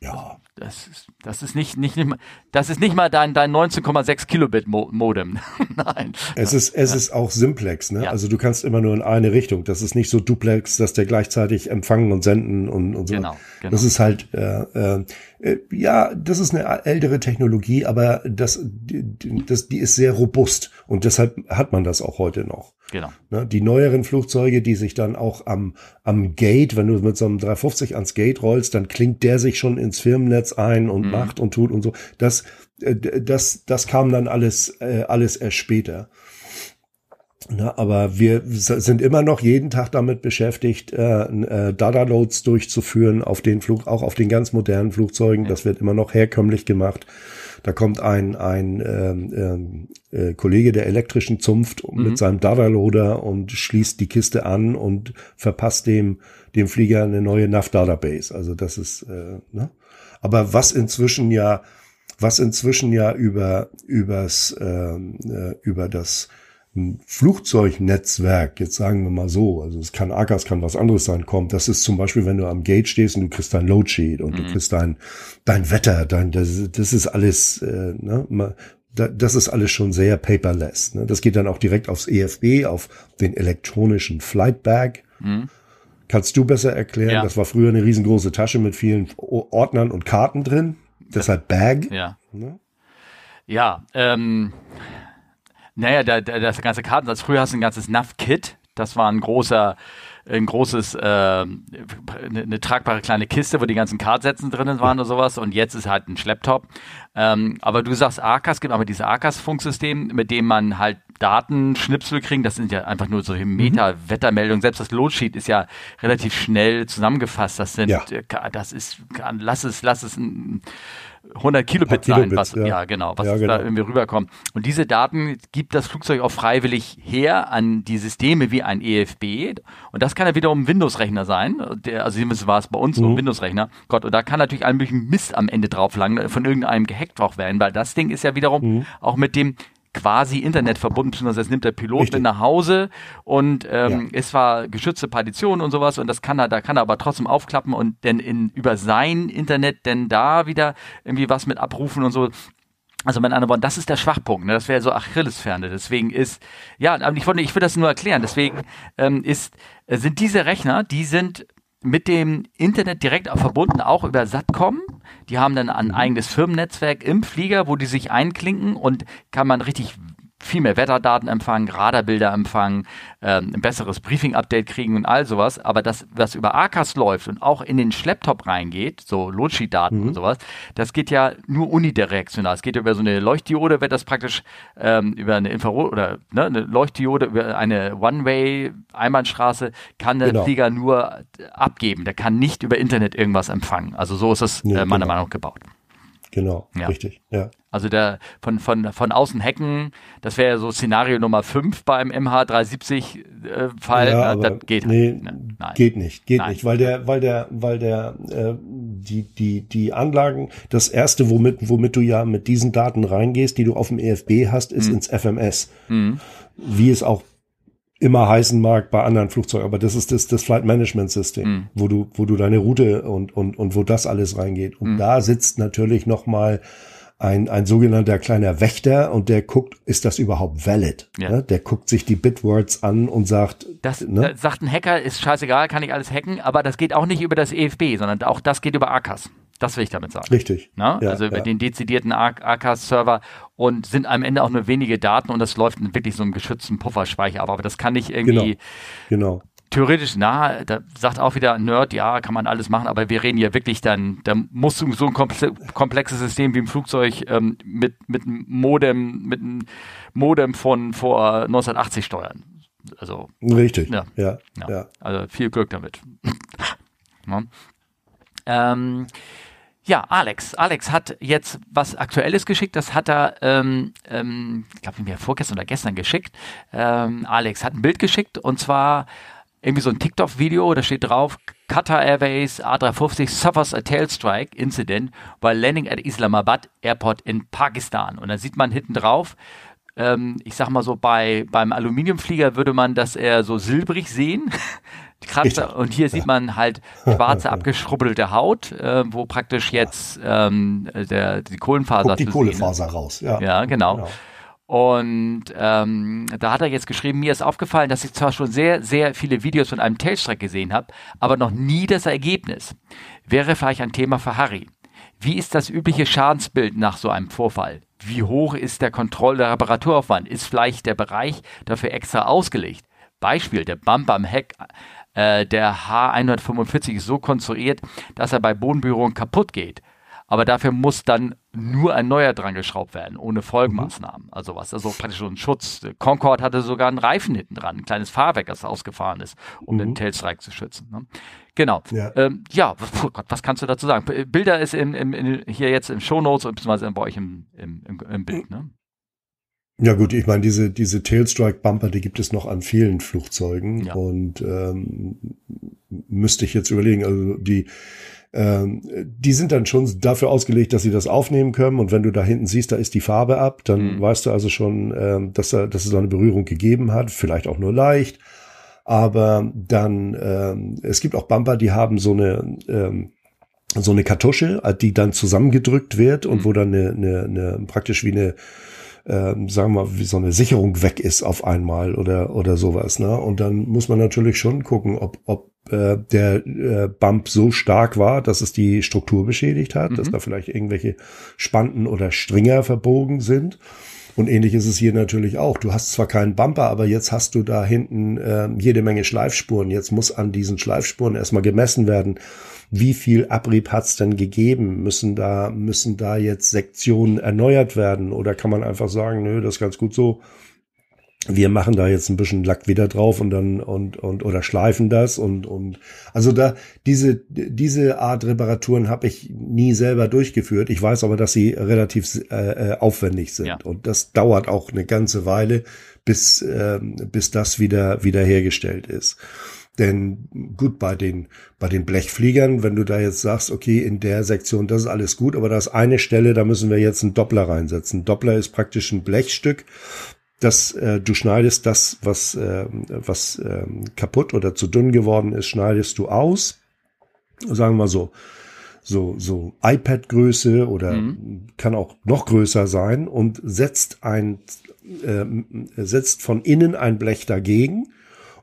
ja. Das ist, das ist nicht, nicht, nicht das ist nicht mal dein, dein 19,6 Kilobit Modem. Nein. Es ist, es ist auch Simplex, ne? Ja. Also du kannst immer nur in eine Richtung. Das ist nicht so Duplex, dass der gleichzeitig empfangen und senden und, und so. Genau, genau. Das ist halt, äh, äh, ja, das ist eine ältere Technologie, aber das, das, die ist sehr robust und deshalb hat man das auch heute noch. Genau. Ne, die neueren Flugzeuge, die sich dann auch am, am Gate, wenn du mit so einem 350 ans Gate rollst, dann klingt der sich schon ins Firmennetz ein und mhm. macht und tut und so. Das, äh, das, das kam dann alles, äh, alles erst später. Na, aber wir sind immer noch jeden Tag damit beschäftigt, äh, äh, Data-Loads durchzuführen auf den Flug, auch auf den ganz modernen Flugzeugen. Das wird immer noch herkömmlich gemacht. Da kommt ein, ein ähm, äh, Kollege der elektrischen Zunft mhm. mit seinem Data-Loader und schließt die Kiste an und verpasst dem, dem Flieger eine neue NAV-Database. Also das ist, äh, ne? Aber was inzwischen ja, was inzwischen ja über, übers, ähm, äh, über das ein Flugzeugnetzwerk, jetzt sagen wir mal so, also es kann ACAS, kann was anderes sein, kommt. Das ist zum Beispiel, wenn du am Gate stehst und du kriegst dein Loadsheet und mhm. du kriegst dein, dein Wetter, dein, das, das ist alles, äh, ne, das ist alles schon sehr paperless. Ne? Das geht dann auch direkt aufs EFB, auf den elektronischen Flightbag. Mhm. Kannst du besser erklären? Ja. Das war früher eine riesengroße Tasche mit vielen Ordnern und Karten drin. Deshalb Bag. Ja. Ne? Ja, ähm, naja, der, der, das ganze Kartensatz. Früher hast du ein ganzes NAV-Kit. Das war ein großer, ein großes, äh, eine, eine, tragbare kleine Kiste, wo die ganzen Kartsätzen drinnen waren oder sowas. Und jetzt ist halt ein Schlepptop. Ähm, aber du sagst AKAS, gibt aber dieses AKAS-Funksystem, mit dem man halt Datenschnipsel kriegen. Das sind ja einfach nur so mhm. Meta-Wettermeldungen. Selbst das Loadsheet ist ja relativ schnell zusammengefasst. Das sind, ja. Äh, das ist, lass es, lass es ein 100 Kilobit sein, was, ja. ja. genau, was ja, genau. da irgendwie rüberkommt. Und diese Daten gibt das Flugzeug auch freiwillig her an die Systeme wie ein EFB. Und das kann ja wiederum ein Windows-Rechner sein. Der, also zumindest war es bei uns mhm. so ein Windows-Rechner. Gott, und da kann natürlich ein möglichen Mist am Ende drauf langen, von irgendeinem gehackt auch werden, weil das Ding ist ja wiederum mhm. auch mit dem quasi Internet verbunden, beziehungsweise es nimmt der Pilot Richtig. mit nach Hause und ähm, ja. es war geschützte Partition und sowas und das kann er, da kann er aber trotzdem aufklappen und dann in über sein Internet denn da wieder irgendwie was mit abrufen und so. Also mit anderen Worten, das ist der Schwachpunkt. Ne? Das wäre so Achillesferne. Deswegen ist, ja, aber ich wollte, ich will das nur erklären. Deswegen ähm, ist, äh, sind diese Rechner, die sind mit dem Internet direkt verbunden, auch über Satcom. Die haben dann ein mhm. eigenes Firmennetzwerk im Flieger, wo die sich einklinken und kann man richtig viel mehr Wetterdaten empfangen, Radarbilder empfangen, ähm, ein besseres Briefing-Update kriegen und all sowas. Aber das, was über ACAS läuft und auch in den Schlepptop reingeht, so Loadsheet-Daten mhm. und sowas, das geht ja nur unidirektional. Es geht über so eine Leuchtdiode, wird das praktisch ähm, über eine Infrarot- oder ne, eine Leuchtdiode über eine One-Way-Einbahnstraße kann der genau. Flieger nur abgeben. Der kann nicht über Internet irgendwas empfangen. Also so ist es äh, meiner genau. Meinung nach gebaut. Genau, ja. richtig, ja. Also der von, von, von außen hacken, das wäre ja so Szenario Nummer 5 beim MH370 äh. Ja, Na, das geht nee, nicht. Ne? Nein. Geht nicht, geht Nein. nicht, weil der, weil der, weil der äh, die, die, die Anlagen, das erste, womit, womit du ja mit diesen Daten reingehst, die du auf dem EFB hast, ist mhm. ins FMS. Mhm. Wie es auch immer heißen mag bei anderen Flugzeugen, aber das ist das, das Flight Management System, mhm. wo du, wo du deine Route und, und, und wo das alles reingeht. Und mhm. da sitzt natürlich nochmal ein, ein sogenannter kleiner Wächter und der guckt, ist das überhaupt valid? Ja. Ne? Der guckt sich die Bitwords an und sagt. Das ne? sagt ein Hacker, ist scheißegal, kann ich alles hacken, aber das geht auch nicht über das EFB, sondern auch das geht über ACAS. Das will ich damit sagen. Richtig. Ja, also über ja. den dezidierten ACAS-Server und sind am Ende auch nur wenige Daten und das läuft in wirklich so einem geschützten Pufferspeicher ab. Aber das kann nicht irgendwie genau. genau. Theoretisch, na, da sagt auch wieder Nerd, ja, kann man alles machen, aber wir reden hier wirklich dann, da musst du so ein komplexes System wie im Flugzeug ähm, mit, mit einem Modem, mit einem Modem von vor 1980 steuern. Also. Richtig. Ja. ja, ja. Also viel Glück damit. ja. ähm, ja, Alex. Alex hat jetzt was Aktuelles geschickt. Das hat er, ähm, ähm, ich glaube, mir vorgestern oder gestern geschickt. Ähm, Alex hat ein Bild geschickt und zwar irgendwie so ein TikTok-Video. Da steht drauf: Qatar Airways A350 suffers a tail strike incident while landing at Islamabad Airport in Pakistan. Und da sieht man hinten drauf. Ähm, ich sag mal so, bei, beim Aluminiumflieger würde man das eher so silbrig sehen. Kratzer und hier sieht man halt schwarze abgeschrubbelte Haut, äh, wo praktisch jetzt ähm, der, die Kohlenfaser Guckt die Kohlefaser raus. Ja, ja genau. genau. Und ähm, da hat er jetzt geschrieben, mir ist aufgefallen, dass ich zwar schon sehr, sehr viele Videos von einem Tailstrike gesehen habe, aber noch nie das Ergebnis. Wäre vielleicht ein Thema für Harry. Wie ist das übliche Schadensbild nach so einem Vorfall? Wie hoch ist der Kontroll- der Reparaturaufwand? Ist vielleicht der Bereich dafür extra ausgelegt? Beispiel, der Bumper am Heck äh, der H145 ist so konstruiert, dass er bei Bodenberührung kaputt geht. Aber dafür muss dann nur ein neuer dran geschraubt werden, ohne Folgemaßnahmen. Mhm. Also was, also praktisch so ein Schutz. Concorde hatte sogar einen Reifen hinten dran, ein kleines Fahrwerk, das ausgefahren ist, um mhm. den Tailstrike zu schützen. Ne? Genau. Ja, ähm, ja was, oh Gott, was kannst du dazu sagen? Bilder ist im, im, in, hier jetzt im Shownotes beziehungsweise bei euch im, im, im, im Bild. Ne? Ja gut, ich meine, diese, diese Tailstrike-Bumper, die gibt es noch an vielen Flugzeugen ja. und ähm, müsste ich jetzt überlegen, also die, ähm, die sind dann schon dafür ausgelegt, dass sie das aufnehmen können und wenn du da hinten siehst, da ist die Farbe ab, dann mhm. weißt du also schon, ähm, dass, er, dass es eine Berührung gegeben hat, vielleicht auch nur leicht, aber dann, ähm, es gibt auch Bumper, die haben so eine, ähm, so eine Kartusche, die dann zusammengedrückt wird und mhm. wo dann eine, eine, eine praktisch wie eine ähm, sagen wir mal, wie so eine Sicherung weg ist auf einmal oder, oder sowas. Ne? Und dann muss man natürlich schon gucken, ob, ob äh, der äh, Bump so stark war, dass es die Struktur beschädigt hat, mhm. dass da vielleicht irgendwelche Spanten oder Stringer verbogen sind. Und ähnlich ist es hier natürlich auch. Du hast zwar keinen Bumper, aber jetzt hast du da hinten äh, jede Menge Schleifspuren. Jetzt muss an diesen Schleifspuren erstmal gemessen werden, wie viel Abrieb hat's denn gegeben? Müssen da, müssen da jetzt Sektionen erneuert werden? Oder kann man einfach sagen, nö, das ist ganz gut so. Wir machen da jetzt ein bisschen Lack wieder drauf und dann und und oder schleifen das und und also da diese diese Art Reparaturen habe ich nie selber durchgeführt. Ich weiß aber, dass sie relativ äh, äh aufwendig sind ja. und das dauert auch eine ganze Weile, bis äh, bis das wieder wiederhergestellt ist. Denn gut, bei den, bei den Blechfliegern, wenn du da jetzt sagst, okay, in der Sektion, das ist alles gut, aber da ist eine Stelle, da müssen wir jetzt einen Doppler reinsetzen. Doppler ist praktisch ein Blechstück, das äh, du schneidest das, was, äh, was äh, kaputt oder zu dünn geworden ist, schneidest du aus. Sagen wir so, so, so iPad-Größe oder mhm. kann auch noch größer sein und setzt ein, äh, setzt von innen ein Blech dagegen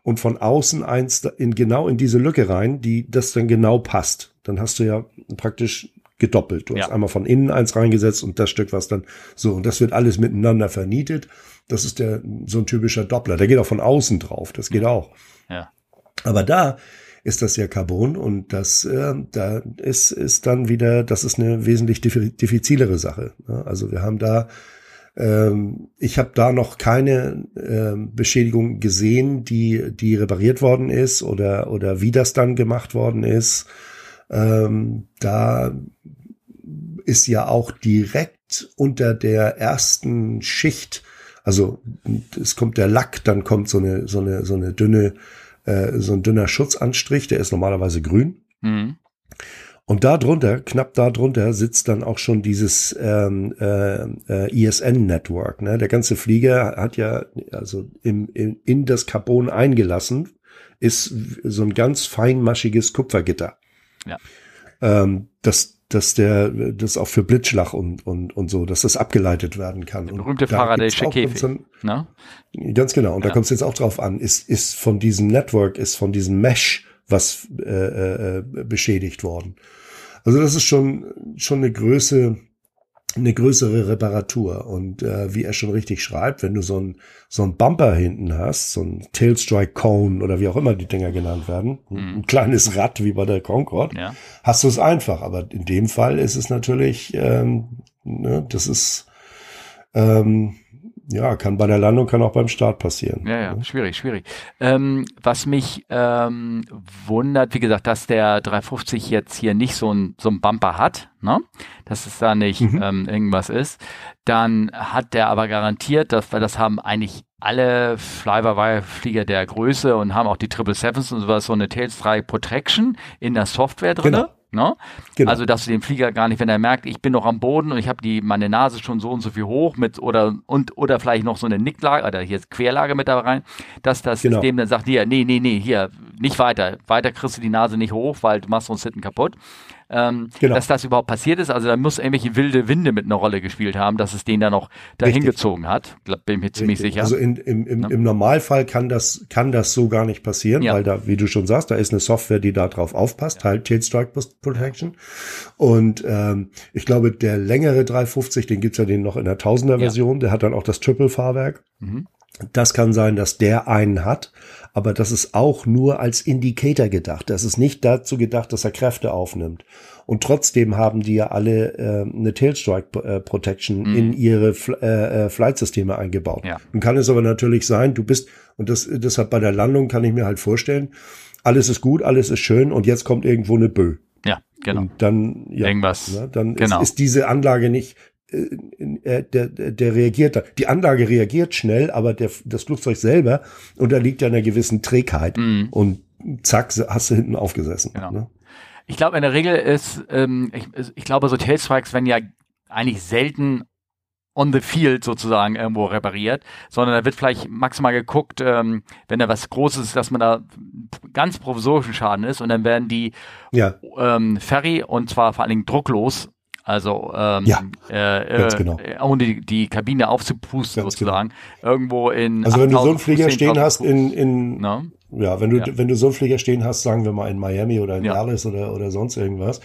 und von außen eins in genau in diese Lücke rein, die das dann genau passt. Dann hast du ja praktisch gedoppelt. Du ja. hast einmal von innen eins reingesetzt und das Stück was dann so und das wird alles miteinander vernietet. Das ist der so ein typischer Doppler. Der geht auch von außen drauf. Das geht auch. Ja. Aber da ist das ja Carbon und das äh, da ist ist dann wieder das ist eine wesentlich diffizilere Sache. Also wir haben da ähm, ich habe da noch keine äh, Beschädigung gesehen, die, die repariert worden ist oder, oder wie das dann gemacht worden ist. Ähm, da ist ja auch direkt unter der ersten Schicht, also es kommt der Lack, dann kommt so eine, so eine, so eine dünne, äh, so ein dünner Schutzanstrich, der ist normalerweise grün. Mhm. Und da drunter, knapp da drunter, sitzt dann auch schon dieses ähm, äh, äh, ESN-Network. Ne? Der ganze Flieger hat ja also im, in, in das Carbon eingelassen, ist so ein ganz feinmaschiges Kupfergitter. Ja. Ähm, das, dass der, das auch für Blitzschlag und, und, und so, dass das abgeleitet werden kann. Der berühmte Faraday'sche Käfig. Ne? Ganz genau. Und ja. da kommt es jetzt auch drauf an, ist, ist von diesem Network, ist von diesem Mesh was äh, äh, beschädigt worden. Also das ist schon, schon eine Größe, eine größere Reparatur. Und äh, wie er schon richtig schreibt, wenn du so ein, so ein Bumper hinten hast, so ein Tailstrike Cone oder wie auch immer die Dinger genannt werden, mhm. ein kleines Rad wie bei der Concorde, ja. hast du es einfach. Aber in dem Fall ist es natürlich, ähm, ne, das ist ähm, ja, kann bei der Landung, kann auch beim Start passieren. Ja, ja, schwierig, schwierig. Ähm, was mich ähm, wundert, wie gesagt, dass der 350 jetzt hier nicht so ein, so ein Bumper hat, ne? dass es da nicht mhm. ähm, irgendwas ist, dann hat der aber garantiert, dass wir das haben eigentlich alle Fly-by-Wire-Flieger der Größe und haben auch die Triple Sevens und sowas, so eine Tails 3 Protection in der Software drin. Genau. Ne? Genau. Also, dass du den Flieger gar nicht, wenn er merkt, ich bin noch am Boden und ich habe die meine Nase schon so und so viel hoch mit oder und oder vielleicht noch so eine Nicklage oder hier ist Querlage mit da rein, dass das genau. System dann sagt, hier, nee, nee, nee, hier, nicht weiter. Weiter kriegst du die Nase nicht hoch, weil du machst uns hinten kaputt ähm, genau. dass das überhaupt passiert ist. Also da muss irgendwelche wilde Winde mit einer Rolle gespielt haben, dass es den da noch dahin Richtig. gezogen hat. Glaub, bin mir ziemlich Richtig. sicher. Also in, im, im, ja. im Normalfall kann das, kann das so gar nicht passieren, ja. weil da, wie du schon sagst, da ist eine Software, die da drauf aufpasst, ja. halt Tail Strike Protection. Und ähm, ich glaube, der längere 350, den gibt's ja den noch in der Tausender Version, der hat dann auch das Triple-Fahrwerk. Mhm. Das kann sein, dass der einen hat, aber das ist auch nur als Indicator gedacht. Das ist nicht dazu gedacht, dass er Kräfte aufnimmt. Und trotzdem haben die ja alle äh, eine Tailstrike äh, Protection mhm. in ihre äh, äh, Flight-Systeme eingebaut. Ja. Nun kann es aber natürlich sein, du bist, und das, deshalb bei der Landung kann ich mir halt vorstellen, alles ist gut, alles ist schön und jetzt kommt irgendwo eine Bö. Ja, genau. Und dann, ja, Irgendwas. Ne, dann genau. ist, ist diese Anlage nicht der, der reagiert da. Die Anlage reagiert schnell, aber der, das Flugzeug selber unterliegt ja einer gewissen Trägheit. Mm. Und zack, hast du hinten aufgesessen. Genau. Ne? Ich glaube, in der Regel ist, ähm, ich, ich glaube, so Tailstrikes werden ja eigentlich selten on the field sozusagen irgendwo repariert, sondern da wird vielleicht maximal geguckt, ähm, wenn da was Großes ist, dass man da ganz provisorischen Schaden ist und dann werden die ja. ähm, Ferry und zwar vor allen Dingen drucklos also ähm, ja, äh, äh, genau. ohne die, die Kabine aufzupusten ganz genau. sozusagen. Genau. Irgendwo in Also wenn du so einen Flieger stehen hast in, in no? ja, wenn du, ja. wenn du so einen Flieger stehen hast, sagen wir mal in Miami oder in ja. Dallas oder, oder sonst irgendwas,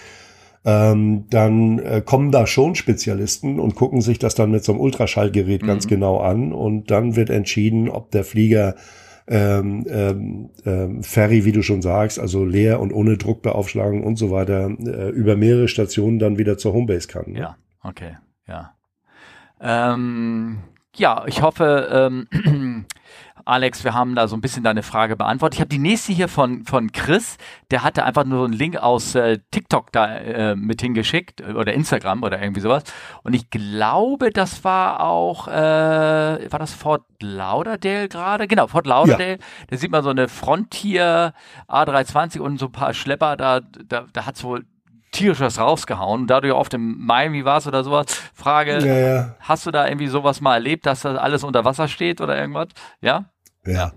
ähm, dann äh, kommen da schon Spezialisten und gucken sich das dann mit so einem Ultraschallgerät mhm. ganz genau an und dann wird entschieden, ob der Flieger ähm, ähm, ähm, Ferry, wie du schon sagst, also leer und ohne Druckbeaufschlagung und so weiter, äh, über mehrere Stationen dann wieder zur Homebase kann. Ne? Ja, okay, ja. Ähm, ja, ich hoffe, ähm, Alex, wir haben da so ein bisschen deine Frage beantwortet. Ich habe die nächste hier von, von Chris, der hatte einfach nur einen Link aus äh, TikTok da äh, mit hingeschickt äh, oder Instagram oder irgendwie sowas. Und ich glaube, das war auch, äh, war das Fort Lauderdale gerade? Genau, Fort Lauderdale. Ja. Da sieht man so eine Frontier A320 und so ein paar Schlepper, da, da, da hat's wohl tierisch was rausgehauen. Da du ja oft im Miami warst oder sowas, Frage, ja, ja. hast du da irgendwie sowas mal erlebt, dass das alles unter Wasser steht oder irgendwas? Ja? Ja.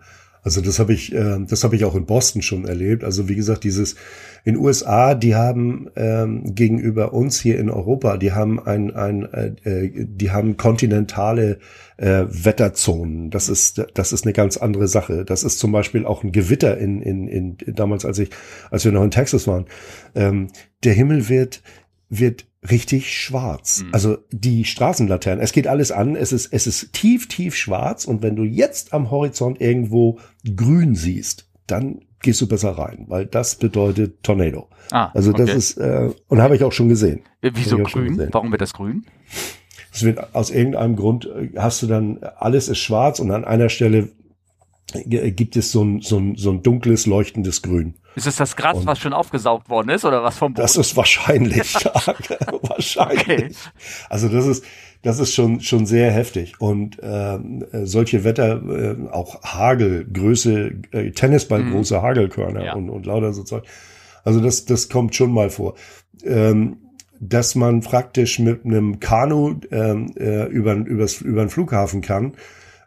Also das habe ich, äh, das habe ich auch in Boston schon erlebt. Also wie gesagt, dieses in USA, die haben ähm, gegenüber uns hier in Europa, die haben ein, ein äh, äh, die haben kontinentale äh, Wetterzonen. Das ist, das ist eine ganz andere Sache. Das ist zum Beispiel auch ein Gewitter in, in, in damals, als ich, als wir noch in Texas waren. Ähm, der Himmel wird wird richtig schwarz. Mhm. Also die Straßenlaternen, es geht alles an, es ist, es ist tief, tief schwarz und wenn du jetzt am Horizont irgendwo grün siehst, dann gehst du besser rein, weil das bedeutet Tornado. Ah, also das okay. ist, äh, und habe ich auch schon gesehen. Wieso grün? Warum wird das grün? Es wird aus irgendeinem Grund, äh, hast du dann, alles ist schwarz und an einer Stelle gibt es so ein, so ein, so ein dunkles, leuchtendes Grün. Ist es das Gras, und was schon aufgesaugt worden ist oder was vom Boden? Das ist wahrscheinlich. wahrscheinlich. Okay. Also das ist, das ist schon, schon sehr heftig. Und ähm, solche Wetter, äh, auch Hagel, Größe, äh, Tennisballgroße mhm. Hagelkörner ja. und, und lauter so Zeug. Also das, das kommt schon mal vor. Ähm, dass man praktisch mit einem Kanu ähm, äh, über, übers, über den Flughafen kann, äh,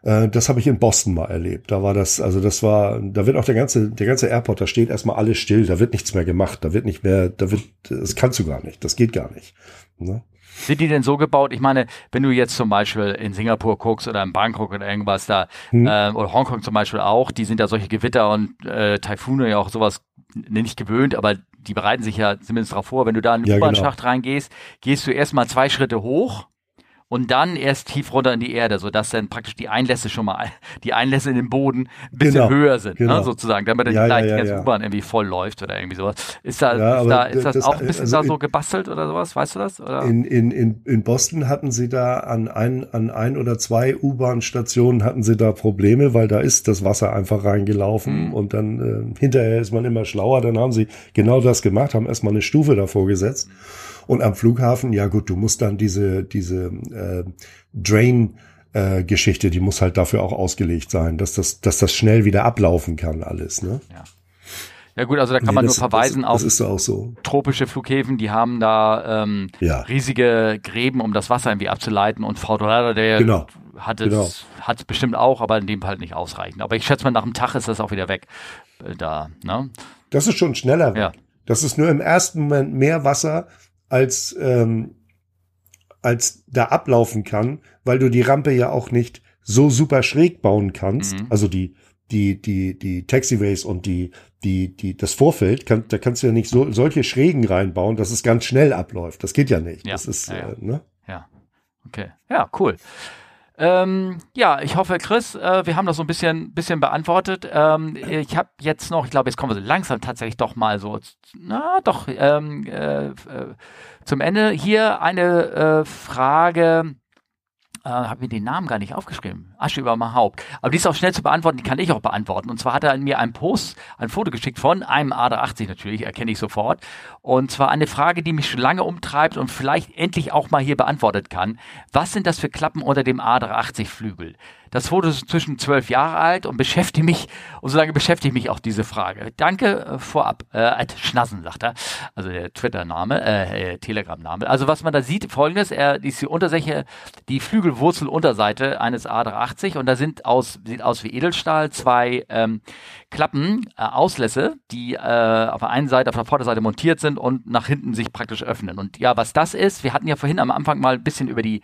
das habe ich in Boston mal erlebt. Da war das, also das war, da wird auch der ganze, der ganze Airport, da steht erstmal alles still, da wird nichts mehr gemacht, da wird nicht mehr, da wird, das kannst du gar nicht, das geht gar nicht. Ne? Sind die denn so gebaut? Ich meine, wenn du jetzt zum Beispiel in Singapur guckst oder in Bangkok oder irgendwas da, hm. äh, oder Hongkong zum Beispiel auch, die sind ja solche Gewitter und äh, Taifune ja auch sowas nicht gewöhnt, aber die bereiten sich ja zumindest darauf vor, wenn du da in den ja, U-Bahn-Schacht genau. reingehst, gehst du erstmal zwei Schritte hoch und dann erst tief runter in die Erde, sodass dann praktisch die Einlässe schon mal, die Einlässe in den Boden ein bisschen genau, höher sind, ne, genau. ne, sozusagen, damit dann ja, gleich ja, die ganze ja. U-Bahn irgendwie voll läuft oder irgendwie sowas. Ist da, ist, da ist das, das, auch ein bisschen also da so gebastelt oder sowas, weißt du das? Oder? In, in, in, in Boston hatten sie da an ein, an ein oder zwei U-Bahn-Stationen hatten sie da Probleme, weil da ist das Wasser einfach reingelaufen mhm. und dann äh, hinterher ist man immer schlauer, dann haben sie genau das gemacht, haben erstmal eine Stufe davor gesetzt. Mhm und am Flughafen, ja gut, du musst dann diese, diese äh, Drain äh, Geschichte, die muss halt dafür auch ausgelegt sein, dass das, dass das schnell wieder ablaufen kann, alles. Ne? Ja. Ja gut, also da kann nee, man das, nur verweisen das, das auf so. tropische Flughäfen, die haben da ähm, ja. riesige Gräben, um das Wasser irgendwie abzuleiten und Frau Dorada, der genau. hat es genau. hat bestimmt auch, aber in dem Fall nicht ausreichend. Aber ich schätze mal, nach dem Tag ist das auch wieder weg. Äh, da, ne? Das ist schon schneller. Ja. Das ist nur im ersten Moment mehr Wasser, als, ähm, als da ablaufen kann, weil du die Rampe ja auch nicht so super schräg bauen kannst. Mhm. Also die, die, die, die Taxiways und die, die, die, das Vorfeld, kann, da kannst du ja nicht so, solche Schrägen reinbauen, dass es ganz schnell abläuft. Das geht ja nicht. Ja, das ist, ja, ja. Äh, ne? Ja. Okay. Ja, cool. Ähm, ja, ich hoffe, Chris, äh, wir haben das so ein bisschen, bisschen beantwortet. Ähm, ich habe jetzt noch, ich glaube, jetzt kommen wir so langsam tatsächlich doch mal so, na doch, ähm, äh, äh, zum Ende. Hier eine äh, Frage äh, habe mir den Namen gar nicht aufgeschrieben. Asche über mein Haupt. Aber die ist auch schnell zu beantworten, die kann ich auch beantworten. Und zwar hat er mir ein Post, ein Foto geschickt von einem A380 natürlich, erkenne ich sofort. Und zwar eine Frage, die mich schon lange umtreibt und vielleicht endlich auch mal hier beantwortet kann. Was sind das für Klappen unter dem A380 Flügel? Das Foto ist zwischen zwölf Jahre alt und beschäftigt mich, und so lange beschäftigt mich auch diese Frage. Danke äh, vorab. Äh, Schnassen, sagt er. Also der Twitter-Name, äh, äh, Telegram-Name. Also was man da sieht, folgendes, er ist die Unterseite, die Flügelwurzelunterseite eines A380 und da sind aus, sieht aus wie Edelstahl, zwei ähm, Klappen, äh, Auslässe, die äh, auf der einen Seite, auf der Vorderseite montiert sind und nach hinten sich praktisch öffnen. Und ja, was das ist, wir hatten ja vorhin am Anfang mal ein bisschen über die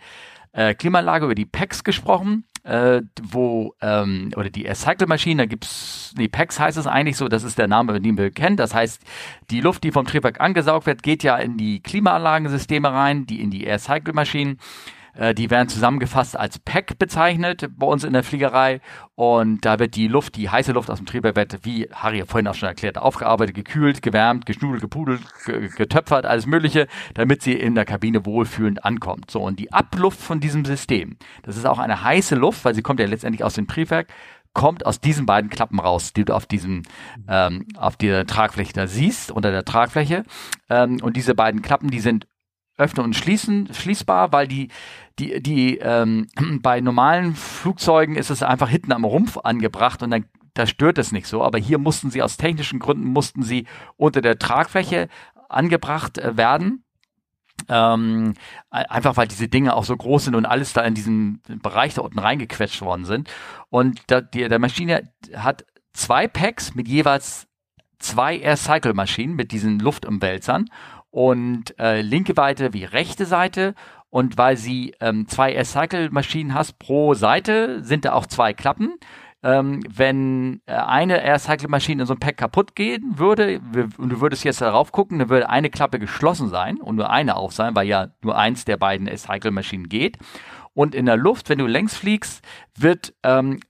äh, Klimaanlage, über die PEX gesprochen äh, wo, ähm, oder die Air-Cycle-Maschinen, da gibt's, nee, PAX heißt es eigentlich so, das ist der Name, den wir kennen. Das heißt, die Luft, die vom Triebwerk angesaugt wird, geht ja in die Klimaanlagensysteme rein, die in die Air-Cycle-Maschinen. Äh, die werden zusammengefasst als Pack bezeichnet bei uns in der Fliegerei. Und da wird die Luft, die heiße Luft aus dem Triebwerk, wie Harry vorhin auch schon erklärt, aufgearbeitet, gekühlt, gewärmt, geschnudelt, gepudelt, getöpfert, alles Mögliche, damit sie in der Kabine wohlfühlend ankommt. So, und die Abluft von diesem System, das ist auch eine heiße Luft, weil sie kommt ja letztendlich aus dem Triebwerk, kommt aus diesen beiden Klappen raus, die du auf diesem, ähm, auf der Tragfläche da siehst, unter der Tragfläche. Ähm, und diese beiden Klappen, die sind öffnen und schließen, schließbar, weil die, die, die, ähm, bei normalen Flugzeugen ist es einfach hinten am Rumpf angebracht und dann da stört es nicht so. Aber hier mussten sie aus technischen Gründen mussten sie unter der Tragfläche angebracht äh, werden. Ähm, einfach weil diese Dinge auch so groß sind und alles da in diesen Bereich da unten reingequetscht worden sind. Und da, die, der Maschine hat zwei Packs mit jeweils zwei Air Cycle Maschinen mit diesen Luftumwälzern und äh, linke Seite wie rechte Seite. Und weil sie ähm, zwei Air-Cycle-Maschinen hast pro Seite, sind da auch zwei Klappen. Ähm, wenn äh, eine Air-Cycle-Maschine in so einem Pack kaputt gehen würde und du würdest jetzt darauf gucken, dann würde eine Klappe geschlossen sein und nur eine auf sein, weil ja nur eins der beiden Air-Cycle-Maschinen geht. Und in der Luft, wenn du längs fliegst, wird ähm,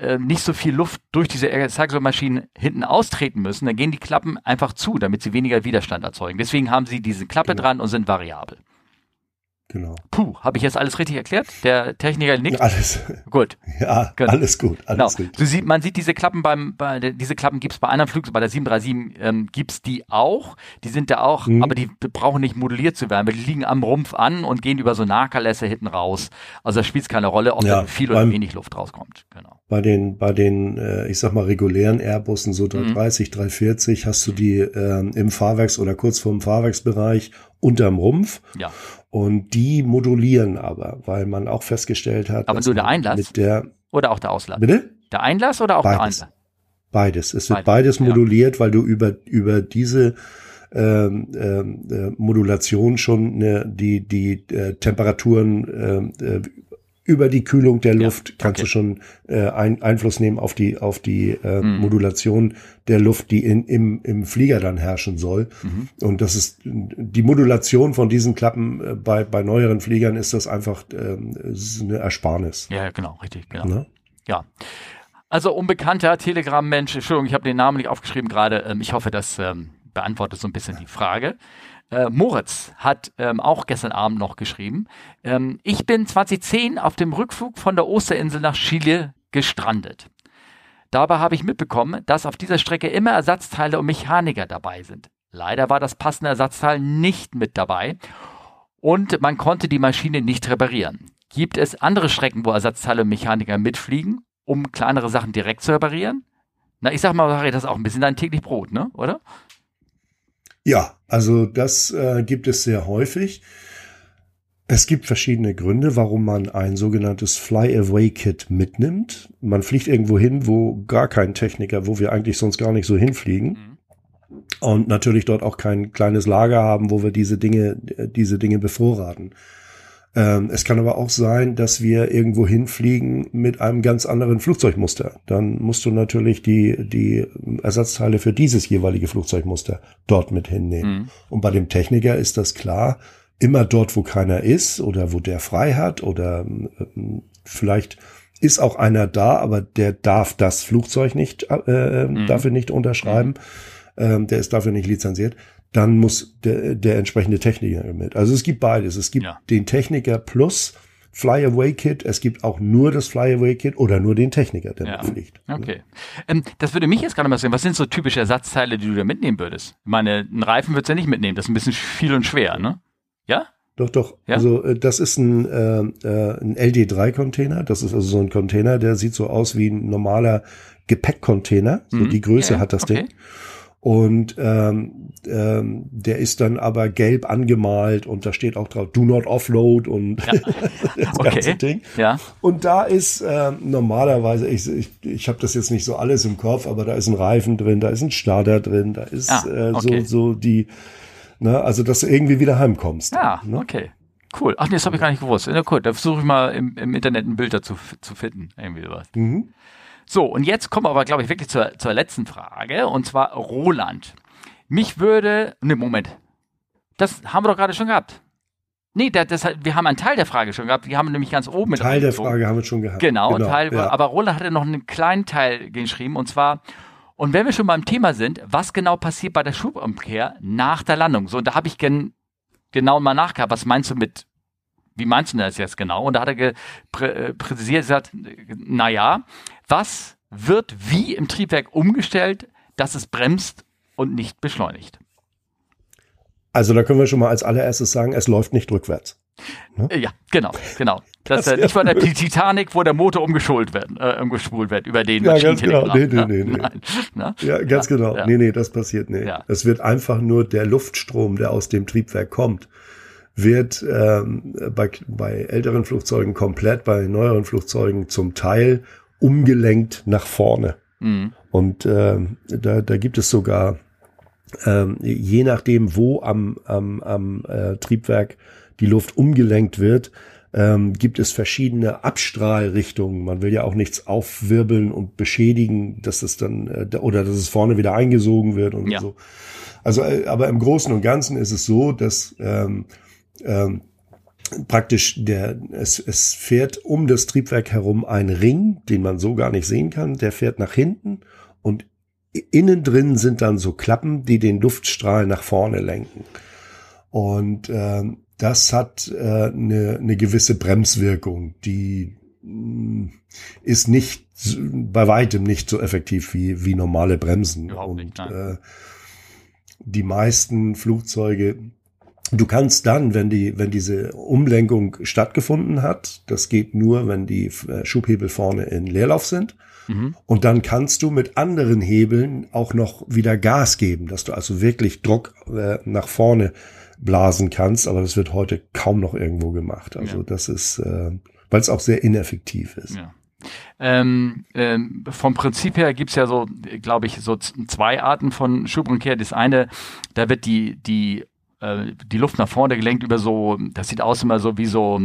äh, nicht so viel Luft durch diese Cyclo-Maschinen hinten austreten müssen, dann gehen die Klappen einfach zu, damit sie weniger Widerstand erzeugen. Deswegen haben sie diese Klappe genau. dran und sind variabel. Genau. Puh, habe ich jetzt alles richtig erklärt? Der Techniker nickt. Alles. Gut. Ja, genau. alles gut. Alles genau. Du sieht, man sieht diese Klappen beim, bei, diese Klappen gibt's bei anderen Flugzeugen, bei der 737 ähm, gibt's die auch. Die sind da auch, mhm. aber die brauchen nicht modelliert zu werden, weil die liegen am Rumpf an und gehen über so Nahkalässe hinten raus. Also da spielt es keine Rolle, ob ja, da viel oder wenig Luft rauskommt. Genau. bei den, bei den, äh, ich sag mal, regulären Airbussen, so 330, mhm. 340, hast du die äh, im Fahrwerks- oder kurz vorm Fahrwerksbereich unterm Rumpf. Ja. Und die modulieren aber, weil man auch festgestellt hat, aber nur der Einlass mit der oder auch der Auslass. Bitte? Der Einlass oder auch beides. der Einlass? Beides. Es wird beides, beides moduliert, ja. weil du über über diese ähm, ähm, äh, Modulation schon ne, die die äh, Temperaturen äh, äh über die Kühlung der Luft ja, kannst du schon äh, ein, Einfluss nehmen auf die auf die äh, mhm. Modulation der Luft, die in, im, im Flieger dann herrschen soll. Mhm. Und das ist die Modulation von diesen Klappen äh, bei bei neueren Fliegern ist das einfach äh, ist eine Ersparnis. Ja, genau, richtig, genau. Ne? Ja. Also unbekannter Telegram-Mensch, Entschuldigung, ich habe den Namen nicht aufgeschrieben gerade. Ähm, ich hoffe, das ähm, beantwortet so ein bisschen die Frage. Äh, Moritz hat ähm, auch gestern Abend noch geschrieben, ähm, ich bin 2010 auf dem Rückflug von der Osterinsel nach Chile gestrandet. Dabei habe ich mitbekommen, dass auf dieser Strecke immer Ersatzteile und Mechaniker dabei sind. Leider war das passende Ersatzteil nicht mit dabei und man konnte die Maschine nicht reparieren. Gibt es andere Strecken, wo Ersatzteile und Mechaniker mitfliegen, um kleinere Sachen direkt zu reparieren? Na, ich sag mal, das ist auch ein bisschen dein täglich Brot, ne? Oder? Ja, also das äh, gibt es sehr häufig. Es gibt verschiedene Gründe, warum man ein sogenanntes Fly-Away-Kit mitnimmt. Man fliegt irgendwo hin, wo gar kein Techniker, wo wir eigentlich sonst gar nicht so hinfliegen. Mhm. Und natürlich dort auch kein kleines Lager haben, wo wir diese Dinge, diese Dinge bevorraten. Ähm, es kann aber auch sein, dass wir irgendwo hinfliegen mit einem ganz anderen Flugzeugmuster. Dann musst du natürlich die, die Ersatzteile für dieses jeweilige Flugzeugmuster dort mit hinnehmen. Mhm. Und bei dem Techniker ist das klar, immer dort, wo keiner ist oder wo der frei hat oder äh, vielleicht ist auch einer da, aber der darf das Flugzeug nicht, äh, mhm. dafür nicht unterschreiben. Mhm. Ähm, der ist dafür nicht lizenziert dann muss der, der entsprechende Techniker mit. Also es gibt beides. Es gibt ja. den Techniker plus Fly-Away-Kit. Es gibt auch nur das Fly-Away-Kit oder nur den Techniker, der ja. mitfliegt. Okay. Ähm, das würde mich jetzt gerade mal sehen. Was sind so typische Ersatzteile, die du da mitnehmen würdest? Ich meine, einen Reifen würdest du ja nicht mitnehmen. Das ist ein bisschen viel und schwer, ne? Ja? Doch, doch. Ja? Also äh, das ist ein, äh, äh ein LD3-Container. Das ist also so ein Container, der sieht so aus wie ein normaler Gepäckcontainer. So mhm. die Größe ja, hat das okay. Ding. Und ähm, ähm, der ist dann aber gelb angemalt und da steht auch drauf, do not offload und ja. das okay. ganze Ding. Ja. Und da ist äh, normalerweise, ich, ich, ich habe das jetzt nicht so alles im Kopf, aber da ist ein Reifen drin, da ist ein Starter drin, da ist ah, okay. äh, so, so die, ne, also dass du irgendwie wieder heimkommst. Ja, ne? okay. Cool. Ach nee, das habe ich gar nicht gewusst. Na cool, da versuche ich mal im, im Internet ein Bild dazu zu finden. Irgendwie sowas. Mhm. So, und jetzt kommen wir aber, glaube ich, wirklich zur, zur letzten Frage, und zwar Roland. Mich würde, ne, Moment. Das haben wir doch gerade schon gehabt. Nee, das, das, wir haben einen Teil der Frage schon gehabt. Die haben wir nämlich ganz oben mit. Teil der Frage haben wir schon gehabt. Genau, genau Teil, ja. aber Roland hatte noch einen kleinen Teil geschrieben, und zwar, und wenn wir schon beim Thema sind, was genau passiert bei der Schubumkehr nach der Landung? So, und da habe ich gen, genau mal nachgehabt, was meinst du mit, wie meinst du das jetzt genau? Und da hat er prä, äh, präzisiert gesagt, naja, was wird wie im Triebwerk umgestellt, dass es bremst und nicht beschleunigt? Also da können wir schon mal als allererstes sagen, es läuft nicht rückwärts. Ne? Ja, genau, genau. Das, das ist nicht bei der Titanic, wo der Motor umgeschult wird, äh, umgespult wird über den ja, ganz genau. Nee, nee, nee, nee. Nein. Na? Ja, ganz ja, genau. Ja. Nee, nee, das passiert nicht. Ja. Es wird einfach nur der Luftstrom, der aus dem Triebwerk kommt, wird ähm, bei, bei älteren Flugzeugen komplett, bei neueren Flugzeugen zum Teil umgelenkt nach vorne. Mhm. Und äh, da, da gibt es sogar, äh, je nachdem, wo am, am, am äh, Triebwerk die Luft umgelenkt wird, ähm, gibt es verschiedene Abstrahlrichtungen. Man will ja auch nichts aufwirbeln und beschädigen, dass es dann äh, oder dass es vorne wieder eingesogen wird und ja. so. Also, äh, aber im Großen und Ganzen ist es so, dass ähm, ähm, praktisch der, es, es fährt um das Triebwerk herum ein Ring, den man so gar nicht sehen kann, der fährt nach hinten und innen drin sind dann so Klappen, die den Luftstrahl nach vorne lenken. Und äh, das hat äh, eine, eine gewisse Bremswirkung, die mh, mm, ist nicht bei weitem nicht so effektiv wie, wie normale Bremsen. Überhaupt und äh, die meisten Flugzeuge Du kannst dann, wenn die, wenn diese Umlenkung stattgefunden hat, das geht nur, wenn die äh, Schubhebel vorne in Leerlauf sind. Mhm. Und dann kannst du mit anderen Hebeln auch noch wieder Gas geben, dass du also wirklich Druck äh, nach vorne blasen kannst. Aber das wird heute kaum noch irgendwo gemacht. Also ja. das ist, äh, weil es auch sehr ineffektiv ist. Ja. Ähm, ähm, vom Prinzip her gibt's ja so, glaube ich, so zwei Arten von Schubumkehr. Das eine, da wird die, die äh, die Luft nach vorne gelenkt über so, das sieht aus immer so wie so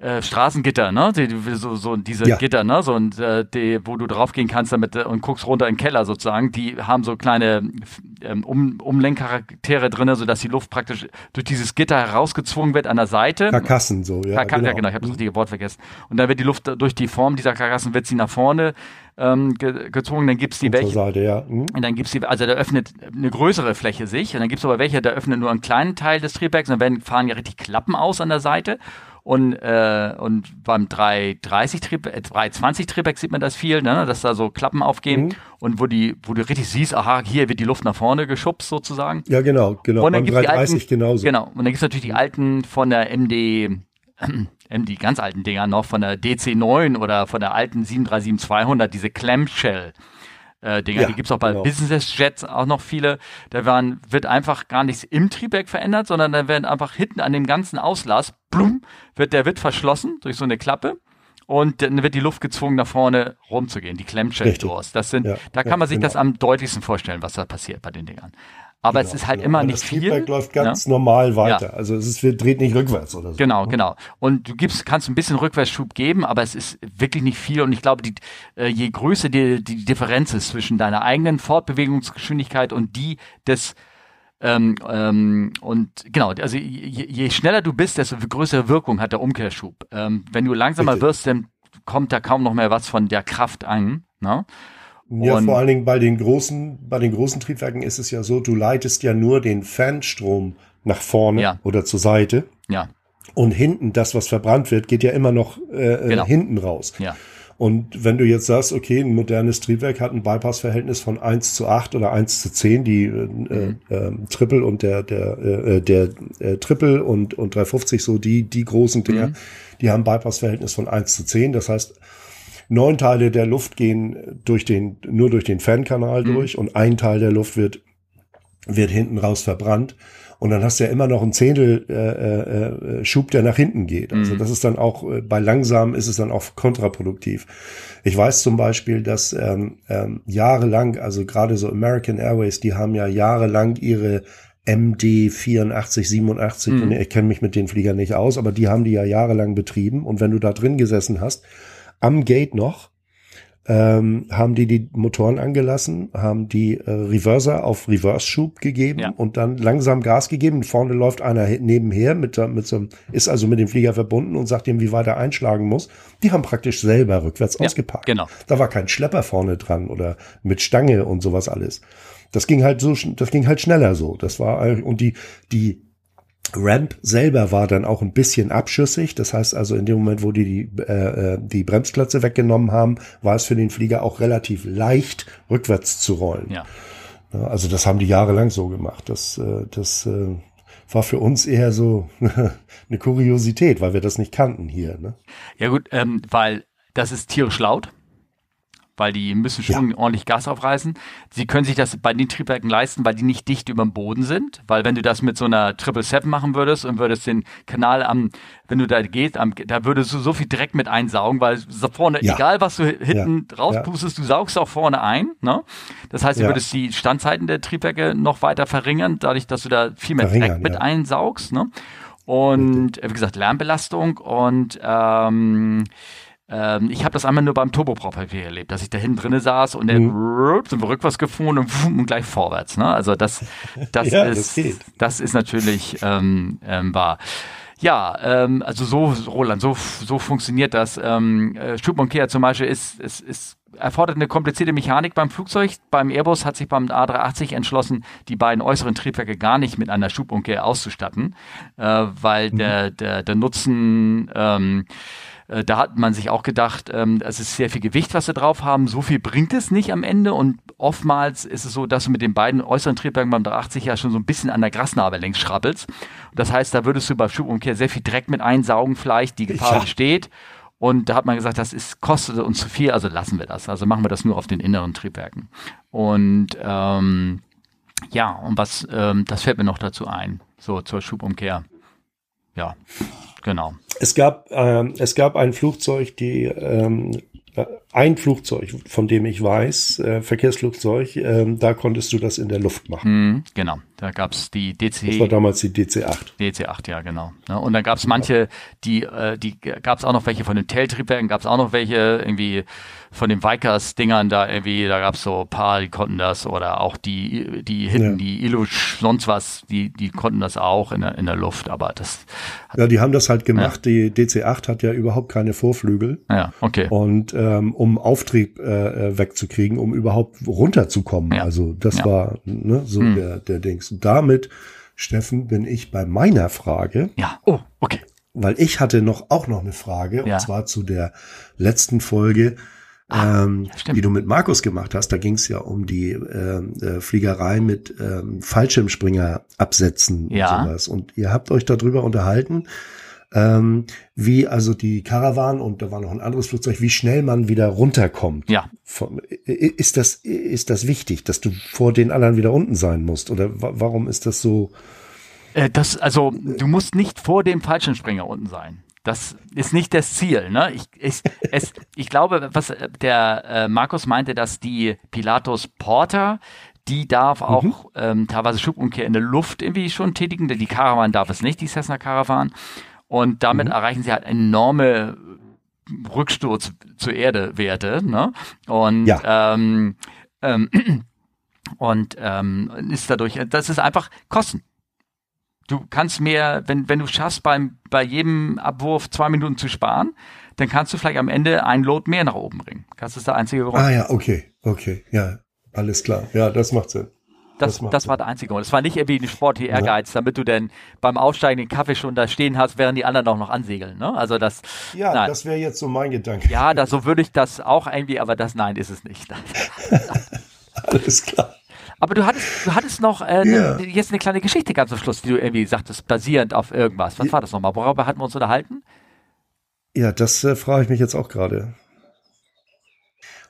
äh, Straßengitter, ne? So, so diese ja. Gitter, ne? So und äh, die, wo du draufgehen kannst damit äh, und guckst runter in den Keller sozusagen. Die haben so kleine ähm, um, Umlenkcharaktere drinne, so dass die Luft praktisch durch dieses Gitter herausgezwungen wird an der Seite. Karkassen so, ja. Kark genau. Ja, genau. Ich habe das richtige Wort vergessen. Und dann wird die Luft durch die Form dieser Karkassen wird sie nach vorne ähm, ge gezwungen, dann gibt's die welche. Seite, ja. Mhm. Und dann gibt's die, also da öffnet eine größere Fläche sich und dann gibt's aber welche, da öffnet nur einen kleinen Teil des Triebwerks und dann werden, fahren ja richtig Klappen aus an der Seite und, äh, und beim 330 Trieb, äh, 320 Triebwerk sieht man das viel, ne? dass da so Klappen aufgehen mhm. und wo die, wo du richtig siehst, aha, hier wird die Luft nach vorne geschubst sozusagen. Ja, genau, genau. Und dann beim 330 alten, genauso. Genau. Und dann gibt's natürlich die alten von der MD, die ganz alten Dinger noch, von der DC9 oder von der alten 737-200, diese Clamshell äh, Dinger. Ja, die gibt's auch bei genau. Business Jets auch noch viele. Da waren, wird einfach gar nichts im Triebwerk verändert, sondern da werden einfach hinten an dem ganzen Auslass, blum, wird der wird verschlossen durch so eine Klappe und dann wird die Luft gezwungen, nach vorne rumzugehen, die Clamshell Doors. Das sind, ja, da kann man sich genau. das am deutlichsten vorstellen, was da passiert bei den Dingern. Aber genau, es ist halt genau. immer nicht das viel. Das Feedback läuft ganz ja? normal weiter. Ja. Also es ist, wir dreht nicht rückwärts oder so. Genau, ne? genau. Und du gibst, kannst ein bisschen Rückwärtsschub geben, aber es ist wirklich nicht viel. Und ich glaube, die, äh, je größer die, die Differenz ist zwischen deiner eigenen Fortbewegungsgeschwindigkeit und die des ähm, ähm, und genau, also je, je schneller du bist, desto größere Wirkung hat der Umkehrschub. Ähm, wenn du langsamer Richtig. wirst, dann kommt da kaum noch mehr was von der Kraft ein. Ne? Ja, und vor allen Dingen bei den großen, bei den großen Triebwerken ist es ja so, du leitest ja nur den Fanstrom nach vorne ja. oder zur Seite. Ja. Und hinten, das, was verbrannt wird, geht ja immer noch äh, äh genau. hinten raus. Ja. Und wenn du jetzt sagst, okay, ein modernes Triebwerk hat ein Bypass-Verhältnis von 1 zu 8 oder 1 zu 10, die äh, mhm. äh, Triple und der, der, äh, der äh, Triple und, und 350, so die, die großen Dinger, mhm. die haben Bypass-Verhältnis von 1 zu 10. Das heißt, neun Teile der Luft gehen durch den, nur durch den Fankanal mhm. durch und ein Teil der Luft wird, wird hinten raus verbrannt. Und dann hast du ja immer noch ein Zehntel äh, äh, äh Schub, der nach hinten geht. Also mhm. das ist dann auch, äh, bei langsam ist es dann auch kontraproduktiv. Ich weiß zum Beispiel, dass ähm, ähm, jahrelang, also gerade so American Airways, die haben ja jahrelang ihre MD 84, 87, mhm. ich kenne mich mit den Fliegern nicht aus, aber die haben die ja jahrelang betrieben. Und wenn du da drin gesessen hast, am Gate noch, ähm, haben die die Motoren angelassen, haben die äh, Reverser auf Reverse-Schub gegeben ja. und dann langsam Gas gegeben. Vorne läuft einer nebenher mit, mit so einem, ist also mit dem Flieger verbunden und sagt ihm, wie weit er einschlagen muss. Die haben praktisch selber rückwärts ja, ausgeparkt. Genau. Da war kein Schlepper vorne dran oder mit Stange und sowas alles. Das ging halt so, das ging halt schneller so. Das war, und die, die Ramp selber war dann auch ein bisschen abschüssig. Das heißt also, in dem Moment, wo die die, äh, äh, die Bremsklötze weggenommen haben, war es für den Flieger auch relativ leicht, rückwärts zu rollen. Ja. Also das haben die jahrelang so gemacht. Das, äh, das äh, war für uns eher so eine Kuriosität, weil wir das nicht kannten hier. Ne? Ja gut, ähm, weil das ist tierisch laut weil die müssen schon ja. ordentlich Gas aufreißen. Sie können sich das bei den Triebwerken leisten, weil die nicht dicht über dem Boden sind. Weil wenn du das mit so einer Triple Seven machen würdest und würdest den Kanal am, wenn du da gehst, am, da würdest du so viel Dreck mit einsaugen, weil vorne, ja. egal was du hinten ja. rauspustest, du saugst auch vorne ein. Ne? Das heißt, du würdest die Standzeiten der Triebwerke noch weiter verringern, dadurch, dass du da viel mehr Dreck mit einsaugst. Ne? Und wie gesagt, Lärmbelastung und ähm, ähm, ich habe das einmal nur beim Turboprop-Papier erlebt, dass ich da hinten drinne saß und dann mhm. sind wir rückwärts gefahren und, und gleich vorwärts. Ne? Also das, das ja, ist, das, das, ist natürlich ähm, ähm, wahr. Ja, ähm, also so, Roland, so, so funktioniert das. Ähm, äh, Schubumkehr zum Beispiel ist, ist, ist erfordert eine komplizierte Mechanik beim Flugzeug. Beim Airbus hat sich beim A380 entschlossen, die beiden äußeren Triebwerke gar nicht mit einer Schubumkehr auszustatten, äh, weil mhm. der, der, der Nutzen ähm, äh, da hat man sich auch gedacht, ähm, es ist sehr viel Gewicht, was sie drauf haben. So viel bringt es nicht am Ende. Und oftmals ist es so, dass du mit den beiden äußeren Triebwerken beim 380 ja schon so ein bisschen an der Grasnarbe längs schrabbelst. Das heißt, da würdest du bei Schubumkehr sehr viel Dreck mit einsaugen, vielleicht. Die Gefahr ja. besteht. Und da hat man gesagt, das ist, kostet uns zu viel, also lassen wir das. Also machen wir das nur auf den inneren Triebwerken. Und ähm, ja, und was, ähm, das fällt mir noch dazu ein, so zur Schubumkehr. Ja, genau. Es gab, ähm, es gab ein Flugzeug, die ähm, äh, ein Flugzeug, von dem ich weiß, äh, Verkehrsflugzeug, äh, da konntest du das in der Luft machen. Mm, genau, da gab es die DC. Das war damals die DC-8. DC-8, ja, genau. Ja, und dann gab es manche, die, äh, die gab es auch noch welche von den Tail-Triebwerken, gab es auch noch welche irgendwie von den Vikers-Dingern da irgendwie, da gab es so ein paar, die konnten das oder auch die, die hinten, ja. die Ilush, sonst was, die, die konnten das auch in der, in der Luft, aber das. Ja, die haben das halt gemacht. Ja. Die DC-8 hat ja überhaupt keine Vorflügel. Ja, okay. Und ähm, um Auftrieb äh, äh wegzukriegen, um überhaupt runterzukommen. Ja. Also das war ne, so hm. der, der Dings. Und damit, Steffen, bin ich bei meiner Frage. Ja, oh, okay. Weil ich hatte noch auch noch eine Frage, ja. und zwar zu der letzten Folge ah, ähm, die du mit Markus gemacht hast. Da ging es ja um die ähm, äh, Fliegerei mit ähm, Fallschirmspringer absetzen ja. und sowas. Und ihr habt euch darüber unterhalten, ähm, wie also die Karawan und da war noch ein anderes Flugzeug, wie schnell man wieder runterkommt. Ja. Ist das, ist das wichtig, dass du vor den anderen wieder unten sein musst? Oder warum ist das so? Äh, das, also, du musst nicht vor dem Fallschirmspringer unten sein. Das ist nicht das Ziel. Ne? Ich, ich, es, ich glaube, was der äh, Markus meinte, dass die Pilatus Porter, die darf auch mhm. ähm, teilweise Schubumkehr in der Luft irgendwie schon tätigen. Die Caravan darf es nicht, die Cessna Caravan. Und damit mhm. erreichen sie halt enorme Rücksturz zur Erde Werte. Ne? Und ja. ähm, ähm, und ähm, ist dadurch, das ist einfach Kosten du kannst mehr, wenn, wenn du schaffst, beim, bei jedem Abwurf zwei Minuten zu sparen, dann kannst du vielleicht am Ende ein Load mehr nach oben bringen. Das ist der einzige Grund. Ah ja, okay, okay, ja, alles klar. Ja, das macht Sinn. Das, das, das war der einzige Grund. Es war nicht irgendwie ein sportlicher Ehrgeiz, ja. damit du denn beim Aufsteigen den Kaffee schon da stehen hast, während die anderen auch noch ansegeln. Ne? Also das. Ja, nein. das wäre jetzt so mein Gedanke. Ja, da, so würde ich das auch irgendwie, aber das nein ist es nicht. Alles klar. Aber du hattest, du hattest noch äh, yeah. ne, jetzt eine kleine Geschichte ganz am Schluss, die du irgendwie sagtest, basierend auf irgendwas. Was ja. war das nochmal? Worüber hatten wir uns unterhalten? Ja, das äh, frage ich mich jetzt auch gerade.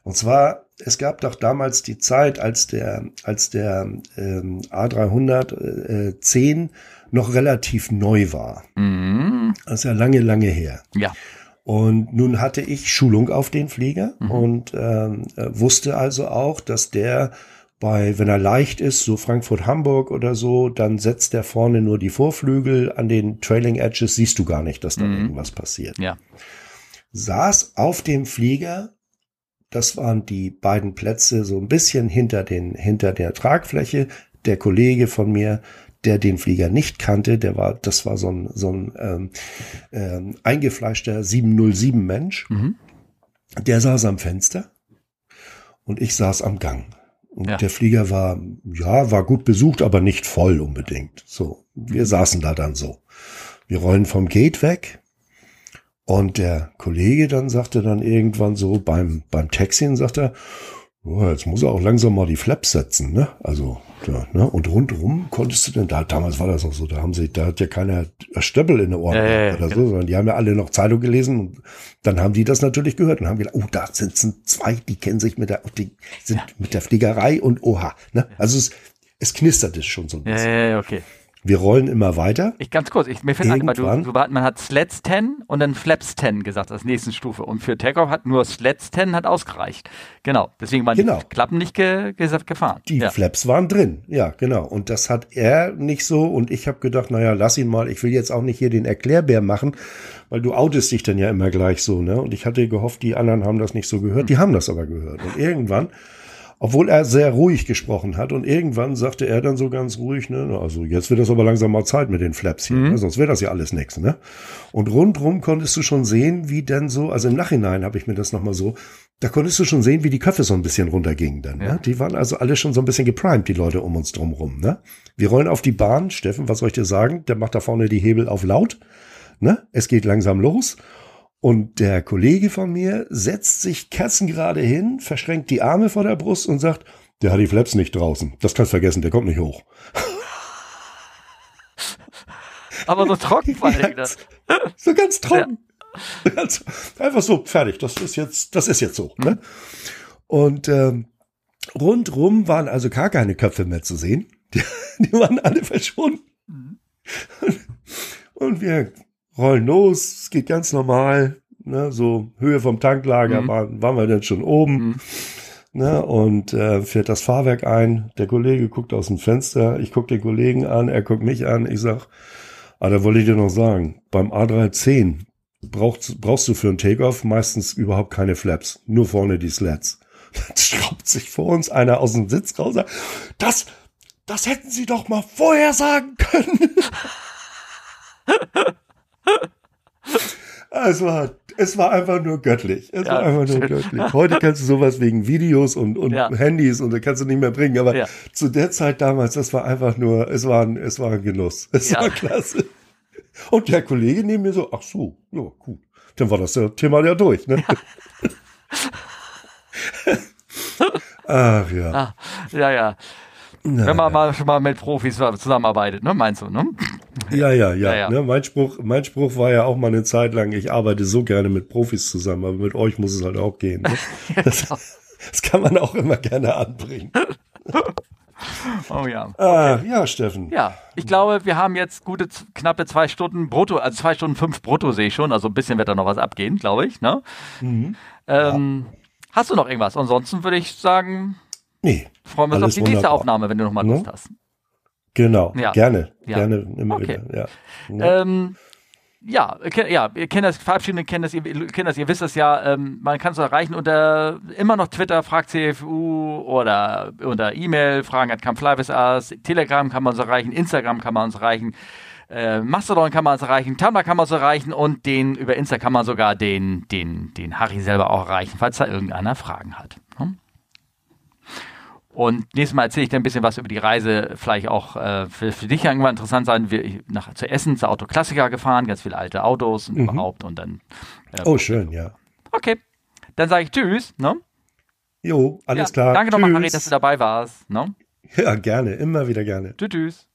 Und zwar, es gab doch damals die Zeit, als der, als der ähm, A310 äh, noch relativ neu war. Mhm. Das ist ja lange, lange her. Ja. Und nun hatte ich Schulung auf den Flieger mhm. und ähm, äh, wusste also auch, dass der bei, wenn er leicht ist, so Frankfurt-Hamburg oder so, dann setzt er vorne nur die Vorflügel an den Trailing Edges, siehst du gar nicht, dass da mhm. irgendwas passiert. Ja. Saß auf dem Flieger, das waren die beiden Plätze so ein bisschen hinter den, hinter der Tragfläche. Der Kollege von mir, der den Flieger nicht kannte, der war, das war so ein, so ein ähm, ähm, eingefleischter 707 Mensch. Mhm. Der saß am Fenster und ich saß am Gang. Und ja. der Flieger war, ja, war gut besucht, aber nicht voll unbedingt. So, wir saßen da dann so. Wir rollen vom Gate weg. Und der Kollege dann sagte dann irgendwann so beim, beim Taxien, sagt er, oh, jetzt muss er auch langsam mal die Flaps setzen, ne? Also, ja, ne? Und rundrum konntest du denn, da, damals war das noch so, da haben sie, da hat ja keiner Stöppel in der Ohren äh, oder so, genau. sondern die haben ja alle noch Zeitung gelesen und dann haben die das natürlich gehört und haben gedacht, oh, da sitzen zwei, die kennen sich mit der, die sind ja. mit der Fliegerei und oha, ne? Also es, es knisterte schon so ein bisschen. Ja, ja, okay. Wir rollen immer weiter. Ich ganz kurz, ich, mir fällt ein, du, du, man hat Sleds 10 und dann Flaps 10 gesagt als nächsten Stufe. Und für Takeoff hat nur Sleds 10 hat ausgereicht. Genau. Deswegen waren genau. die Klappen nicht ge, ge, gefahren. Die ja. Flaps waren drin. Ja, genau. Und das hat er nicht so. Und ich habe gedacht, naja, lass ihn mal. Ich will jetzt auch nicht hier den Erklärbär machen, weil du outest dich dann ja immer gleich so, ne? Und ich hatte gehofft, die anderen haben das nicht so gehört. Die haben das aber gehört. Und irgendwann obwohl er sehr ruhig gesprochen hat. Und irgendwann sagte er dann so ganz ruhig, ne, also jetzt wird das aber langsam mal Zeit mit den Flaps hier, mhm. ne, sonst wäre das ja alles nix, ne? Und rundrum konntest du schon sehen, wie denn so, also im Nachhinein habe ich mir das nochmal so, da konntest du schon sehen, wie die Köpfe so ein bisschen runtergingen dann. Ne? Ja. Ne? Die waren also alle schon so ein bisschen geprimed, die Leute um uns drumrum. Ne? Wir rollen auf die Bahn. Steffen, was soll ich dir sagen? Der macht da vorne die Hebel auf laut. Ne? Es geht langsam los. Und der Kollege von mir setzt sich kerzengerade hin, verschränkt die Arme vor der Brust und sagt, der hat die Flaps nicht draußen. Das kannst vergessen, der kommt nicht hoch. Aber so trocken vor. Ne? So ganz trocken. Ja. Ganz, einfach so, fertig. Das ist jetzt, das ist jetzt so. Mhm. Ne? Und ähm, rundrum waren also gar keine Köpfe mehr zu sehen. Die, die waren alle verschwunden. Mhm. Und wir rollen los, es geht ganz normal, ne, so Höhe vom Tanklager mhm. waren, waren wir dann schon oben. Mhm. Ne, und äh, fährt das Fahrwerk ein. Der Kollege guckt aus dem Fenster, ich gucke den Kollegen an, er guckt mich an. Ich sag, ah, da wollte ich dir noch sagen, beim A310 brauchst, brauchst du für einen Takeoff meistens überhaupt keine Flaps, nur vorne die Slats. Dann schraubt sich vor uns einer aus dem Sitz raus. Das, das hätten Sie doch mal vorher sagen können. es war, es war einfach nur göttlich. Es ja, war einfach nur göttlich. Heute kannst du sowas wegen Videos und, und ja. Handys und da kannst du nicht mehr bringen. Aber ja. zu der Zeit damals, das war einfach nur, es war ein, es war ein Genuss. Es war klasse. Und der Kollege neben mir so, ach so, ja, gut. Dann war das Thema ja durch, ne? ach ja. Ah, ja, ja. Na, Wenn man mal schon mal mit Profis zusammenarbeitet, ne? Meinst du, ne? Ja, ja, ja. ja, ja. Ne? Mein, Spruch, mein Spruch war ja auch mal eine Zeit lang, ich arbeite so gerne mit Profis zusammen, aber mit euch muss es halt auch gehen. Ne? Das, genau. das kann man auch immer gerne anbringen. Oh ja. Ah, okay. ja, Steffen. Ja, ich glaube, wir haben jetzt gute knappe zwei Stunden brutto, also zwei Stunden fünf brutto sehe ich schon, also ein bisschen wird da noch was abgehen, glaube ich. Ne? Mhm. Ähm, ja. Hast du noch irgendwas? Ansonsten würde ich sagen, nee, freuen wir uns auf die nächste Aufnahme, wenn du noch mal Lust ne? hast. Genau, ja. gerne, ja. gerne immer okay. wieder. Ja. Ähm, ja, ja, ihr kennt das, Verabschiedende kennt das, ihr kennt das, ihr wisst das ja, ähm, man kann es erreichen unter immer noch Twitter, fragt CFU oder unter E-Mail, fragen at Us, Telegram kann man uns erreichen, Instagram kann man uns erreichen, äh, Mastodon kann man uns erreichen, Tumblr kann man uns erreichen und den, über Insta kann man sogar den, den, den Harry selber auch erreichen, falls da irgendeiner Fragen hat. Hm? Und nächstes Mal erzähle ich dir ein bisschen was über die Reise, vielleicht auch äh, für, für dich irgendwann interessant sein. Wir nach zu Essen zur Autoklassiker gefahren, ganz viele alte Autos und mhm. überhaupt und dann. Äh, oh, schön, ja. Okay, dann sage ich Tschüss. Ne? Jo, alles ja, klar. Danke nochmal, Harry, dass du dabei warst. Ne? Ja, gerne, immer wieder gerne. Tschüss. tschüss.